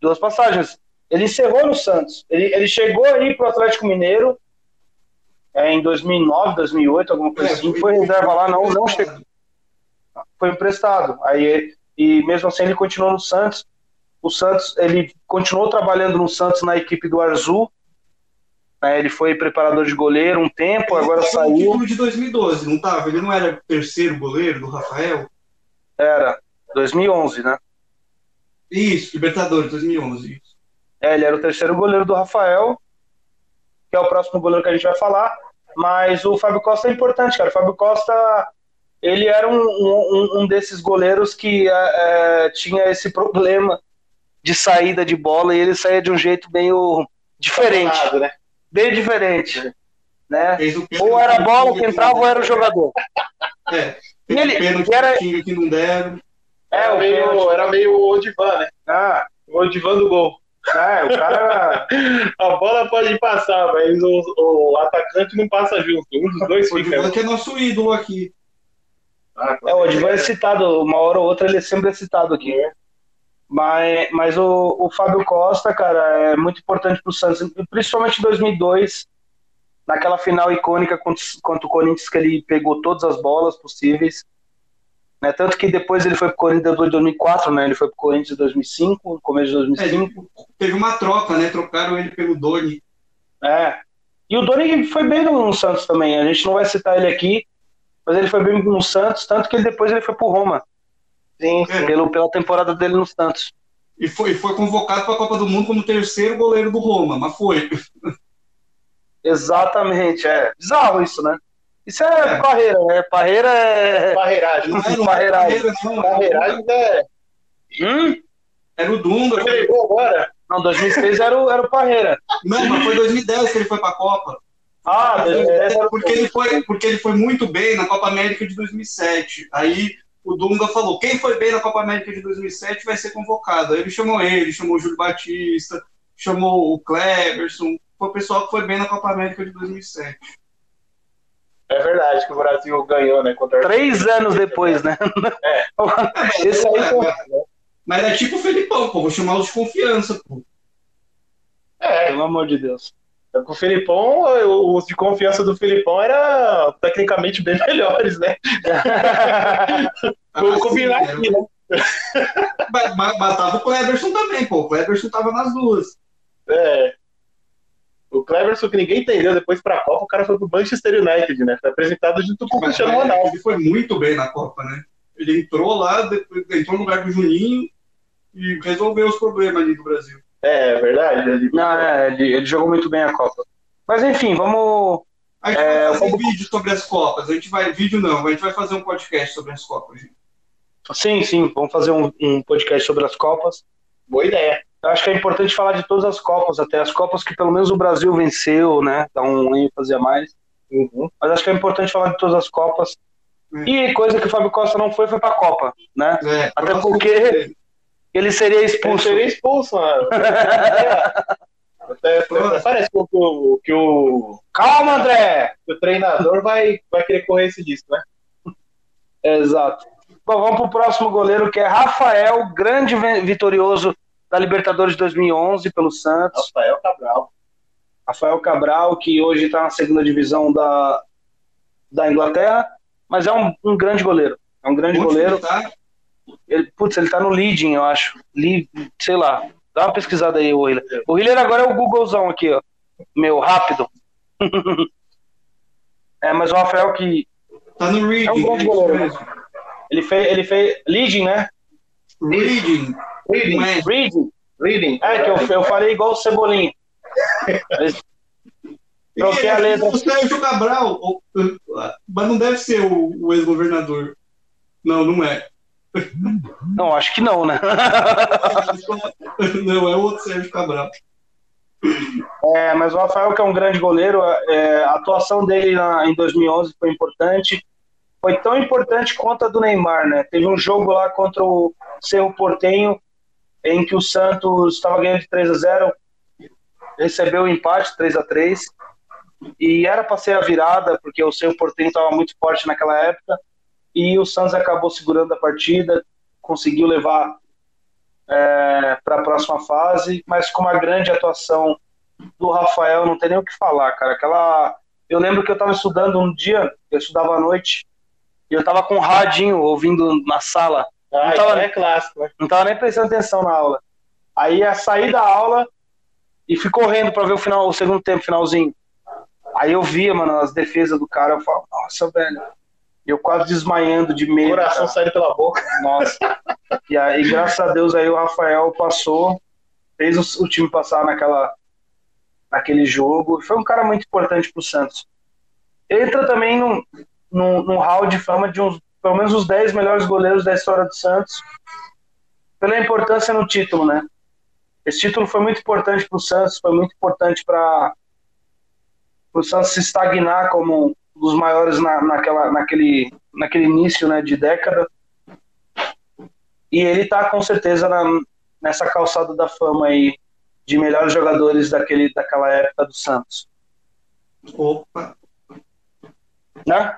Duas passagens. Ele encerrou no Santos. Ele, ele chegou aí pro Atlético Mineiro, é, em 2009, 2008, alguma coisa é, assim, foi, foi reserva lá, não, não chegou. Foi emprestado. Aí, e mesmo assim ele continuou no Santos. O Santos, ele continuou trabalhando no Santos na equipe do Arzu. Né, ele foi preparador de goleiro um tempo, ele agora saiu. No de 2012, não estava? Ele não era terceiro goleiro do Rafael? Era, 2011, né? Isso, Libertadores, 2011. Isso. É, ele era o terceiro goleiro do Rafael que é o próximo goleiro que a gente vai falar. Mas o Fábio Costa é importante, cara. O Fábio Costa, ele era um, um, um desses goleiros que é, é, tinha esse problema de saída de bola e ele saía de um jeito meio diferente. né? Bem diferente. né? Ou era a bola que entrava ou era o jogador. É, e ele pênalti era... que não deram. É, era, meio, era meio o Odivan, né? Ah, o Odivan do gol. É, o cara. a bola pode passar, mas o, o atacante não passa junto. Um dos dois o fica. O que é nosso ídolo aqui. Ah, é, o Odivan é citado, uma hora ou outra ele é sempre citado aqui. É. Mas, mas o, o Fábio Costa, cara, é muito importante pro Santos, principalmente em 2002, naquela final icônica contra, contra o Corinthians, que ele pegou todas as bolas possíveis. Né? Tanto que depois ele foi pro Corinthians em 2004, né? Ele foi pro Corinthians em 2005, no começo de 2005. É, teve uma troca, né? Trocaram ele pelo Doni. É. E o Doni foi bem no Santos também. A gente não vai citar ele aqui, mas ele foi bem no Santos, tanto que ele, depois ele foi pro Roma. Sim, é. pelo, pela temporada dele no Santos. E foi, foi convocado para a Copa do Mundo como terceiro goleiro do Roma, mas foi. Exatamente, é. Bizarro isso, né? Isso é, é. parreira, né? Parreira é. Parreiragem. Não, é, não parreiragem. não. Parreiragem é. Hum? Era o Dunga. Agora. Não, 2006 era o, era o Parreira. Não, mas foi 2010 que ele foi para a Copa. Ah, 2010 é, porque, ele foi, porque ele foi muito bem na Copa América de 2007. Aí o Dunga falou: quem foi bem na Copa América de 2007 vai ser convocado. Aí ele chamou ele, chamou o Júlio Batista, chamou o Cleverson. Foi o pessoal que foi bem na Copa América de 2007. É verdade que o Brasil ganhou, né? Contra Três anos depois, né? É. Esse aí foi... Mas é tipo o Felipão, pô. Vou chamar os de confiança, pô. É. Pelo amor de Deus. É o Filipão, os de confiança do Filipão eram tecnicamente bem melhores, né? Vamos combinar aqui, né? Mas, mas tava o Cleberson também, pô. O Cleberson tava nas duas. É. O Cleverson, que ninguém entendeu depois pra Copa, o cara foi pro Manchester United, né? Foi apresentado junto com o Cristiano Ronaldo. Ele foi muito bem na Copa, né? Ele entrou lá, depois, entrou no lugar do Juninho e resolveu os problemas ali do Brasil. É, é verdade. Ele... Não, é, ele, ele, jogou muito bem a Copa. Mas enfim, vamos. A gente é, vai fazer vamos... vídeo sobre as Copas. A gente vai. Vídeo não, a gente vai fazer um podcast sobre as Copas, gente. Sim, sim, vamos fazer um, um podcast sobre as Copas. Boa ideia. Eu acho que é importante falar de todas as Copas, até as Copas que pelo menos o Brasil venceu, né? Dá um ênfase a mais. Uhum. Mas acho que é importante falar de todas as Copas. É. E coisa que o Fábio Costa não foi, foi pra Copa, né? É, até porque ele seria expulso. Ele seria expulso, mano. Até, parece que o, que o. Calma, André! O treinador vai, vai querer correr esse disco, né? Exato. Bom, vamos pro próximo goleiro, que é Rafael, grande vitorioso da Libertadores de 2011 pelo Santos. Rafael Cabral. Rafael Cabral, que hoje está na segunda divisão da, da Inglaterra, mas é um, um grande goleiro. É um grande goleiro. Tá? Ele, putz, ele tá no leading, eu acho. Lead, sei lá. Dá uma pesquisada aí, o Hiller. O Hiller agora é o Googlezão aqui, ó. Meu, rápido. é, mas o Rafael que. Tá no reading. É um bom goleiro. Ele fez, ele fez leading, né? Reading. Reading. Reading. Reading. É, que eu, eu falei igual o Cebolinha. Troquei a letra. O Sérgio Cabral, mas não deve ser o, o ex-governador. Não, não é. Não, acho que não, né? não, é o outro Sérgio Cabral. É, mas o Rafael, que é um grande goleiro, é, a atuação dele na, em 2011 foi importante. Foi tão importante quanto a do Neymar, né? Teve um jogo lá contra o Cerro Portenho, em que o Santos estava ganhando de 3 a 0 recebeu o empate 3 a 3 e era para ser a virada, porque o Cerro Portenho estava muito forte naquela época e o Santos acabou segurando a partida, conseguiu levar é, para a próxima fase, mas com uma grande atuação do Rafael, não tem nem o que falar, cara. Aquela, eu lembro que eu estava estudando um dia, eu estudava à noite, e eu estava com um radinho ouvindo na sala. Ah, não tava, é clássico, né? Não tava nem prestando atenção na aula. Aí ia sair da aula e fui correndo para ver o final, o segundo tempo, finalzinho. Aí eu via, mano, as defesas do cara, eu falo, nossa, velho, eu quase desmaiando de medo. O coração saindo pela boca. Nossa. e aí, graças a Deus, aí o Rafael passou, fez o, o time passar naquela, naquele jogo. Foi um cara muito importante pro Santos. Entra também num, num, num hall de fama de uns, pelo menos os 10 melhores goleiros da história do Santos, pela importância no título, né? Esse título foi muito importante para o Santos, foi muito importante para o Santos se estagnar como dos maiores na, naquela, naquele, naquele início né, de década. E ele está com certeza na, nessa calçada da fama aí de melhores jogadores daquele, daquela época do Santos. Opa! Né?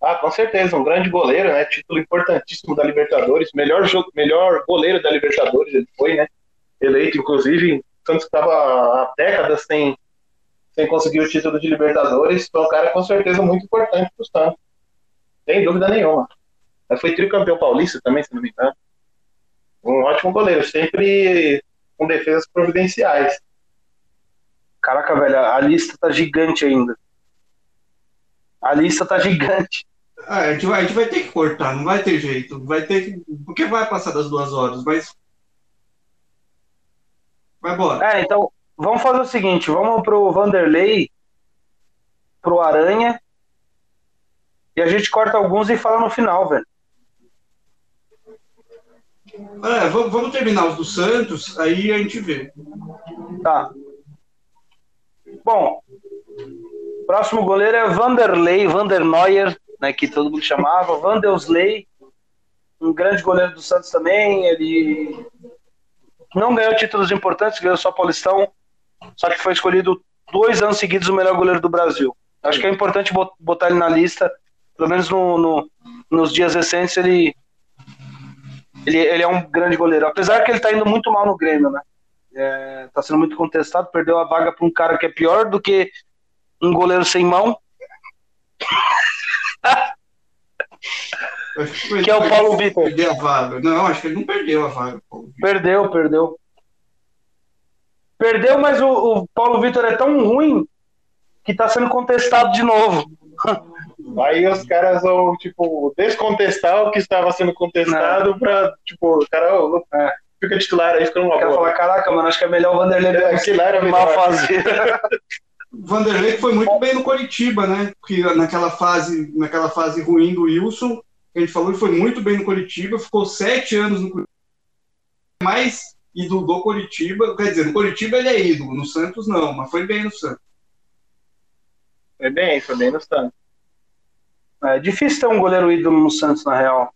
Ah, com certeza, um grande goleiro, né? Título importantíssimo da Libertadores, melhor jogo, melhor goleiro da Libertadores ele foi, né? Eleito, inclusive, Santos estava há décadas sem, sem conseguir o título de Libertadores, foi um cara com certeza muito importante para o Santos. Sem dúvida nenhuma. Mas foi tricampeão paulista também, se não me engano. Um ótimo goleiro, sempre com defesas providenciais. Caraca, velho, a lista tá gigante ainda. A lista tá gigante. Ah, a, gente vai, a gente vai ter que cortar, não vai ter jeito. Vai ter que. Porque vai passar das duas horas, mas. Vai embora. É, então, vamos fazer o seguinte: vamos pro Vanderlei, pro Aranha, e a gente corta alguns e fala no final, velho. É, vamos, terminar os do Santos, aí a gente vê. Tá. Bom, próximo goleiro é Vanderlei, Vandernoyer, né, que todo mundo chamava, Vanderlei, um grande goleiro do Santos também, ele não ganhou títulos importantes, ganhou só Paulistão, só que foi escolhido dois anos seguidos o melhor goleiro do Brasil. Acho que é importante botar ele na lista, pelo menos no, no nos dias recentes ele ele, ele é um grande goleiro. Apesar que ele está indo muito mal no Grêmio, né? É, tá sendo muito contestado, perdeu a vaga para um cara que é pior do que um goleiro sem mão. que, é o Paulo Vitor. Não, acho que ele não perdeu a vaga. Perdeu, perdeu. Perdeu, mas o, o Paulo Vitor é tão ruim que está sendo contestado de novo. Aí os caras vão, tipo, descontestar o que estava sendo contestado para, tipo, o cara oh, é. fica titular aí, fica numa boa. falar, caraca, mano, acho que é melhor o Vanderlei é, que era mal fazer. Vanderlei foi muito bem no Coritiba, né? Porque naquela fase, naquela fase ruim do Wilson, que a gente falou, ele foi muito bem no Coritiba, ficou sete anos no Coritiba, mais ídolo do Coritiba, quer dizer, no Coritiba ele é ídolo, no Santos não, mas foi bem no Santos. Foi bem, foi bem no Santos. É difícil ter um goleiro ídolo no Santos, na real.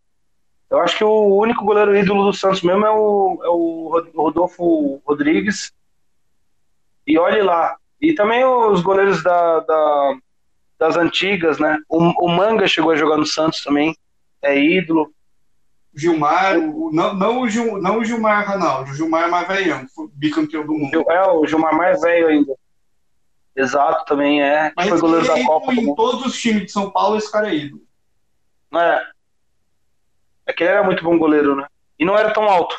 Eu acho que o único goleiro ídolo do Santos mesmo é o, é o Rodolfo Rodrigues. E olhe lá. E também os goleiros da, da das antigas, né? O, o, Manga chegou a jogar no Santos também. É ídolo. Gilmar, o, não, não, o Gil, não o Gilmar Ranaldo, o Gilmar mais velhão, bicampeão do mundo. É, o Gilmar mais velho ainda. Exato, também é. Mas foi goleiro da Copa. Em todos os times de São Paulo, esse cara é ídolo. É. É que ele era muito bom goleiro, né? E não era tão alto.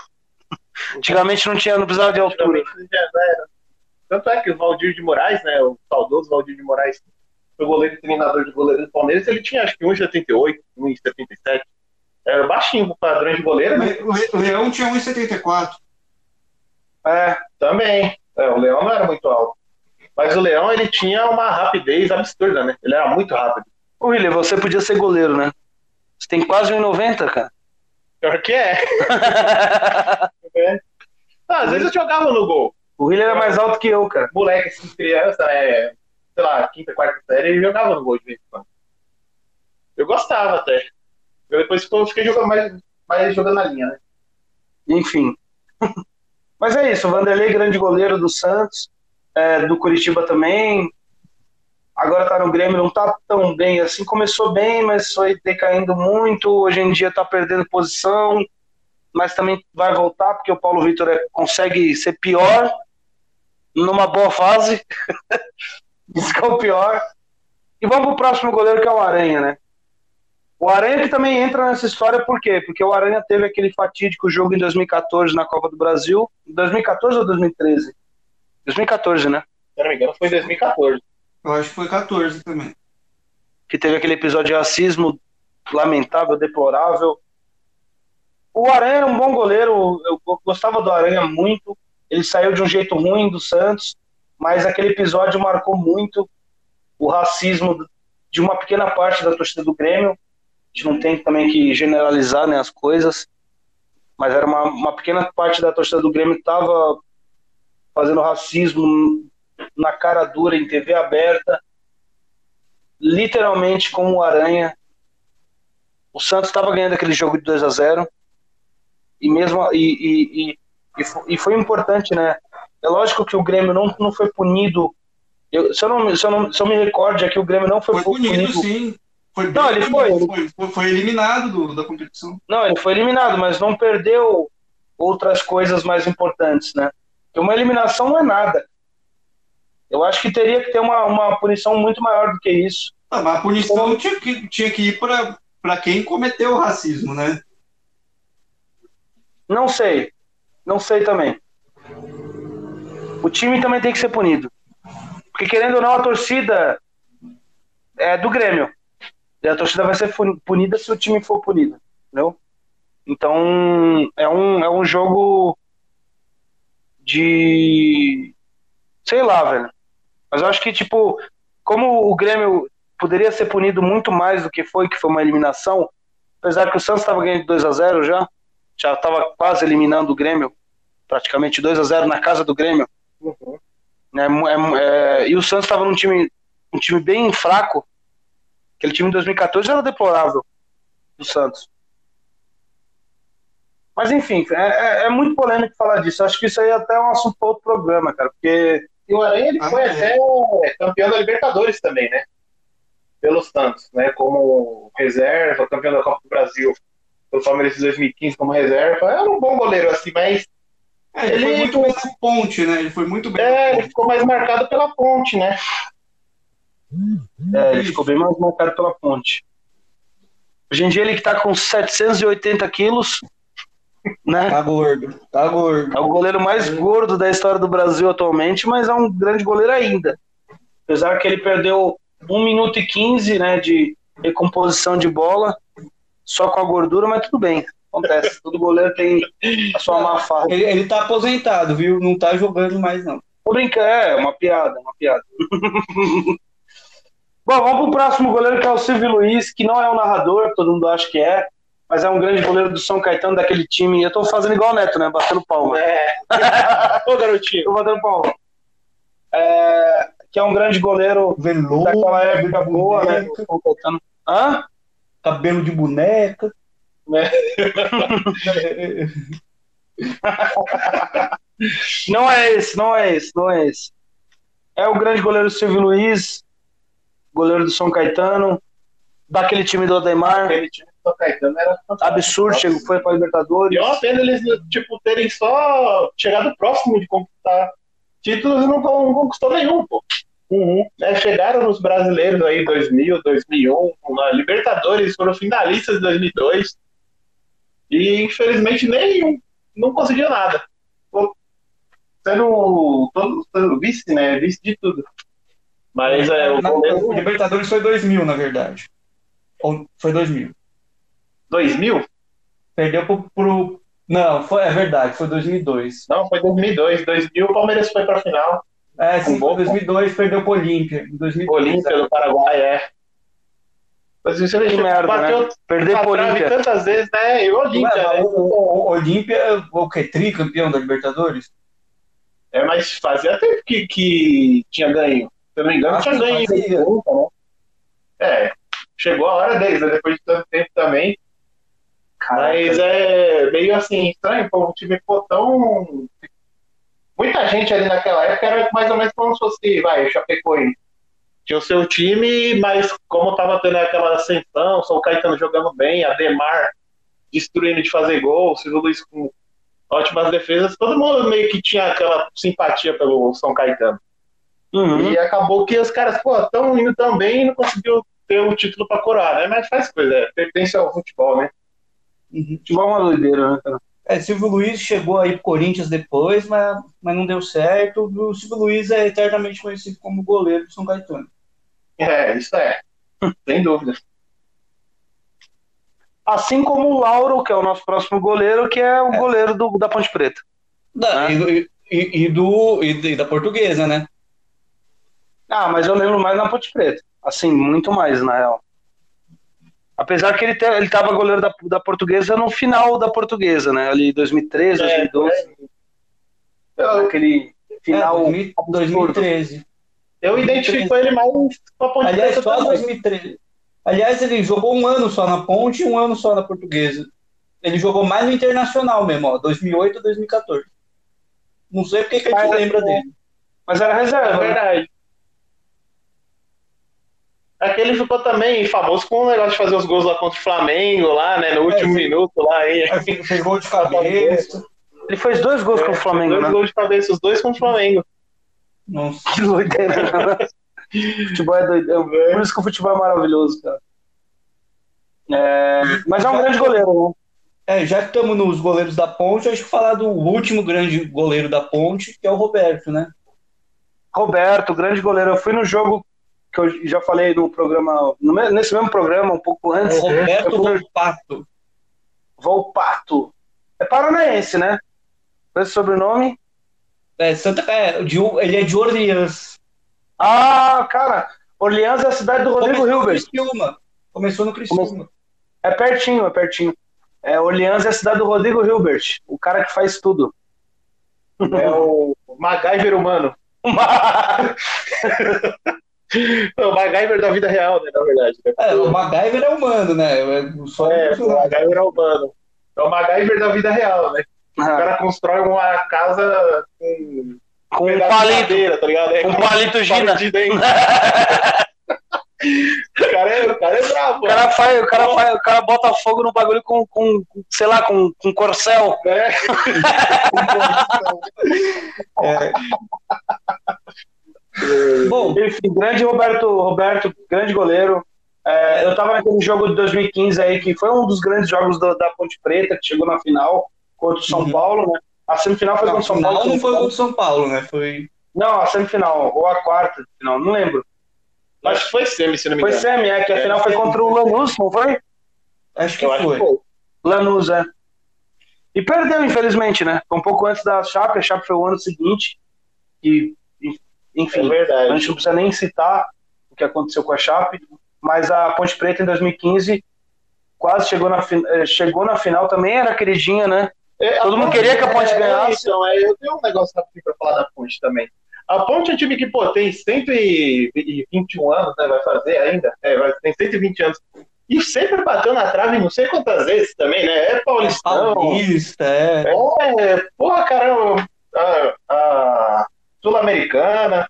Antigamente não tinha, não precisava de altura. Tanto é que o Valdir de Moraes, né? O saudoso Valdir de Moraes, foi goleiro e treinador de goleiro do Palmeiras, ele tinha acho que 1,78, 1,77. Era baixinho pro padrão de goleiro, né? O Leão tinha 1,74. É, também. É, o Leão não era muito alto. Mas o Leão, ele tinha uma rapidez absurda, né? Ele era muito rápido. Ô, William, você podia ser goleiro, né? Você tem quase 1,90, cara. Pior que é. é. Ah, às vezes eu jogava no gol. O William era mais alto que eu, cara. Moleque, assim, criança, é, sei lá, quinta, quarta série, ele jogava no gol de vez em quando. Eu gostava até. Eu depois fiquei jogando mais, mais jogando na linha, né? Enfim. Mas é isso, o Vanderlei, grande goleiro do Santos é, do Curitiba também. Agora tá no Grêmio, não tá tão bem assim. Começou bem, mas foi decaindo muito. Hoje em dia tá perdendo posição, mas também vai voltar, porque o Paulo Vitor é, consegue ser pior numa boa fase. Isso que é o pior. E vamos pro próximo goleiro, que é o Aranha, né? O Aranha também entra nessa história, por quê? Porque o Aranha teve aquele fatídico jogo em 2014 na Copa do Brasil. 2014 ou 2013? 2014, né? Se não me engano, foi em 2014. Eu acho que foi 14 também. Que teve aquele episódio de racismo lamentável, deplorável. O Aranha era um bom goleiro, eu gostava do Aranha muito. Ele saiu de um jeito ruim do Santos, mas aquele episódio marcou muito o racismo de uma pequena parte da torcida do Grêmio. Gente não tem também que generalizar né, as coisas, mas era uma, uma pequena parte da torcida do Grêmio que estava fazendo racismo na cara dura, em TV aberta, literalmente como o Aranha. O Santos estava ganhando aquele jogo de 2 a 0 e mesmo e, e, e, e, foi importante, né? É lógico que o Grêmio não, não foi punido. Eu, se, eu não, se, eu não, se eu me recordo, é que o Grêmio não foi, foi punido. punido sim. Foi não, ele foi, foi, foi, foi eliminado do, da competição. Não, ele foi eliminado, mas não perdeu outras coisas mais importantes, né? Porque uma eliminação não é nada. Eu acho que teria que ter uma, uma punição muito maior do que isso. Ah, mas a punição tinha que, tinha que ir para quem cometeu o racismo, né? Não sei. Não sei também. O time também tem que ser punido. Porque querendo ou não, a torcida é do Grêmio. E a torcida vai ser punida se o time for punido. Entendeu? Então é um, é um jogo de. Sei lá, velho. Mas eu acho que, tipo, como o Grêmio poderia ser punido muito mais do que foi, que foi uma eliminação, apesar que o Santos estava ganhando 2 a 0 já, já estava quase eliminando o Grêmio, praticamente 2 a 0 na casa do Grêmio. Uhum. É, é, é, e o Santos estava num time, um time bem fraco. Aquele time de 2014 era deplorável do Santos. Mas enfim, é, é, é, muito polêmico falar disso. Acho que isso aí é até um assunto para outro programa, cara. Porque. E o Aranha ele ah, foi até campeão da Libertadores também, né? Pelo Santos, né? Como reserva, campeão da Copa do Brasil pelo Palmeiras em 2015 como reserva. Era um bom goleiro, assim, mas. É, ele, ele, foi muito bem na ponte, né? Ele foi muito bem. É, ele ficou mais marcado pela ponte, né? É, ele ficou bem mais marcado pela ponte. Hoje em dia ele que tá com 780 quilos, né? Tá gordo, tá gordo. É o goleiro mais gordo da história do Brasil atualmente, mas é um grande goleiro ainda. Apesar que ele perdeu 1 minuto e 15 né, de recomposição de bola, só com a gordura, mas tudo bem. Acontece. Todo goleiro tem a sua má fase. Ele, ele tá aposentado, viu? Não tá jogando mais, não. Tô brincando, é uma piada, uma piada. Bom, vamos pro próximo goleiro que é o Silvio Luiz, que não é o narrador, todo mundo acha que é, mas é um grande goleiro do São Caetano, daquele time. Eu tô fazendo igual o Neto, né? Batendo palma. É. Ô, garotinho. Tô batendo palma. É, que é um grande goleiro Veloso, daquela época boa, né? São Caetano. Hã? Cabelo de boneca. É. não é esse, não é esse, não é esse. É o grande goleiro Silvio Luiz, goleiro do São Caetano, daquele time do Ademar. Aquele time só Caetano era absurdo, chegou, foi para Libertadores. E é uma pena eles tipo, terem só chegado próximo de conquistar títulos e não, não conquistou nenhum, pô. Uhum. Né, chegaram nos brasileiros aí 2000, 2001, na Libertadores, foram finalistas de 2002 e infelizmente nenhum, não conseguiu nada. Sendo, todo, sendo vice, né? Vice de tudo. Mas é, o, na, o Libertadores foi 2000, na verdade. Ou foi 2000? 2000? Perdeu pro, pro. Não, foi, é verdade, foi 2002. Não, foi 2002. 2000 o Palmeiras foi pra final. É, sim, em 2002 perdeu pro Olímpia. Olímpia do Paraguai, é. Mas isso é merda, bateu né? Perder pro Olímpia. tantas vezes, né? E o Olímpia, né? O, Olímpia, o que? Tricampeão da Libertadores? É, mas fazia tempo que, que tinha ganho. Se eu não me engano, tinha ganho. Fazia. Né? É, chegou a hora deles, né? depois de tanto tempo também. Caraca. Mas é meio assim, estranho, pô, o time ficou tão. Muita gente ali naquela época era mais ou menos como se fosse, vai, o Chapecoense. Tinha o seu time, mas como tava tendo aquela ascensão, São Caetano jogando bem, Ademar destruindo de fazer gol, Silvio Luiz com ótimas defesas, todo mundo meio que tinha aquela simpatia pelo São Caetano. Uhum. E acabou que os caras, pô, estão indo tão bem e não conseguiu ter um título para coroar, né? Mas faz coisa, é, pertence ao futebol, né? Uhum. Futebol é uma doideira, né, cara? É, Silvio Luiz chegou aí pro Corinthians depois, mas, mas não deu certo. O Silvio Luiz é eternamente conhecido como goleiro do São Caetano. É, isso é. Sem dúvida. Assim como o Lauro, que é o nosso próximo goleiro, que é o é. goleiro do, da Ponte Preta. Da, né? e, e, e, do, e da portuguesa, né? Ah, mas eu lembro mais na Ponte Preta. Assim, muito mais, na real. Apesar que ele, te, ele tava goleiro da, da portuguesa no final da portuguesa, né? Ali 2013, é, 2012. É. Aquele final. É, 2013. Eu identifico ele mais com a Ponte Aliás, Preta só também. 2013. Aliás, ele jogou um ano só na Ponte e um ano só na Portuguesa. Ele jogou mais no Internacional mesmo, ó, 2008 e 2014. Não sei porque que a gente lembra dele. Mas era É reserva, né? verdade. Aquele ficou também famoso com o negócio de fazer os gols lá contra o Flamengo, lá, né? No último sim. minuto lá, aí. Aí fez fez gol de cabeça. Ele fez dois gols com o Flamengo, dois né? gols de cabeça, os dois contra o Flamengo. Nossa. Que doideira. né? futebol é doideira. Por isso que o futebol é maravilhoso, cara. É, Mas é um grande goleiro, né? É, já que estamos nos goleiros da Ponte, acho que falar do último grande goleiro da Ponte, que é o Roberto, né? Roberto, grande goleiro. Eu fui no jogo que eu já falei no programa, nesse mesmo programa, um pouco antes. O Roberto Eu fui- Volpato. Volpato. É paranaense, né? Esse sobrenome? É, Santa, é, de, ele é de Orleans. Ah, cara, Orleans é a cidade do Rodrigo Começou Hilbert. Criciúma. Começou no Criciúma. É pertinho, é pertinho. É, Orleans é a cidade do Rodrigo Hilbert, o cara que faz tudo. É o MacGyver humano. o MacGyver da vida real, né? Na verdade. né? É, o MacGyver é humano, né? É, só É, o MacGyver é humano. É o MacGyver da vida real, né? O Ah, cara constrói uma casa com com um palito, madeira, tá ligado? É, um palito Gina. palito de dente. o, cara é, o cara é brabo, O cara, faz, o, cara faz, o cara bota fogo no bagulho com, com com, sei lá, com, com corcel. né? É. Bom, Enfim, grande Roberto, Roberto, grande goleiro. É, eu tava naquele jogo de 2015 aí, que foi um dos grandes jogos do- da Ponte Preta, que chegou na final contra o São Uhum. Paulo, né? A semifinal foi não, contra o São Paulo. não foi contra o São Paulo, né? Foi. Não, a semifinal, ou a quarta final, não lembro. Acho que foi semi, se não me Foi engano. semi, é, que a É, final foi contra o Lanús, não foi? Acho que Eu acho foi. que foi. Lanús, é. E perdeu, infelizmente, né? Foi um pouco antes da Chape, a Chape foi o ano seguinte. E, É enfim, a verdade. gente não precisa nem citar o que aconteceu com a Chape, mas a Ponte Preta em 2015 quase chegou na, eh, chegou na final, também era queridinha, né? É, a Todo mundo queria que a Ponte é, ganhasse. Então, é, eu tenho um negócio rapidinho pra falar da Ponte também. A Ponte é um time que, pô, tem 121 anos, né? Vai fazer ainda. É, vai- tem 120 anos. E sempre bateu na trave não sei quantas vezes também, né? É É paulistão. Paulista, é. É, porra, caramba, a, a Sul-Americana.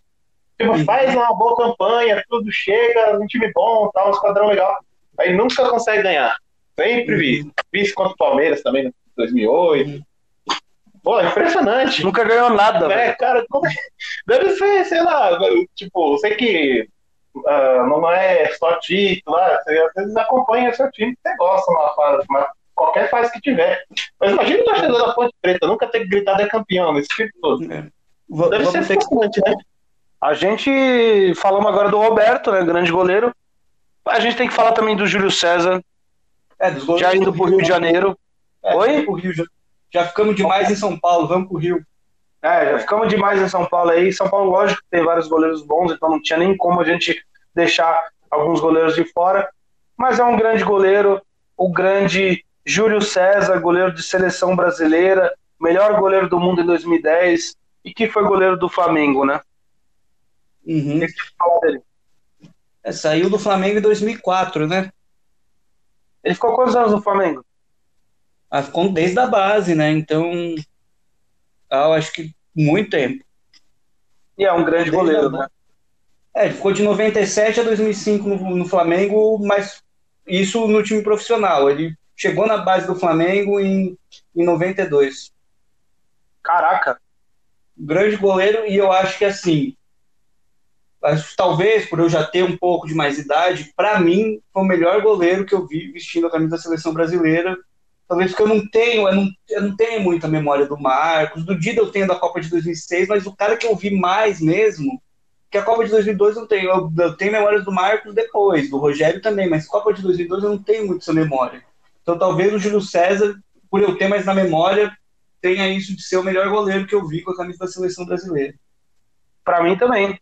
Tipo, Uhum. faz uma boa campanha, tudo chega, um time bom, tal, um esquadrão legal. Aí nunca consegue ganhar. Sempre vi. Vice contra o Palmeiras também em 2008. Uhum. Pô, impressionante. Nunca ganhou nada, É, velho. cara, como é- deve ser, sei lá, tipo, sei que ah, não é só título, lá, você às vezes acompanha seu time você gosta numa fase, mas qualquer fase que tiver. Mas imagina o torcedor da Ponte Preta nunca ter gritado é campeão nesse tipo todo. V- Deve Vamos ser ter que né? A gente falamos agora do Roberto, né? Grande goleiro. A gente tem que falar também do Júlio César, É, dos goleiros já indo do pro Rio de Janeiro. É, Oi? Rio, já, já ficamos demais em São Paulo, vamos pro Rio. É, já ficamos demais em São Paulo aí. São Paulo, lógico, tem vários goleiros bons, então não tinha nem como a gente deixar alguns goleiros de fora. Mas é um grande goleiro, o grande Júlio César, goleiro de seleção brasileira, melhor goleiro do mundo em 2010 e que foi goleiro do Flamengo, né? Uhum. É, saiu do Flamengo em 2004, né? Ele ficou quantos anos no Flamengo? Ah, ficou desde a base, né? Então, ah, eu acho que muito tempo. E é um grande Desde goleiro, né? É, ele ficou de 97 a 2005 no, no Flamengo, mas isso no time profissional. Ele chegou na base do Flamengo em, em 92. Caraca. Grande goleiro e eu acho que assim, talvez por eu já ter um pouco de mais idade, para mim foi o melhor goleiro que eu vi vestindo a camisa da seleção brasileira. Talvez porque eu não tenho, eu não, eu não tenho muita memória do Marcos, do Dida eu tenho da Copa de 2006, mas o cara que eu vi mais mesmo, que a Copa de 2002 eu não tenho, eu, eu tenho memórias do Marcos depois, do Rogério também, mas Copa de 2002 eu não tenho muito essa memória. Então talvez o Júlio César, por eu ter mais na memória, tenha isso de ser o melhor goleiro que eu vi com a camisa da seleção brasileira. Pra mim também.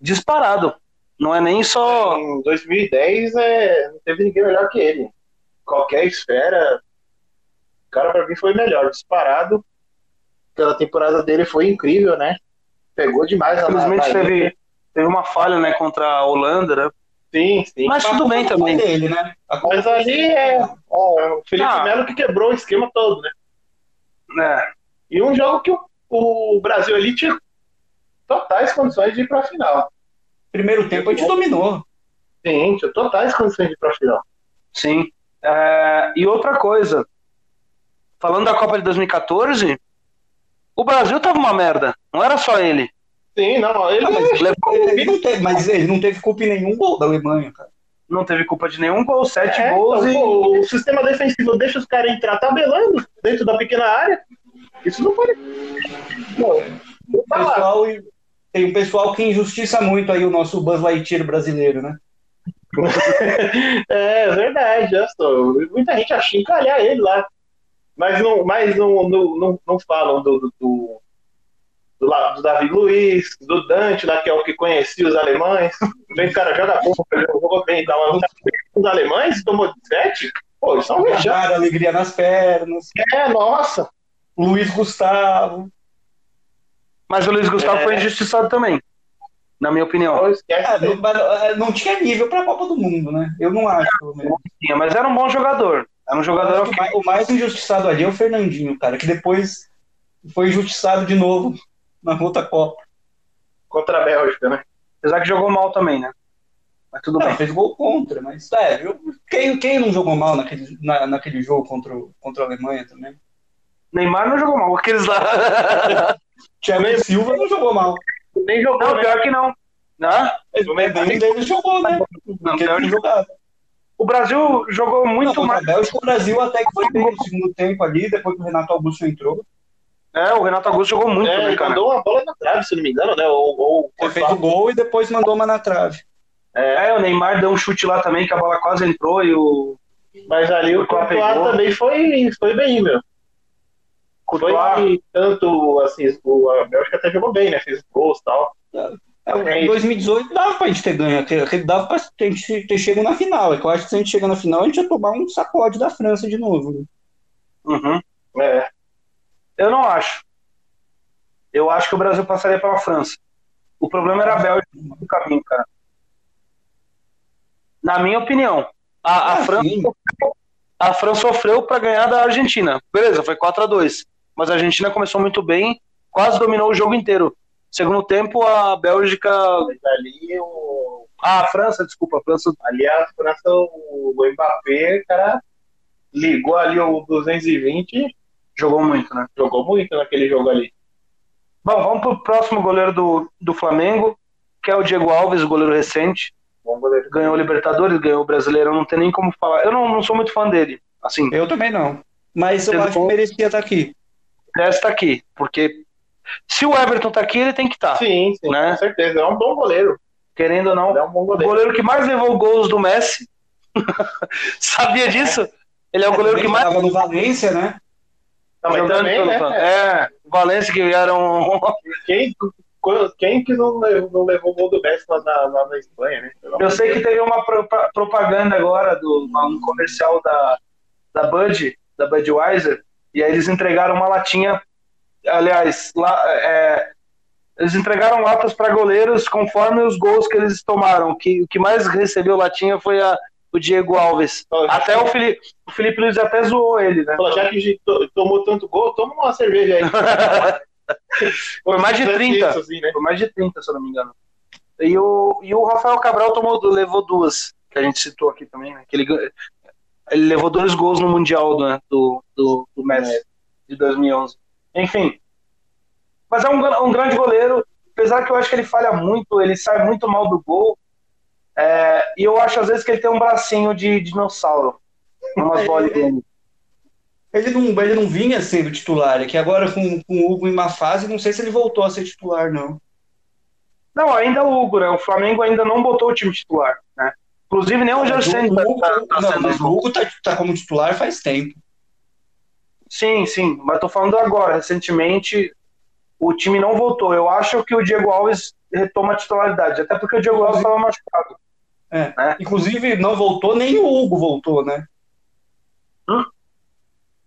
Disparado. Não é nem só. Em 2010 é, não teve ninguém melhor que ele. Qualquer esfera, o cara pra mim foi melhor, disparado. Pela temporada dele foi incrível, né? Pegou demais na Infelizmente teve, Teve uma falha, né, contra a Holanda, né? Sim, sim. Mas tudo bem também. dele, né? A Mas ali é, é o Felipe Ah. Melo que quebrou o esquema todo, né? É. E um jogo que o, o Brasil ali tinha totais condições de ir pra final. primeiro tempo a gente dominou. Sim, tinha totais condições de ir pra final. Sim. É, e outra coisa, falando da Copa de 2014, o Brasil tava uma merda. Não era só ele. Sim, não, ele Ah, mas, Levou- ele não teve, mas ele não teve culpa em nenhum gol da Alemanha, cara. Não teve culpa de nenhum gol, sete É, gols então, e. pô, o sistema defensivo deixa os caras entrar tabelando dentro da pequena área. Isso não pode. Pô, não tá pessoal, tem um pessoal que injustiça muito aí o nosso Buzz Lightyear brasileiro, né? É verdade, já sou. Muita gente acha encalhar ele lá. Mas não, mas não, não, não, não falam do, do, do, do, do Davi Luiz, do Dante, lá que é o que conhecia os alemães. Vem, o cara joga bom, jogou bem e tal. Mas Os alemães tomou de sete? Pô, eles são vexados. Alegria nas pernas. É, nossa. Luiz Gustavo. Mas o Luiz Gustavo É. foi injustiçado também, na minha opinião. Ah, não, mas, ah, não tinha nível pra Copa do Mundo, né? Eu não acho, pelo menos. Tinha, Mas era um bom jogador. Era um jogador que o mais- o mais injustiçado ali é o Fernandinho, cara, que depois foi injustiçado de novo na outra Copa. Contra a Bélgica, né? Apesar que jogou mal também, né? Mas tudo Não, bem. fez gol contra, mas é, eu- quem, quem não jogou mal naquele, na- naquele jogo contra, contra a Alemanha também? Neymar não jogou mal. Aqueles lá. Thiago Silva não jogou mal. Nem jogou, Não, né? pior que não. Né? Nenhum deles jogou, né? Não, eles que- jogaram. O Brasil jogou Não, muito contra mais. a Bélgica, o Brasil até que foi bem no segundo tempo ali, depois que o Renato Augusto entrou. É, o Renato Augusto jogou muito, É, né, ele cara? mandou uma bola na trave, se não me engano, né? Ou, ou, Ele fez o gol e depois mandou uma na trave. É, o Neymar deu um chute lá também, que a bola quase entrou e o Mas ali o Courtois Courtois também foi, foi bem, meu. Courtois. Foi tanto, assim, o, a Bélgica até jogou bem, né? Fez gols e tal. É, Em 2018 dava pra gente ter ganho, aquele dava pra gente ter chegado na final. É que eu acho que se a gente chegar na final, a gente ia tomar um sacode da França de novo. né? Uhum. É. Eu não acho. Eu acho que o Brasil passaria pela França. O problema era a Bélgica no caminho, cara. Na minha opinião. A, a, Ah, França, sim. a França sofreu para ganhar da Argentina. Beleza, foi 4 a 2 Mas a Argentina começou muito bem, quase dominou o jogo inteiro. Segundo tempo, a Bélgica. Mas ali, o, Ah, a França, desculpa, a França. ali a França, o, Mbappé, cara, ligou ali o 220 e Jogou muito, né? jogou muito naquele jogo ali. Bom, vamos pro próximo goleiro do, do Flamengo, que é o Diego Alves, o goleiro recente. Bom goleiro. Ganhou o Libertadores, ganhou o Brasileiro, não tem nem como falar. Eu não, não sou muito fã dele. Assim, Eu também não. Mas eu acho que merecia estar aqui. Resta aqui, porque se o Everton tá aqui, ele tem que estar. Sim, sim, Né? com certeza. É um bom goleiro. Querendo ou não, Ele é um bom o goleiro. goleiro que mais levou gols do Messi. Sabia disso? Ele é o goleiro que mais. Tava no Valência, né? Não, mas jogando também, né? Flam- É, o Valência que era um. Quem, quem que não levou, não levou o gol do Messi lá na, lá na Espanha, né? Eu sei que teve uma pro- propaganda agora, do, um comercial da, da Bud, da Budweiser, e aí eles entregaram uma latinha. Aliás, lá, é, eles entregaram latas para goleiros conforme os gols que eles tomaram. Que, o que mais recebeu latinha foi a, o Diego Alves. Até o Felipe, o Felipe Luiz até zoou ele, né? Já que to- tomou tanto gol, toma uma cerveja aí. Foi mais de 30. Isso, assim, né? Foi mais de 30, se eu não me engano. E o, e o Rafael Cabral tomou, levou duas, que a gente citou aqui também, né? Que ele, ele levou dois gols no Mundial né, do, do, do Messi, de 2011. Enfim. Mas é um, um grande goleiro, apesar que eu acho que ele falha muito, ele sai muito mal do gol. É, e eu acho às vezes que ele tem um bracinho de dinossauro. Umas bolinhas. Ele não, ele não vinha sendo titular, é que agora com, com o Hugo em uma fase, não sei se ele voltou a ser titular, não. Não, ainda o Hugo, né? O Flamengo ainda não botou o time titular, né? Inclusive nem o Mas Jorcen o tá, Hugo- tá- tá não, sendo mas o Hugo tá, tá como titular faz tempo. Sim, sim, mas tô falando agora. Recentemente, o time não voltou. Eu acho que o Diego Alves retoma a titularidade, até porque o Diego Alves estava machucado. É. É. Inclusive, não voltou, nem o Hugo voltou, né?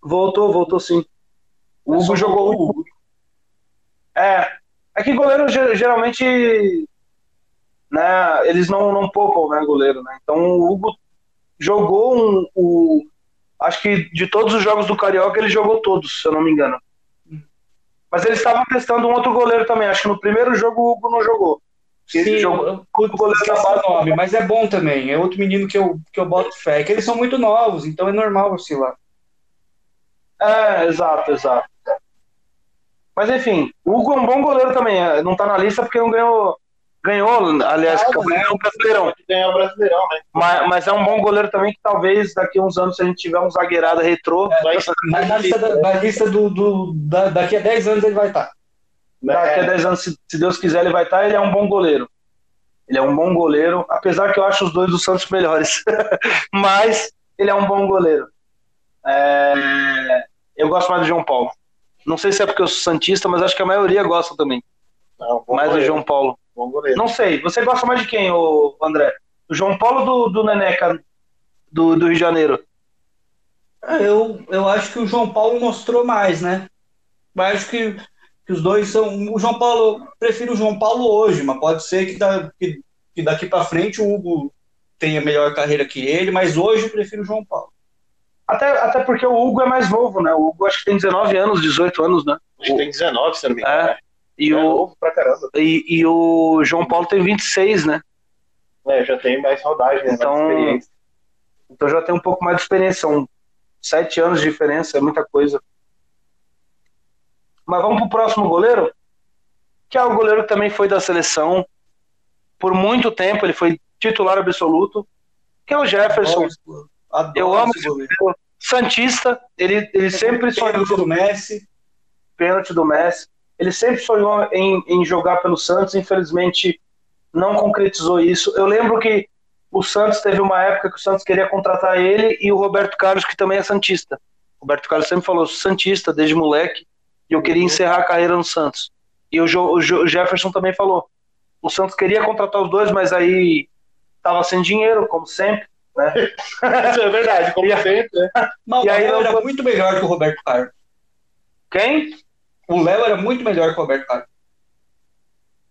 Voltou, voltou sim. O Só Hugo jogou. o Hugo. É. É que goleiro ge- geralmente né, eles não, não poupam né, goleiro. Né? Então o Hugo jogou um, o. Acho que de todos os jogos do Carioca, ele jogou todos, se eu não me engano. Mas eles estavam testando um outro goleiro também. Acho que no primeiro jogo o Hugo não jogou. Sim, jogou, o goleiro da base. Nome, mas é bom também. É outro menino que eu, que eu boto fé. É que eles são muito novos, então é normal oscilar. É, exato, exato. Mas enfim, o Hugo é um bom goleiro também. É, não tá na lista porque não ganhou. Ganhou, aliás, ah, né? o Brasileirão. Ganhou o Brasileirão, né? Mas, mas, é um bom goleiro também que talvez daqui a uns anos, se a gente tiver um zagueirada retrô. É, vai, mas na lista, da, na lista do, do da, daqui a 10 anos ele vai estar. Tá. Daqui a 10 anos, se, se Deus quiser, ele vai estar. Tá, ele é um bom goleiro. Ele é um bom goleiro, apesar que eu acho os dois do Santos melhores. mas ele é um bom goleiro. É... Eu gosto mais do João Paulo. Não sei se é porque eu sou Santista, mas acho que a maioria gosta também. Não, mais goleiro. do João Paulo. Não sei. Você gosta mais de quem, o André? Do João Paulo ou do, do Neneca do, do Rio de Janeiro? É, eu, eu acho que o João Paulo mostrou mais, né? Mas acho que, que os dois são. O João Paulo, eu prefiro o João Paulo hoje, mas pode ser que, da, que, que daqui para frente o Hugo tenha melhor carreira que ele, mas hoje eu prefiro o João Paulo. Até, até porque o Hugo é mais novo, né? O Hugo acho que tem 19 anos, 18 anos, né? Acho que tem 19, se não me engano. É. E, é o, pra caramba. E, e o João Paulo tem 26, né? É, já tem mais rodagem, né? Então, mais experiência. Então já tem um pouco mais de experiência. São sete anos de diferença, é muita coisa. Mas vamos pro próximo goleiro, que é o goleiro que também foi da seleção. Por muito tempo ele foi titular absoluto, que é o Jefferson. Adoro eu amo esse goleiro. Santista, ele, ele sempre sonhou. Pênalti do Messi. Pênalti do Messi. Ele sempre sonhou em, em jogar pelo Santos, infelizmente não concretizou isso. Eu lembro que o Santos teve uma época que o Santos queria contratar ele e o Roberto Carlos, que também é Santista. O Roberto Carlos sempre falou Santista desde moleque e eu queria encerrar a carreira no Santos. E o, jo, o Jefferson também falou. O Santos queria contratar os dois, mas aí tava sem dinheiro, como sempre. Né? Isso é verdade, como e sempre. Né? Não, e aí era muito melhor que o Roberto Carlos. Quem? O Léo era muito melhor que o Roberto Carlos.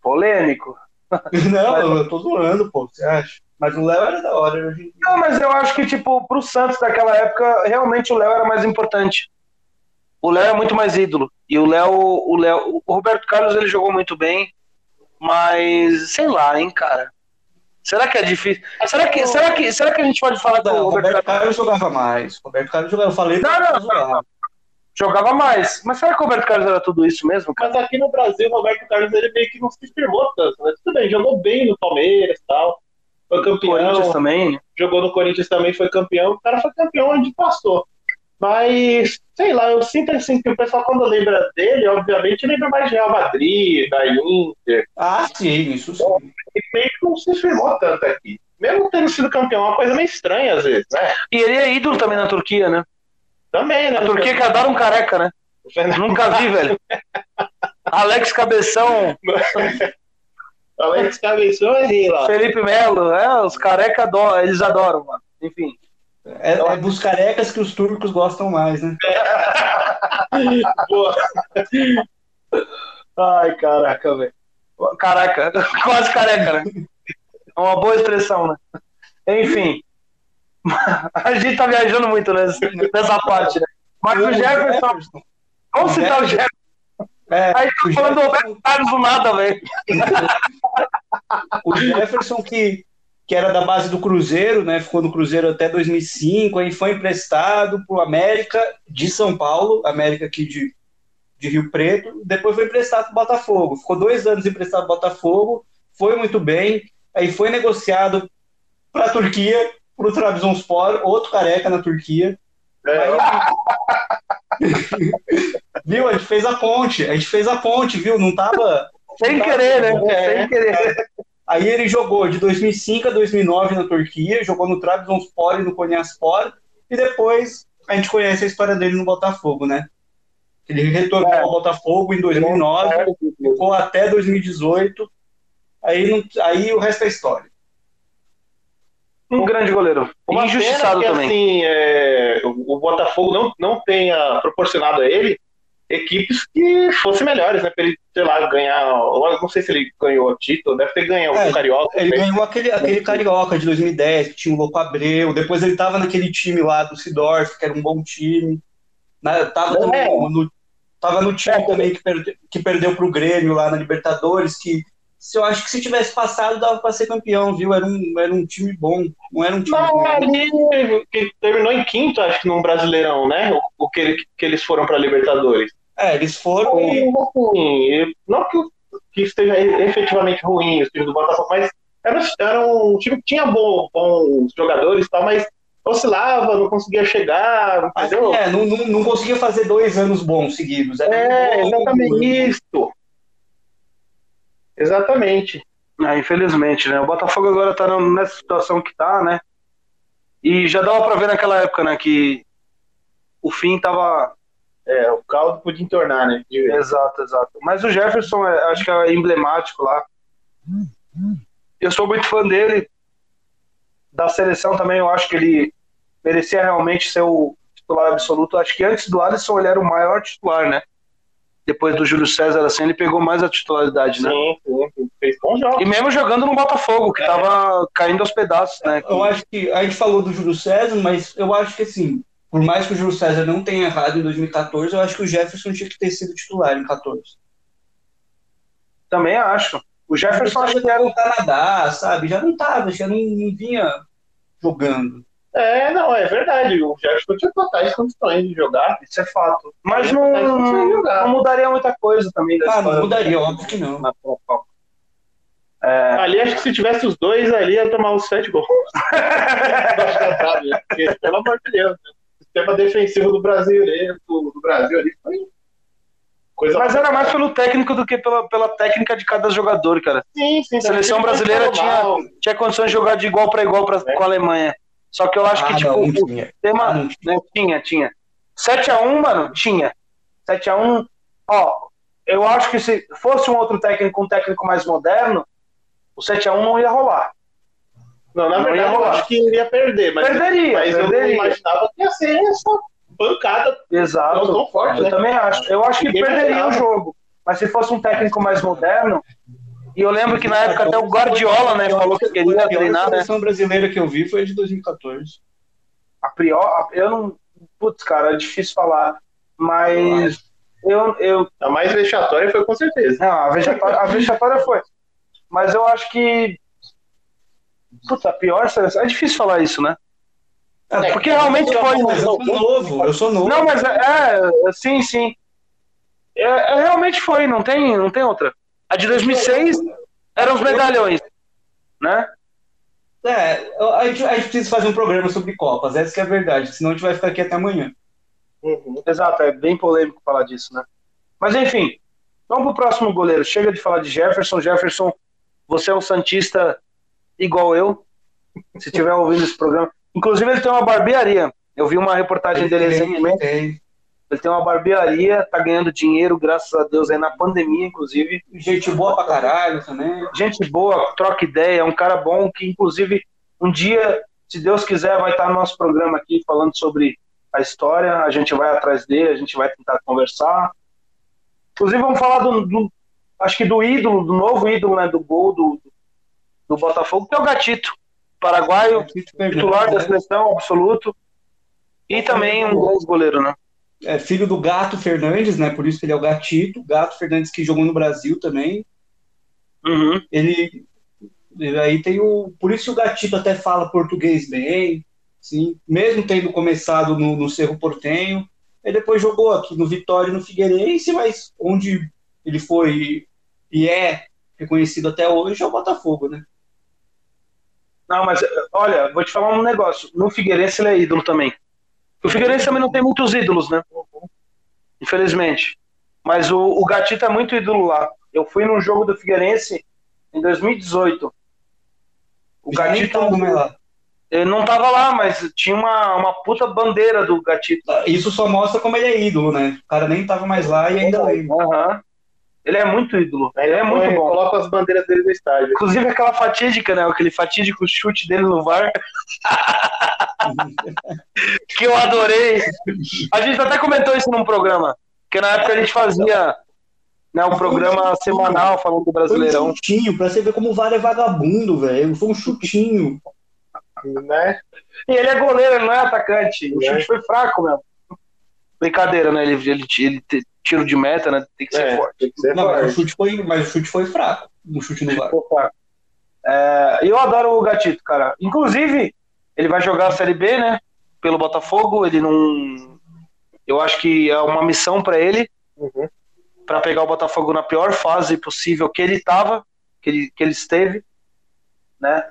Polêmico. Não, mas... eu tô zoando, pô, você acha? Mas o Léo era da hora hoje. Não, mas eu acho que, tipo, pro Santos daquela época, realmente o Léo era mais importante. O Léo é muito mais ídolo. E o Léo, o Léo, o Roberto Carlos ele jogou muito bem, mas sei lá, hein, cara. Será que é difícil? Será que, será que, será que a gente pode falar do Roberto, Roberto Carlos jogava mais? Roberto Carlos jogava, eu falei. Não, não, não, Jogava mais. Mas será que o Roberto Carlos era tudo isso mesmo? Cara? Mas aqui no Brasil, o Roberto Carlos ele meio que não se firmou tanto. Né? Tudo bem, jogou bem no Palmeiras e tal. Foi campeão. Corinthians também. Jogou no Corinthians também, foi campeão. O cara foi campeão onde passou. Mas, sei lá, eu sinto assim que o pessoal, quando lembra dele, obviamente, lembra mais de Real Madrid, da Inter. Ah, sim, isso sim. E meio que não se firmou tanto aqui. Mesmo tendo sido campeão, é uma coisa meio estranha às vezes, né? E ele é ídolo também na Turquia, né? Também, né? A Turquia que adora um careca, né? Nunca vi, velho. Alex Cabeção. Alex Cabeção é lá. Felipe Melo, é, os carecas adoram, eles adoram, mano. Enfim. É, é dos carecas que os turcos gostam mais, né? Boa. Ai, caraca, velho. Caraca, quase careca, né? É uma boa expressão, né? Enfim. A gente tá viajando muito nessa, nessa parte, né? Mas o Jefferson. Vamos citar o Jefferson. É, Aí tá falando do Roberto Carlos do nada, velho. O Jefferson que que era da base do Cruzeiro, né? Ficou no Cruzeiro até 2005, aí foi emprestado para o América de São Paulo, América aqui de, de Rio Preto, depois foi emprestado para o Botafogo. Ficou dois anos emprestado para o Botafogo, foi muito bem, aí foi negociado para a Turquia, para o Trabzonspor, outro careca na Turquia. É. Aí, viu? A gente fez a ponte, a gente fez a ponte, viu? Não tava. Sem não tava, querer, né? É, Sem querer. Aí ele jogou de 2005 a 2009 na Turquia, jogou no Trabzonspor e no Konyaspor, e depois a gente conhece a história dele no Botafogo, né? Ele retornou é. ao Botafogo em 2009, é. ficou até 2018, aí, não, aí o resto é história. Um grande goleiro. Uma Injustiçado que, também. Assim, é, o Botafogo não, não tenha proporcionado a ele equipes que fossem melhores, né? Pra ele, sei lá, ganhar. Não sei se ele ganhou o título, deve ter ganhado É, o Carioca. Ele né? ganhou aquele, aquele Carioca de 2010, que tinha o Louco Abreu. Depois ele tava naquele time lá do Sidorf, que era um bom time. Na- tava, É. também no, tava no time também que, perde, que perdeu pro Grêmio lá na Libertadores, que se eu acho que se tivesse passado dava pra ser campeão, viu? Era um, era um time bom, não era um time Não, ruim. ali que terminou em quinto, acho que num Brasileirão, né? O, o que, que eles foram pra Libertadores. É, eles foram e Assim, não que, que esteja efetivamente ruim os times do Botafogo, mas era, era um time que tinha bom, bons jogadores e tal, mas oscilava, não conseguia chegar, entendeu? é, não, não, não conseguia fazer dois anos bons seguidos. Era É, um bom, exatamente isso. Exatamente. Ah, infelizmente, né? O Botafogo agora tá na- nessa situação que tá, né? E já dava pra ver naquela época, né? Que o fim tava. É, o caldo podia entornar, né? Exato, exato. Mas o Jefferson, é- acho que é emblemático lá. Eu sou muito fã dele. Da seleção também, eu acho que ele merecia realmente ser o titular absoluto. Acho que antes do Alisson ele era o maior titular, né? Depois do Júlio César, assim, ele pegou mais a titularidade, né? Sim, sim, fez bons jogos. E mesmo jogando no Botafogo, que tava caindo aos pedaços, né? Eu acho que a gente falou do Júlio César, mas eu acho que assim, por mais que o Júlio César não tenha errado em 2014, eu acho que o Jefferson tinha que ter sido titular em 14. Também acho. O Jefferson acho que era no Canadá, sabe? Já não tava, já não, não vinha jogando. É, não, é verdade. O Jefferson tinha totais condições de jogar. Isso é fato. Mas É, não, mas não precisa jogar. não mudaria muita coisa também Ah, não mudaria, óbvio que não. Na Copa. É, Ali, acho que se tivesse os dois ali, ia tomar os sete gols. Porque, pelo amor de Deus. né? O sistema defensivo do Brasil, do, do Brasil ali foi coisa. mas era mais pelo técnico do que pela, pela técnica de cada jogador, cara. Sim, sim. A seleção brasileira tinha, tinha condições de jogar de igual para igual pra, É. com a Alemanha. Só que eu acho que, Ah, tipo, não, o não tinha. tema. Ah, não tinha. né, tinha, tinha. 7x1, mano, tinha. 7x1, ó, eu acho que se fosse um outro técnico, um técnico mais moderno, o 7x1 não ia rolar. Não, na Não verdade, eu acho que iria perder. Mas, Perderia, mas eu não perderia. imaginava que ia ser essa pancada Exato. tão, forte, Eu né? também acho. Eu acho que Ninguém perderia o jogo. Mas se fosse um técnico mais moderno, e eu lembro que na época até o Guardiola, né, falou que queria A pior treinar, né? seleção brasileira que eu vi foi a de 2014. A priori, eu não. Putz, cara, é difícil falar. Mas eu, eu, A mais vexatória foi com certeza. Não, a vexatória, a vexatória foi. Mas eu acho que. Puta, a pior seleção. É difícil falar isso, né? É, Porque realmente foi. Mas eu sou novo, eu sou novo. Não, mas é. é, sim, sim. É, é, realmente foi, não tem, não tem outra. A de 2006 eram os medalhões, né? É, a gente, a gente precisa fazer um programa sobre Copas, essa que é a verdade, senão a gente vai ficar aqui até amanhã. Uhum. Exato, é bem polêmico falar disso, né? Mas enfim, vamos pro próximo goleiro. Chega de falar de Jefferson. Jefferson, você é um Santista igual eu. Se estiver ouvindo esse programa. Inclusive, ele tem uma barbearia. Eu vi uma reportagem dele recentemente. Ele tem uma barbearia, tá ganhando dinheiro, graças a Deus, aí na pandemia, inclusive. Gente boa pra caralho também. Gente boa, troca ideia, é um cara bom que, inclusive, um dia, se Deus quiser, vai estar no nosso programa aqui falando sobre a história. A gente vai atrás dele, a gente vai tentar conversar. Inclusive, vamos falar do, do- acho que do ídolo, do novo ídolo, né, do gol do, do Botafogo, que é o Gatito, paraguaio, titular da seleção absoluto. E também um bom goleiro, né? É filho do Gato Fernandes, né? Por isso que ele é o Gatito. Gato Fernandes que jogou no Brasil também. Uhum. Ele, ele aí tem o. Por isso que o Gatito até fala português bem, sim. Mesmo tendo começado no, no Cerro Portenho, ele depois jogou aqui no Vitória e no Figueirense, mas onde ele foi e é reconhecido até hoje é o Botafogo, né? Não, mas olha, vou te falar um negócio. No Figueirense ele é ídolo também. O Figueirense também não tem muitos ídolos, né? Infelizmente. Mas o, o Gatito é muito ídolo lá. Eu fui num jogo do Figueirense em 2018. O Já Gatito lá. ele não tava lá, mas tinha uma, uma puta bandeira do Gatito. Isso só mostra como ele é ídolo, né? O cara nem tava mais lá e ainda lembra. Aham. Ele é muito ídolo. Aí Ele é muito bom. Coloca as bandeiras dele no estádio. Inclusive aquela fatídica, né? Aquele fatídico chute dele no VAR. que eu adorei. A gente até comentou isso num programa. Porque na época a gente fazia né, um programa semanal falando do Brasileirão. Foi um chutinho, pra você ver como o VAR é vagabundo, velho. Foi um chutinho. né? E ele é goleiro, ele não é atacante. O chute foi fraco mesmo. Brincadeira, né? Ele, ele, ele, ele tiro de meta, né? Tem que ser É, forte. que ser Não, mas forte. o chute foi, mas o chute foi fraco. O chute no VAR. Opa. É, eu adoro o Gatito, cara. Inclusive, ele vai jogar a Série B, né? Pelo Botafogo. Ele não. Eu acho que é uma missão pra ele, Uhum. pra pegar o Botafogo na pior fase possível que ele tava, que ele, que ele esteve, né?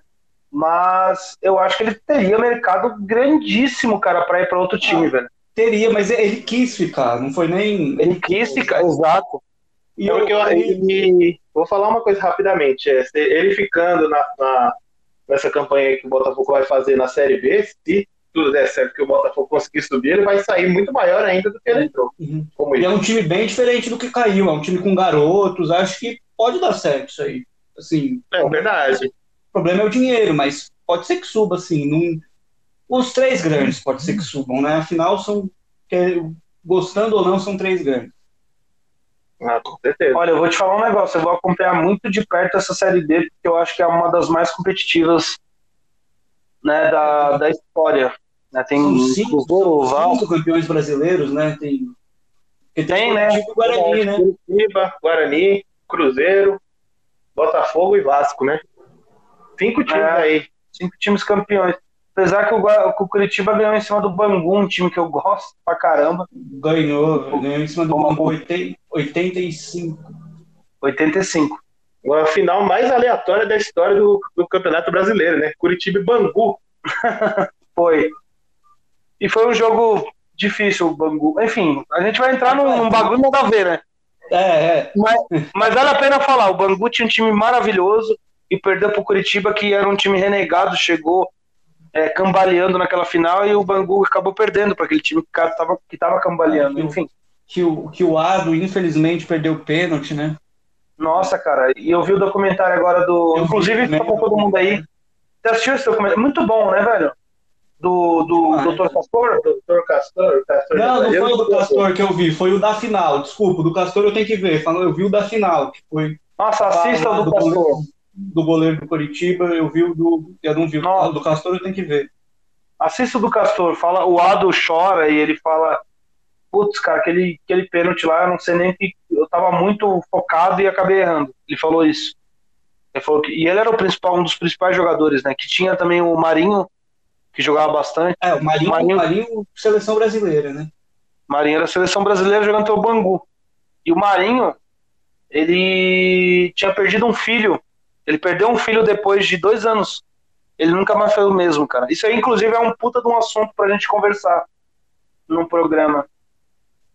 Mas eu acho que ele teria mercado grandíssimo, cara, pra ir pra outro time, velho. Teria, mas ele quis ficar, não foi nem. Ele quis ficar, exato. E É porque eu, ele- vou falar uma coisa rapidamente. É, ele ficando na, na- nessa campanha que o Botafogo vai fazer na Série B, se tudo der certo que o Botafogo conseguir subir, ele vai sair muito maior ainda do que ele entrou. Uhum. Como E é um time bem diferente do que caiu. É um time com garotos. Acho que pode dar certo isso aí. Assim, É verdade. o problema é o dinheiro, mas pode ser que suba, assim. Num... Os três grandes pode ser que subam, né? Afinal, são. que- Gostando ou não, são três grandes. Ah, com certeza. Olha, eu vou te falar um negócio, eu vou acompanhar muito de perto essa série D, porque eu acho que é uma das mais competitivas né, da, da história. Né, tem São cinco, são Val, cinco campeões brasileiros, né? Tem. porque Tem, né? Tipo o Guarani, né? Curitiba, Guarani, Cruzeiro, Botafogo e Vasco, né? Cinco times É. aí. cinco times campeões. Apesar que o, que o Curitiba ganhou em cima do Bangu, um time que eu gosto pra caramba, Ganhou, ganhou em cima do Bangu 80 85. 85. A final mais aleatória da história do, do Campeonato Brasileiro, né? Curitiba e Bangu. Foi. E foi um jogo difícil, o Bangu. Enfim, a gente vai entrar num, num bagulho nada a ver, né? É, é. Mas vale a pena falar, o Bangu tinha um time maravilhoso e perdeu pro Curitiba, que era um time renegado, chegou é, cambaleando naquela final e o Bangu acabou perdendo para aquele time que estava que tava cambaleando. Enfim, Que o, que o Ado, infelizmente, perdeu o pênalti, né? nossa, cara, e eu vi o documentário agora do. Eu inclusive, tá pra todo mundo aí. Você assistiu esse documentário? Muito bom, né, velho? Do, do Ah, Dr. Castor? Doutor Castor, Castor Não, não foi o do Castor que eu vi, foi o da final. Desculpa, do Castor eu tenho que ver. Eu vi o da final, que foi Nossa, assista o do Castor. Do goleiro do Curitiba. Eu vi o do. Eu não vi o do- Castor, eu tenho que ver. Assista o do Castor, fala, o Ado chora e ele fala, putz, cara, aquele, aquele pênalti lá, eu não sei nem o que. Eu tava muito focado e acabei errando. Ele falou isso. Ele falou que, e ele era o principal, um dos principais jogadores, né? Que tinha também o Marinho, que jogava bastante. É, o Marinho, Marinho- Marinho, seleção brasileira, né? Marinho era seleção brasileira jogando pelo Bangu. E o Marinho, ele tinha perdido um filho. Ele perdeu um filho depois de dois anos. Ele nunca mais foi o mesmo, cara. Isso aí, inclusive, é um puta de um assunto pra gente conversar num programa.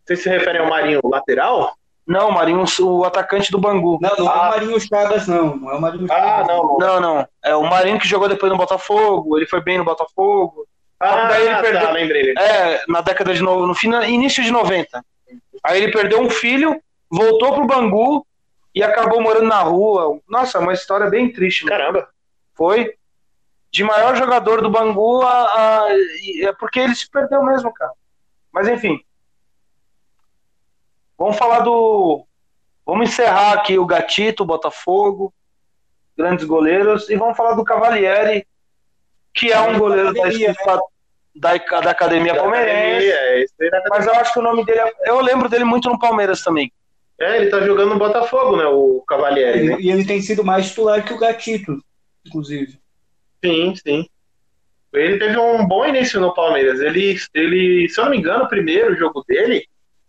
Vocês se referem ao Marinho lateral? Não, Marinho, o atacante do Bangu. Não, não é Ah. o Marinho Chagas, não. Não é o Marinho Ah, Chagas. não. não. Não, não. É o Marinho que jogou depois no Botafogo. Ele foi bem no Botafogo. Ah, Daí ele tá, perdeu- lembrei. É, na década de no, no final, início de 90. Aí ele perdeu um filho, voltou pro Bangu e acabou morando na rua. Nossa, uma história bem triste. mano. Caramba. Foi de maior jogador do Bangu a, a- é porque ele se perdeu mesmo, cara. Mas enfim. Vamos falar do. Vamos encerrar aqui o Gatito, o Botafogo, grandes goleiros, e vamos falar do Cavalieri, que é um goleiro da, da, da Academia Palmeirense. É, Mas eu acho que o nome dele. é- Eu lembro dele muito no Palmeiras também. É, ele tá jogando no Botafogo, né? O Cavalieri, né? E ele tem sido mais titular que o Gatito, inclusive. Sim, sim. Ele teve um bom início no Palmeiras. Ele, ele, se eu não me engano, o primeiro jogo dele,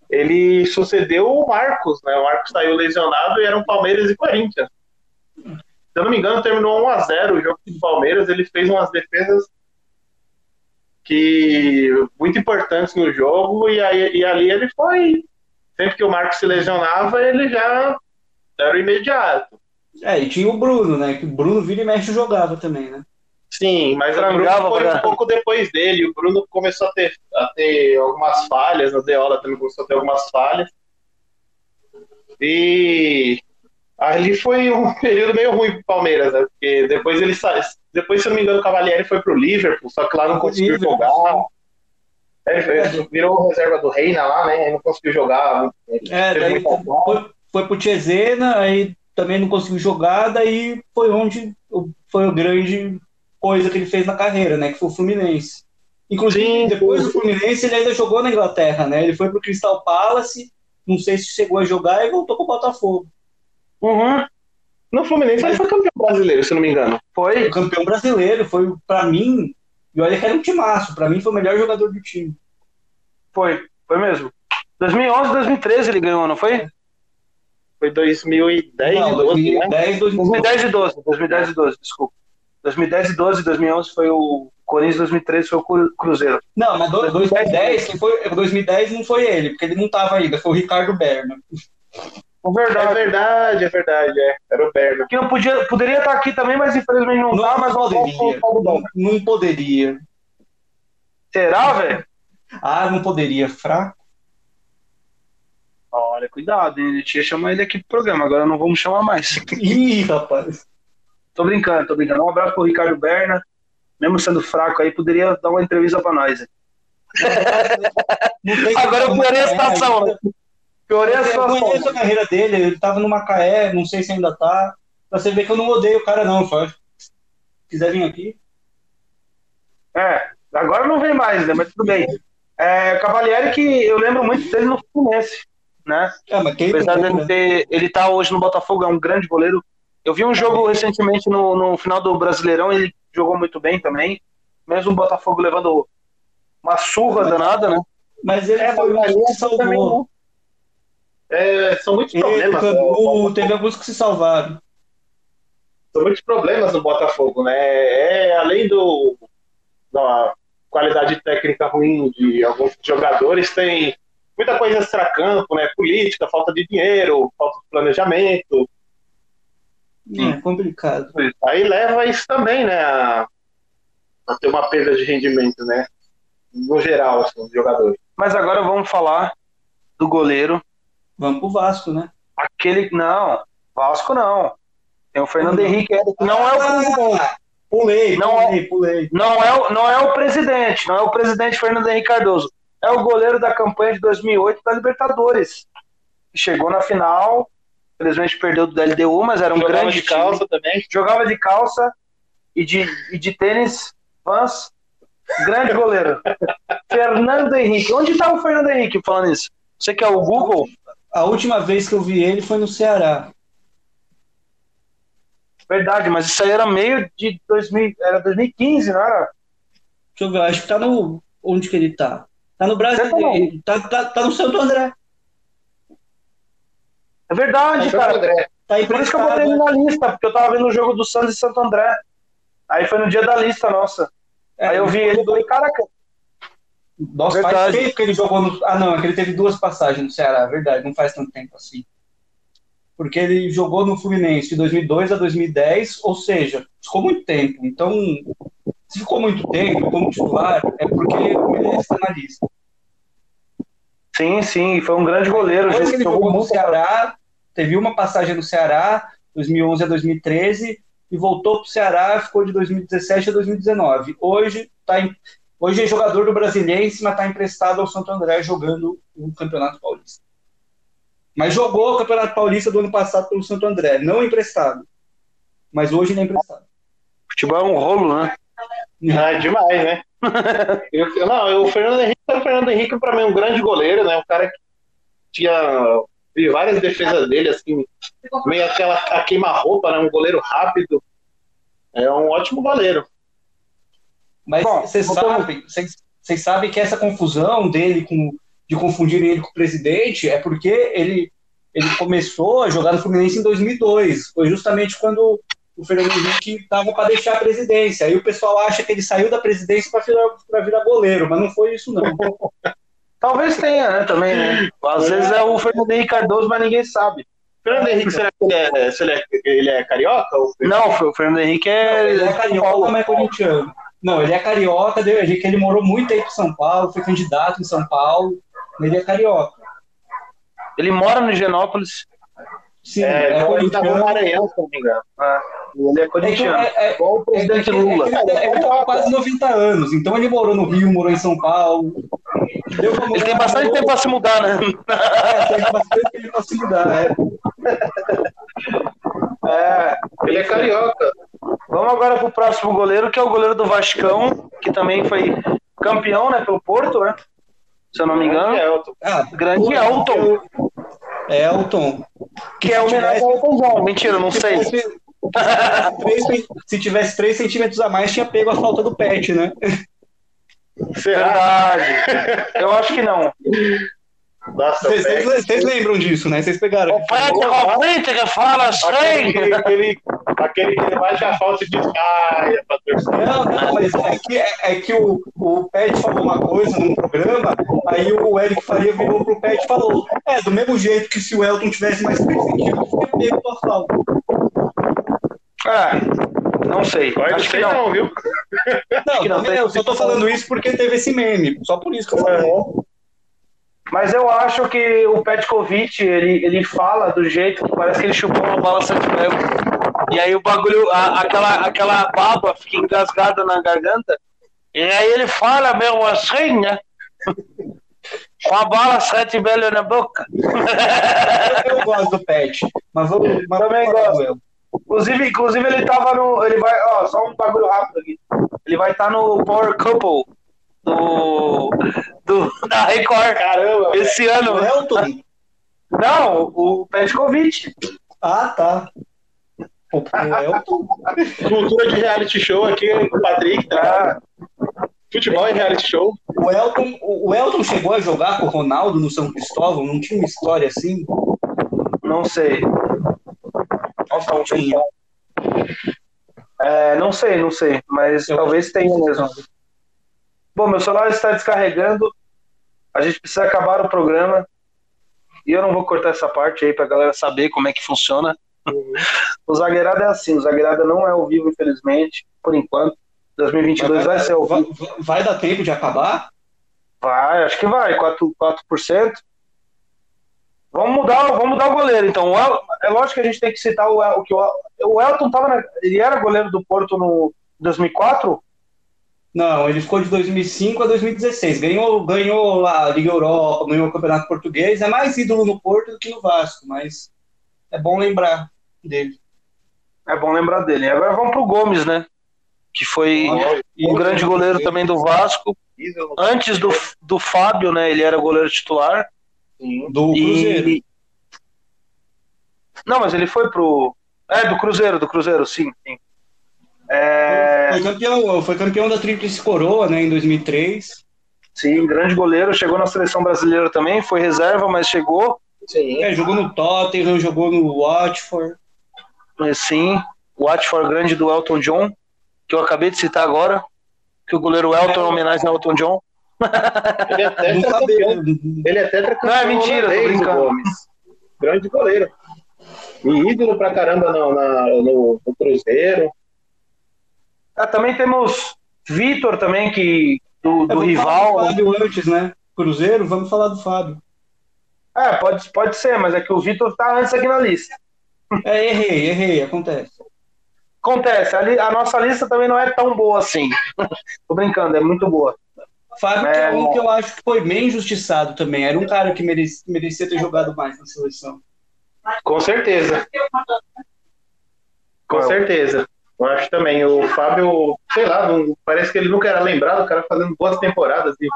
ele sucedeu o Marcos, né? O Marcos saiu lesionado e eram Palmeiras e Corinthians. Se eu não me engano, terminou 1 a 0 o jogo do Palmeiras. Ele fez umas defesas que muito importantes no jogo e, aí, e ali ele foi. Sempre que o Marcos se lesionava, ele já era o imediato. É, e tinha o Bruno, né? Que o Bruno vira e mexe jogava também, né? Sim, mas o Bruno foi pra- um pouco depois dele. O Bruno começou a ter, a ter algumas falhas, o Deola também começou a ter algumas falhas. E ali foi um período meio ruim pro Palmeiras, né? Porque depois ele sa... depois, se eu não me engano, o Cavalieri foi pro Liverpool, só que lá não conseguiu jogar. É, virou reserva do Reina lá, né? Ele não conseguiu jogar. É, daí foi, foi pro Tiesena, aí também não conseguiu jogar, daí foi onde foi a grande coisa que ele fez na carreira, né? Que foi o Fluminense. Inclusive, Sim, depois do Fluminense, ele ainda jogou na Inglaterra, né? Ele foi pro Crystal Palace, não sei se chegou a jogar e voltou pro Botafogo. Uhum. No Fluminense ele foi campeão brasileiro, se não me engano. Foi? foi campeão brasileiro, foi, pra mim, e olha que era um timaço, pra mim foi o melhor jogador do time. Foi, foi mesmo. 2011, 2013 ele ganhou, não foi? Foi 2010 não, 12, 2010, né? 2010 e 12, 2010 e 12, desculpa. 2010 e 12, 2011 foi o Corinthians, 2013 foi o Cruzeiro. Não, mas 2010, quem foi, 2010 não foi ele, porque ele não estava ainda, foi o Ricardo Berna. É verdade. É verdade, é verdade, é. Era o Berna. Que não podia, poderia estar aqui também, mas infelizmente não, está, mas poderia. Não, não poderia. Será, velho? Ah, não poderia. Fraco. Olha, cuidado, hein? A gente ia chamar ele aqui pro programa, agora não vamos chamar mais. Ih, rapaz. Tô brincando, tô brincando. Um abraço pro Ricardo Berna. Mesmo sendo fraco aí, poderia dar uma entrevista pra nós. agora eu piorei a situação, né? Piorei a situação. Eu conheço a carreira dele, ele tava no Macaé, não sei se ainda tá. Pra você ver que eu não odeio o cara, não, Fábio. Se quiser vir aqui. É, agora não vem mais, né? Mas tudo bem. É, Cavalieri que eu lembro muito dele no Fluminense né? É, mas quem Apesar dele ter, ele tá hoje no Botafogo, é um grande goleiro. Eu vi um jogo recentemente no, no final do Brasileirão, ele jogou muito bem também. Mesmo o Botafogo levando uma surra mas, danada, né? Mas ele é, foi um que salvou. É, são muitos problemas. Canu, teve alguns que se salvaram. São muitos problemas no Botafogo, né? É, além do da qualidade técnica ruim de alguns jogadores, tem muita coisa extra-campo, né? Política, falta de dinheiro, falta de planejamento. É complicado. Aí leva isso também, né? A, a ter uma perda de rendimento, né? No geral, assim, dos jogadores. Mas agora vamos falar do goleiro. Vamos pro Vasco, né? Aquele. Não, Vasco não. Tem o Fernando Henrique, que não é o ah, presidente. Pulei, não pulei, é, pulei. Não é, não é o presidente, não é o presidente Fernando Henrique Cardoso é o goleiro da campanha de 2008 da Libertadores. Chegou na final, infelizmente perdeu do LDU, mas era um Jogava grande de calça time. também. Jogava de calça e de, e de tênis, Vans. Grande goleiro. Fernando Henrique. Onde estava tá o Fernando Henrique falando isso? Você que é o Google? A última vez que eu vi ele foi no Ceará. Verdade, mas isso aí era meio de 2000, era 2015, não era? Deixa eu ver, acho que tá no. Onde que ele tá? Tá no Brasil. Tá, tá, tá no Santo André. É verdade, tá cara. André. Tá Por isso que eu botei ele na lista, porque eu tava vendo o jogo do Santos e Santo André. Aí foi no dia da lista, nossa. É, Aí eu vi ele e falei, caraca. Nossa, verdade. faz tempo que ele jogou no. Ah, não, é que ele teve duas passagens no Ceará, verdade, não faz tanto tempo assim. Porque ele jogou no Fluminense de 2002 a 2010, ou seja, ficou muito tempo. Então, se ficou muito tempo como titular, é porque merece estar na lista. Sim, sim, foi um grande goleiro. Depois que ele jogou no Ceará, teve uma passagem no Ceará, 2011 a 2013, e voltou para o Ceará, ficou de 2017 a 2019. Hoje, tá em, hoje é jogador do Brasiliense, mas está emprestado ao Santo André jogando o Campeonato Paulista. Mas jogou o Campeonato Paulista do ano passado pelo Santo André, não emprestado. Mas hoje ele é emprestado. Futebol é um rolo, né? Ah, demais, né? eu, não, o Fernando Henrique, o Fernando Henrique para mim é um grande goleiro, né? Um cara que tinha vi várias defesas dele, assim, meio aquela a queima-roupa, né? Um goleiro rápido. É um ótimo goleiro. Mas vocês sabem, vocês sabem que essa confusão dele com de confundir ele com o presidente é porque ele ele começou a jogar no Fluminense em 2002. Foi justamente quando o Fernando Henrique estava para deixar a presidência. Aí o pessoal acha que ele saiu da presidência para virar, virar goleiro, mas não foi isso, não. Talvez tenha, né, também, né? Às é. vezes é o Fernando Henrique Cardoso, mas ninguém sabe. Fernando Henrique, será que ele é, ele é, ele é carioca? Ou... Não, o Fernando Henrique é. Não, ele é carioca, mas é corintiano. Não, ele é carioca, ele, ele morou muito aí para São Paulo, foi candidato em São Paulo, ele é carioca. Ele mora no Higienópolis. Sim, é, é corintiano. Maranhão, se não me engano. É. Ele é corintiano. É, é, igual o presidente é, Lula. ele, ele tá quase 90 anos, então ele morou no Rio, morou em São Paulo. ele tem bastante tempo para se mudar, né? É, tem bastante tempo para se mudar, é. É, ele é carioca. Vamos agora pro próximo goleiro, que é o goleiro do Vascão, que também foi campeão, né, pelo Porto, né? Se eu não me engano. Grande Elton. Ah, Grande Elton. Elton. Que é homenagem ao Elton John. Mentira, não sei. Se tivesse 3 centímetros a mais, tinha pego a falta do pet, né? Verdade. Eu acho que não. Vocês lembram disso, né? Vocês pegaram. O Pet política fala assim. Aquele, aquele, aquele que bate a falta de caia pra torcer. Não, não, mas é que, é, é, que o, o Pet falou uma coisa num programa, aí o Eric Faria virou pro Pet e falou: É, do mesmo jeito que se o Elton tivesse mais 3 centímetros, teria pego a falta. Ah, não sei. Pode Acho que não, não viu? Não, não, eu só tô falando isso porque teve esse meme. Só por isso que eu falei. Mas eu acho que o Petkovic, ele, ele fala do jeito que parece que ele chupou uma bala sete E aí o bagulho, a, aquela, aquela baba fica engasgada na garganta. E aí ele fala mesmo assim, né? Com a bala sete velho na boca. Eu, eu gosto do Pet, mas vou, mas também gosto. Inclusive, inclusive ele tava no. Ele vai. Ó, só um bagulho rápido aqui. Ele vai estar tá no Power Couple do, do da Record. Caramba, esse ano. O Elton? Não, o Petkovic. Ah, tá. O Elton? Cultura de reality show aqui com o Patrick, tá? Futebol e reality show. O Elton, o Elton chegou a jogar com o Ronaldo no São Cristóvão? Não tinha uma história assim? Não sei. Nossa, não tinha. É, não sei, não sei, mas Eu talvez tenha mesmo. Bom, meu celular está descarregando. A gente precisa acabar o programa. E eu não vou cortar essa parte aí pra galera saber como é que funciona. Uhum. O Zagueirada é assim, o Zagueirada não é ao vivo, infelizmente, por enquanto. 2022 vai, vai ser ao vivo. Vai, vai, dar tempo de acabar? Vai, acho que vai, 4%. 4%. Vamos mudar, vamos mudar o goleiro, então. El, é lógico que a gente tem que citar o, o que o, o Elton tava na, ele era goleiro do Porto no 2004 não, ele ficou de 2005 a 2016. Ganhou, ganhou a Liga Europa, ganhou o Campeonato Português. É mais ídolo no Porto do que no Vasco, mas é bom lembrar dele. É bom lembrar dele. E agora vamos pro Gomes, né? Que foi um grande goleiro também do Vasco. Antes do, do Fábio, né? Ele era goleiro titular. Do Cruzeiro. E... Não, mas ele foi pro. É, do Cruzeiro, do Cruzeiro, sim. sim. É... Foi, campeão, foi campeão da Tríplice Coroa, né, em 2003. Sim, grande goleiro, chegou na seleção brasileira também, foi reserva, mas chegou. Sim. É, jogou no Tottenham, jogou no Watford. Sim, Watford grande do Elton John, que eu acabei de citar agora, que o goleiro Elton é homenagem ao Elton John. Ele é até campeão. Ele é até Não, é mentira, tô brincando. Gomes. Grande goleiro. E ídolo pra caramba no, na, no, no Cruzeiro. Ah, também temos Vitor também, que do, do é, rival. Do Fábio antes, né? Cruzeiro, vamos falar do Fábio. É, pode, pode ser, mas é que o Vitor tá antes aqui na lista. É, errei, errei, acontece. Acontece, a, li, a nossa lista também não é tão boa assim. Tô brincando, é muito boa. Fábio é, é um que eu acho que foi bem injustiçado também. Era um cara que merecia, merecia ter jogado mais na seleção. Com certeza. Com certeza. Eu acho também. O Fábio, sei lá, não, parece que ele nunca era lembrado, o cara fazendo boas temporadas e,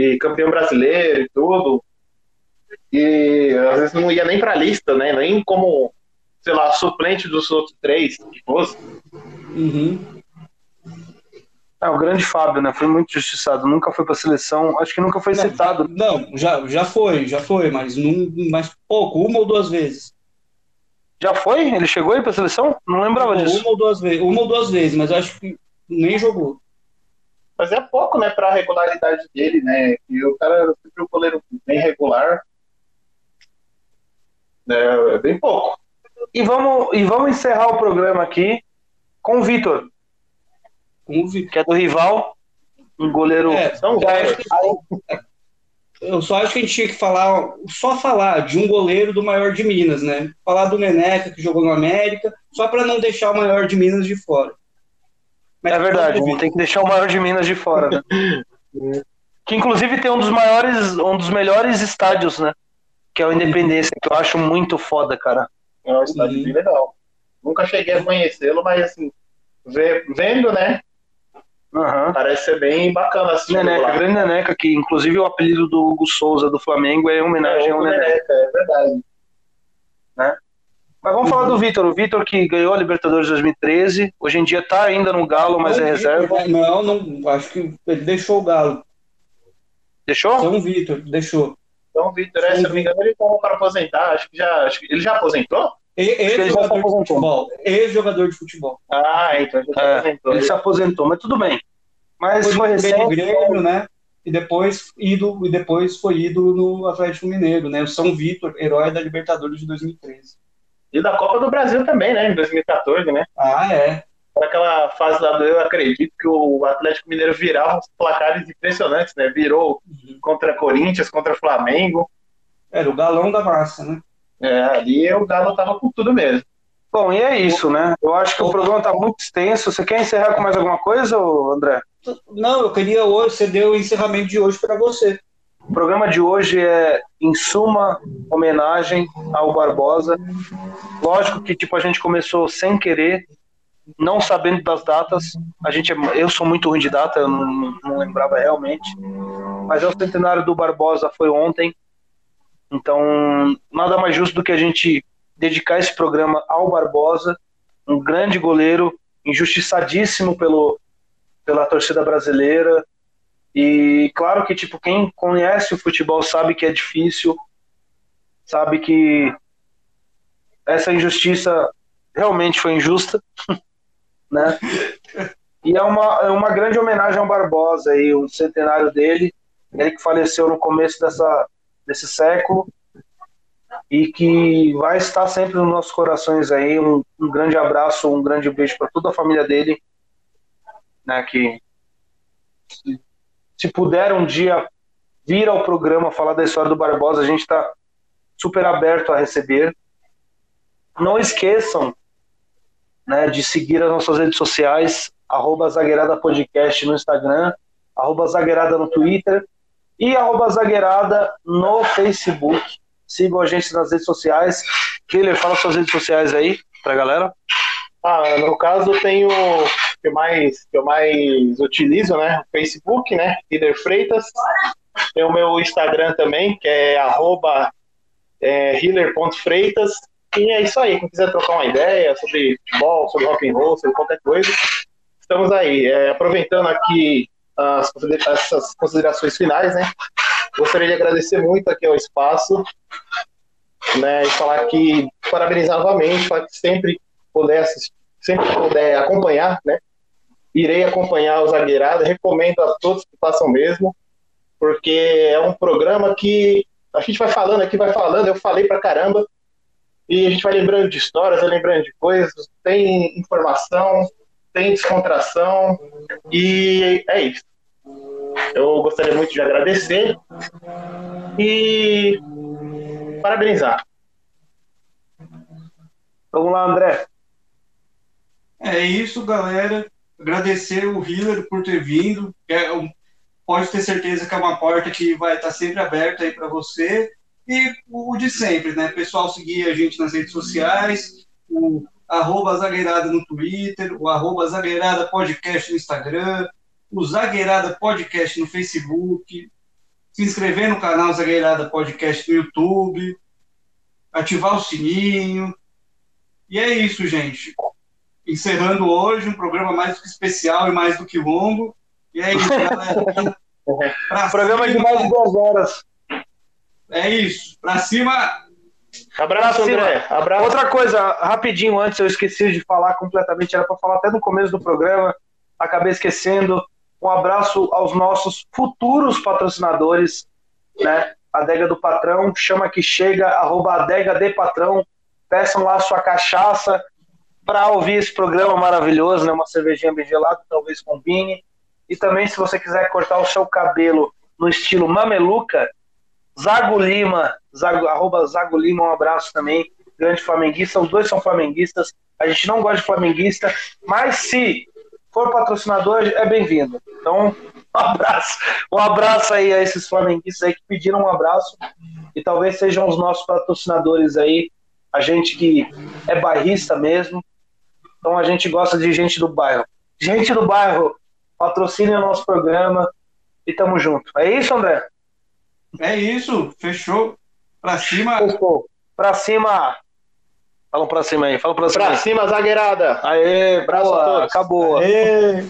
e campeão brasileiro e tudo. E às vezes não ia nem pra lista, né? Nem como, sei lá, suplente dos outros três, que fosse. Uhum. É, o grande Fábio, né? Foi muito justiçado. Nunca foi pra seleção. Acho que nunca foi não, citado. Não, já, já foi, já foi, mas, num, mas pouco, uma ou duas vezes. Já foi? Ele chegou aí pra seleção? Não lembrava disso. Uma ou duas vezes, uma ou duas vezes, mas acho que nem jogou. Mas é pouco, né, pra regularidade dele, né? E o cara é sempre um goleiro bem regular. É, é bem pouco. E vamos, e vamos encerrar o programa aqui com o Vitor. Com o Vitor. Que é do rival. Um goleiro. É, são é, eu só acho que a gente tinha que falar, só falar de um goleiro do maior de Minas, né? Falar do Neneca, que jogou no América, só para não deixar o maior de Minas de fora. Mas é verdade, não tem que deixar o maior de Minas de fora, né? que inclusive tem um dos maiores, um dos melhores estádios, né? Que é o Independência, que eu acho muito foda, cara. É um estádio bem legal. Nunca cheguei a conhecê-lo, mas assim, vendo, né? Uhum. Parece ser bem bacana assim. Neneca, grande Neneca, que inclusive o apelido do Hugo Souza do Flamengo é em homenagem é, ao Neneca. Neneca. É verdade. Né? Mas vamos falar do Vitor. O Vitor que ganhou a Libertadores 2013, hoje em dia tá ainda no Galo, mas não, é reserva. Não, não, acho que ele deixou o Galo. Deixou? São Vitor, deixou. Então, Vitor, é, se não me engano, ele estava para aposentar. Acho que já. Acho que ele já aposentou? Ex-jogador de futebol. Ex-jogador de futebol. Ah, então ele, é, aposentou. ele se aposentou, mas tudo bem. Mas foi, foi recente. Grêmio, né? E depois, ido, e depois foi ídolo no Atlético Mineiro, né? O São Vitor, herói da Libertadores de 2013. E da Copa do Brasil também, né? Em 2014, né? Ah, é. Naquela fase lá do eu acredito que o Atlético Mineiro virava uns placares impressionantes, né? Virou uhum. contra Corinthians, contra Flamengo. Era o galão da massa, né? É, ali o Galo tava com tudo mesmo. Bom, e é isso, né? Eu acho que o programa tá muito extenso. Você quer encerrar com mais alguma coisa, André? Não, eu queria hoje ceder o encerramento de hoje para você. O programa de hoje é, em suma, homenagem ao Barbosa. Lógico que tipo a gente começou sem querer, não sabendo das datas. A gente, é, eu sou muito ruim de data, eu não, não lembrava realmente. Mas é o centenário do Barbosa foi ontem. Então, nada mais justo do que a gente dedicar esse programa ao Barbosa, um grande goleiro, injustiçadíssimo pelo, pela torcida brasileira. E claro que tipo quem conhece o futebol sabe que é difícil, sabe que essa injustiça realmente foi injusta, né? E é uma, é uma grande homenagem ao Barbosa o centenário dele, ele que faleceu no começo dessa desse século e que vai estar sempre nos nossos corações aí. Um, um grande abraço, um grande beijo para toda a família dele, né? Que se, puder um dia vir ao programa falar da história do Barbosa, a gente está super aberto a receber. Não esqueçam né, de seguir as nossas redes sociais, arroba Zagueirada Podcast no Instagram, arroba Zagueirada no Twitter e arroba zagueirada no Facebook. Sigam a gente nas redes sociais. Killer, fala suas redes sociais aí pra galera. Ah, no caso eu tenho que eu mais que eu mais utilizo, né? Facebook, né? Killer Freitas. Tem o meu Instagram também, que é arroba é, healer.freitas. E é isso aí. Quem quiser trocar uma ideia sobre futebol, sobre rock and roll, sobre qualquer coisa, estamos aí. É, aproveitando aqui as, essas considerações finais, né? Gostaria de agradecer muito aqui ao espaço, né? E falar que parabenizar novamente, falar que sempre puder sempre puder acompanhar, né? Irei acompanhar o Zagueirada, recomendo a todos que façam mesmo, porque é um programa que a gente vai falando aqui, vai falando, eu falei pra caramba, e a gente vai lembrando de histórias, vai lembrando de coisas, tem informação, tem descontração, e é isso. Eu gostaria muito de agradecer e parabenizar. Vamos lá, André. É isso, galera. Agradecer o Hiller por ter vindo. É pode ter certeza que é uma porta que vai estar sempre aberta aí para você. E o de sempre, né? Pessoal, seguir a gente nas redes sociais, o arroba Zagueirada no Twitter, o arroba Zagueirada Podcast no Instagram, o Zagueirada Podcast no Facebook, se inscrever no canal Zagueirada Podcast no YouTube, ativar o sininho. E é isso, gente. Encerrando hoje um programa mais do que especial e mais do que longo. E é isso, galera. programa cima, de mais de duas horas. É isso. Pra cima. Abraço, André. Abraço. Outra coisa, rapidinho antes, eu esqueci de falar completamente, era para falar até no começo do programa, acabei esquecendo. Um abraço aos nossos futuros patrocinadores, né? Adega do Patrão, chama que chega, arroba adega de patrão. Peçam lá sua cachaça para ouvir esse programa maravilhoso, né? Uma cervejinha bem gelada, talvez combine. E também, se você quiser cortar o seu cabelo no estilo mameluca, Zago Lima, Zago, arroba Zago Lima, um abraço também, grande flamenguista, os dois são flamenguistas, a gente não gosta de flamenguista, mas se for patrocinador, é bem-vindo. Então, um abraço, um abraço aí a esses flamenguistas aí que pediram um abraço e talvez sejam os nossos patrocinadores aí, a gente que é bairrista mesmo, então a gente gosta de gente do bairro. Gente do bairro, patrocine o nosso programa e tamo junto. É isso, André? É isso, fechou. Pra cima. Fechou. Pra cima. Fala pra cima aí, fala pra cima. Pra aí. cima, zagueirada. Aê, Abraço boa, acabou. Aê.